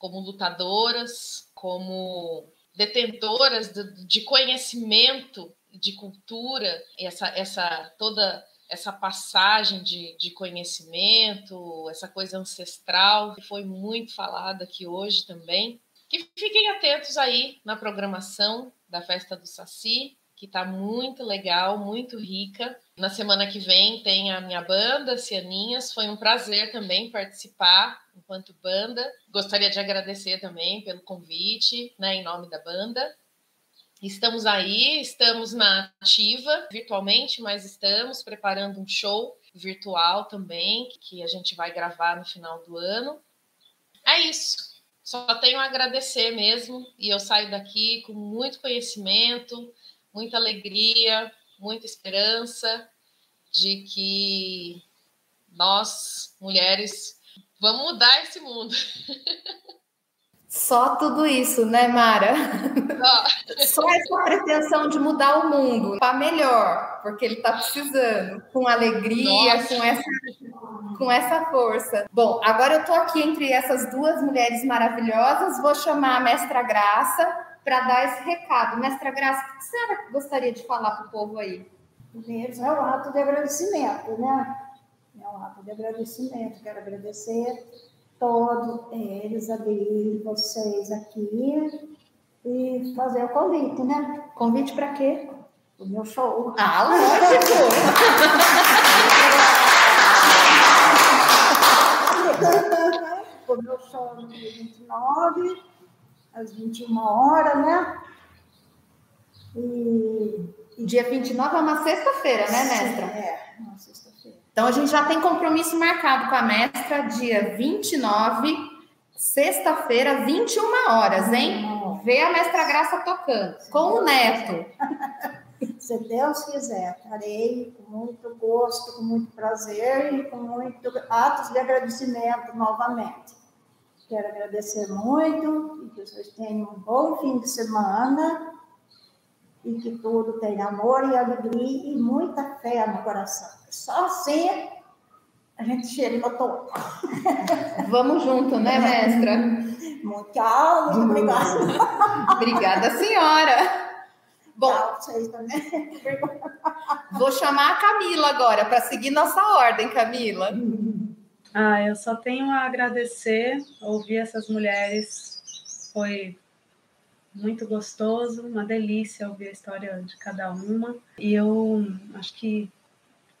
como lutadoras, como detentoras de, conhecimento, de cultura, essa, essa toda essa passagem de, de conhecimento, essa coisa ancestral que foi muito falada aqui hoje também. Que fiquem atentos aí na programação da festa do Saci, que está muito legal, muito rica. Na semana que vem tem a minha banda, Cianinhas. Foi um prazer também participar enquanto banda. Gostaria de agradecer também pelo convite, né, em nome da banda. Estamos aí, estamos na ativa virtualmente, mas estamos preparando um show virtual também, que a gente vai gravar no final do ano. É isso. Só tenho a agradecer mesmo e eu saio daqui com muito conhecimento, muita alegria, muita esperança de que nós, mulheres, vamos mudar esse mundo. Só tudo isso, né, Mara? Só essa pretensão de mudar o mundo para melhor, porque ele está precisando, com alegria, Nossa. com essa, com essa força. Bom, agora eu estou aqui entre essas duas mulheres maravilhosas, vou chamar a Mestra Graça para dar esse recado. Mestra Graça, o que a senhora gostaria de falar para o povo aí? Primeiro, é um ato de agradecimento, né? É um ato de agradecimento. Quero agradecer todos eles, abrir vocês aqui e fazer o convite, né? Convite para quê? O meu show. Ah, lógico! o meu show no dia 29 às 21 horas, né? E, e dia 29 é uma sexta-feira, né, mestra? É, uma sexta-feira. Então a gente já tem compromisso marcado com a mestra dia 29, sexta-feira, 21 horas, hein? Vê a mestra Graça tocando, Se com Deus o neto. Se Deus quiser, farei com muito gosto, com muito prazer e com muito atos de agradecimento novamente. Quero agradecer muito e que vocês tenham um bom fim de semana e que tudo tenha amor e alegria e muita fé no coração. Só assim a gente chega no topo. Vamos junto, né, mestra? Muito tchau, muito obrigada. obrigada, senhora. Bom. Vou chamar a Camila agora para seguir nossa ordem, Camila. Ah, eu só tenho a agradecer, ouvir essas mulheres foi muito gostoso, uma delícia ouvir a história de cada uma. E eu acho que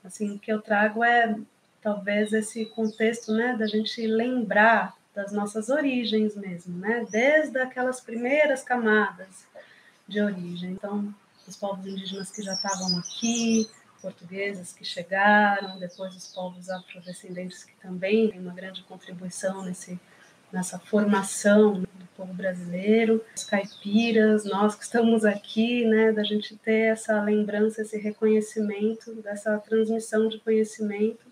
assim, o que eu trago é talvez esse contexto, né, da gente lembrar das nossas origens mesmo, né, desde aquelas primeiras camadas de origem. Então, os povos indígenas que já estavam aqui, portuguesas que chegaram, depois os povos afrodescendentes que também têm uma grande contribuição nesse, nessa formação do povo brasileiro, os caipiras, nós que estamos aqui, né, da gente ter essa lembrança, esse reconhecimento, dessa transmissão de conhecimento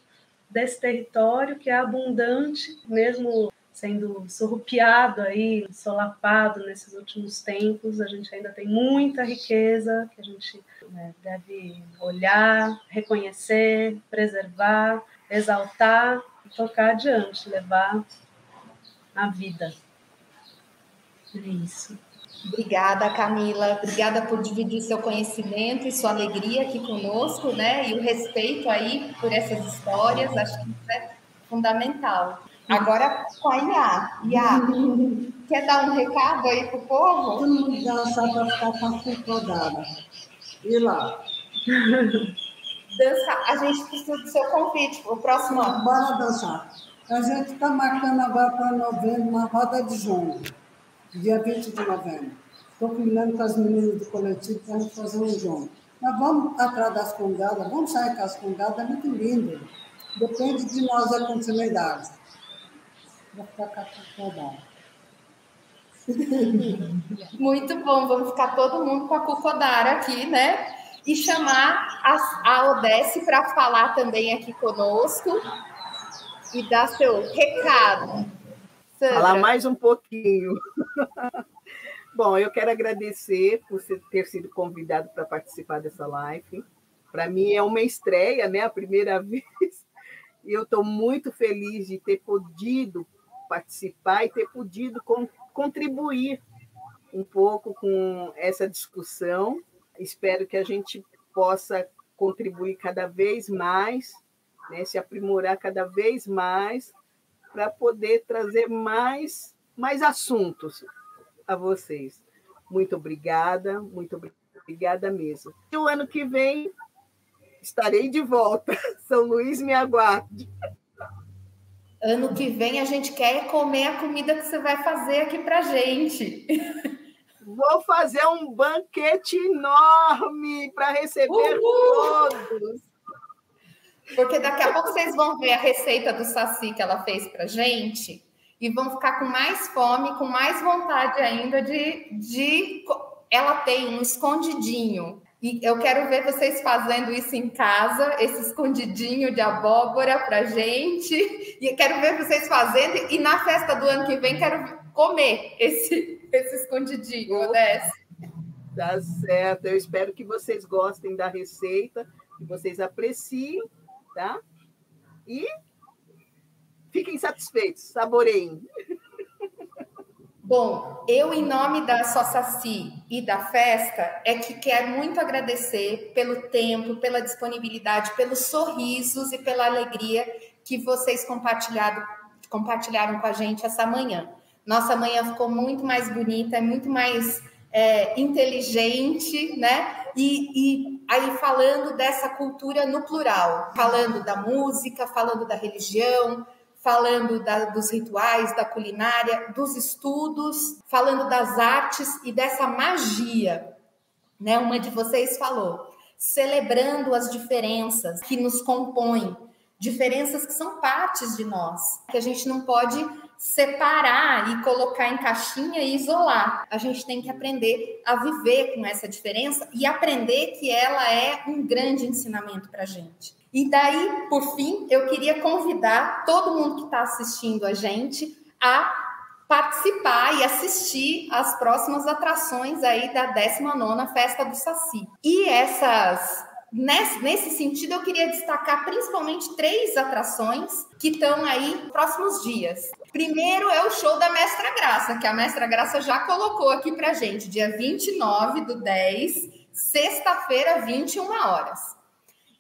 desse território que é abundante, mesmo sendo surrupiado aí, solapado nesses últimos tempos, a gente ainda tem muita riqueza que a gente né, deve olhar, reconhecer, preservar, exaltar e tocar adiante, levar a vida. É isso. Obrigada, Camila. Obrigada por dividir seu conhecimento e sua alegria aqui conosco, né? E o respeito aí por essas histórias. Acho que isso é fundamental. Agora com a Iá. Iá, quer dar um recado aí pro povo? Todo mundo dançar para ficar com a culpa rodada. E lá? Dança, a gente precisa do seu convite para o próximo ano. Bora dançar. A gente está marcando agora para novembro uma roda de junho dia 20 de novembro. Estou combinando com as meninas do coletivo para a gente fazer um jogo. Mas vamos atrás das congadas, vamos sair com as congadas, é muito lindo. Depende de nós a continuidade. Vou ficar com. Muito bom, vamos ficar todo mundo com a Cucodara aqui, né? E chamar a, a para falar também aqui conosco e dar seu recado. Sandra. Falar mais um pouquinho. Bom, eu quero agradecer por ter sido convidado para participar dessa live. Para mim é uma estreia, né? A primeira vez. E eu estou muito feliz de ter podido participar e ter podido contribuir um pouco com essa discussão. Espero que a gente possa contribuir cada vez mais, né? se aprimorar cada vez mais para poder trazer mais, mais assuntos a vocês. Muito obrigada, muito obrigada mesmo. E o ano que vem estarei de volta. São Luís me aguarde. Ano que vem a gente quer comer a comida que você vai fazer aqui para gente. Vou fazer um banquete enorme para receber Uhul! todos. Porque daqui a pouco vocês vão ver a receita do saci que ela fez para gente e vão ficar com mais fome, com mais vontade ainda de, de. Ela tem um escondidinho. E eu quero ver vocês fazendo isso em casa, esse escondidinho de abóbora para gente. E quero ver vocês fazendo. E na festa do ano que vem, quero comer esse, esse escondidinho. Tá certo. Eu espero que vocês gostem da receita, que vocês apreciem tá? E fiquem satisfeitos, saboreiem. Bom, eu, em nome da Saci e da festa, é que quero muito agradecer pelo tempo, pela disponibilidade, pelos sorrisos e pela alegria que vocês compartilharam, compartilharam com a gente essa manhã. Nossa manhã ficou muito mais bonita, é muito mais é, inteligente, né? E, e aí falando dessa cultura no plural, falando da música, falando da religião, falando da, dos rituais, da culinária, dos estudos, falando das artes e dessa magia, né? Uma de vocês falou, celebrando as diferenças que nos compõem, diferenças que são partes de nós, que a gente não pode separar e colocar em caixinha e isolar. A gente tem que aprender a viver com essa diferença e aprender que ela é um grande ensinamento para a gente. E daí, por fim, eu queria convidar todo mundo que está assistindo a gente a participar e assistir às próximas atrações aí da 19ª Festa do Saci. E essas Nesse, nesse, sentido, eu queria destacar principalmente três atrações que estão aí próximos dias. Primeiro é o show da Mestra Graça, que a Mestra Graça já colocou aqui pra gente, dia 29 do 10, sexta-feira, 21 horas.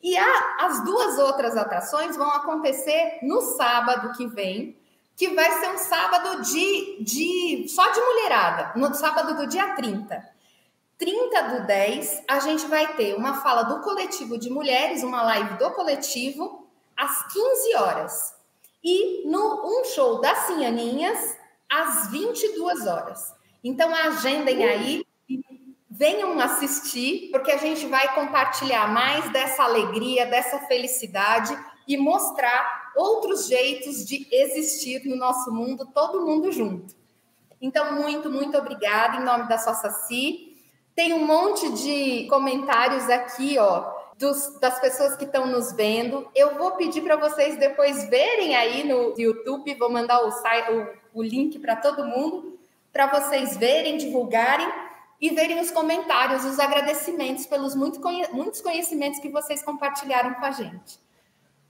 E a, as duas outras atrações vão acontecer no sábado que vem, que vai ser um sábado de, de só de mulherada, no sábado do dia 30. 30 do 10, a gente vai ter uma fala do coletivo de mulheres, uma live do coletivo, às 15 horas. E no um show das Cinhaninhas, às 22 horas. Então, agendem aí e venham assistir, porque a gente vai compartilhar mais dessa alegria, dessa felicidade e mostrar outros jeitos de existir no nosso mundo, todo mundo junto. Então, muito, muito obrigada em nome da Saci. Tem um monte de comentários aqui, ó. Dos, das pessoas que estão nos vendo. Eu vou pedir para vocês depois verem aí no YouTube, vou mandar o, o, o link para todo mundo, para vocês verem, divulgarem e verem os comentários, os agradecimentos pelos muito, muitos conhecimentos que vocês compartilharam com a gente.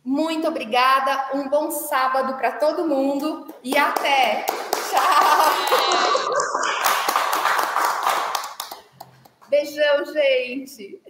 Muito obrigada, um bom sábado para todo mundo e até! Tchau! Beijão, gente!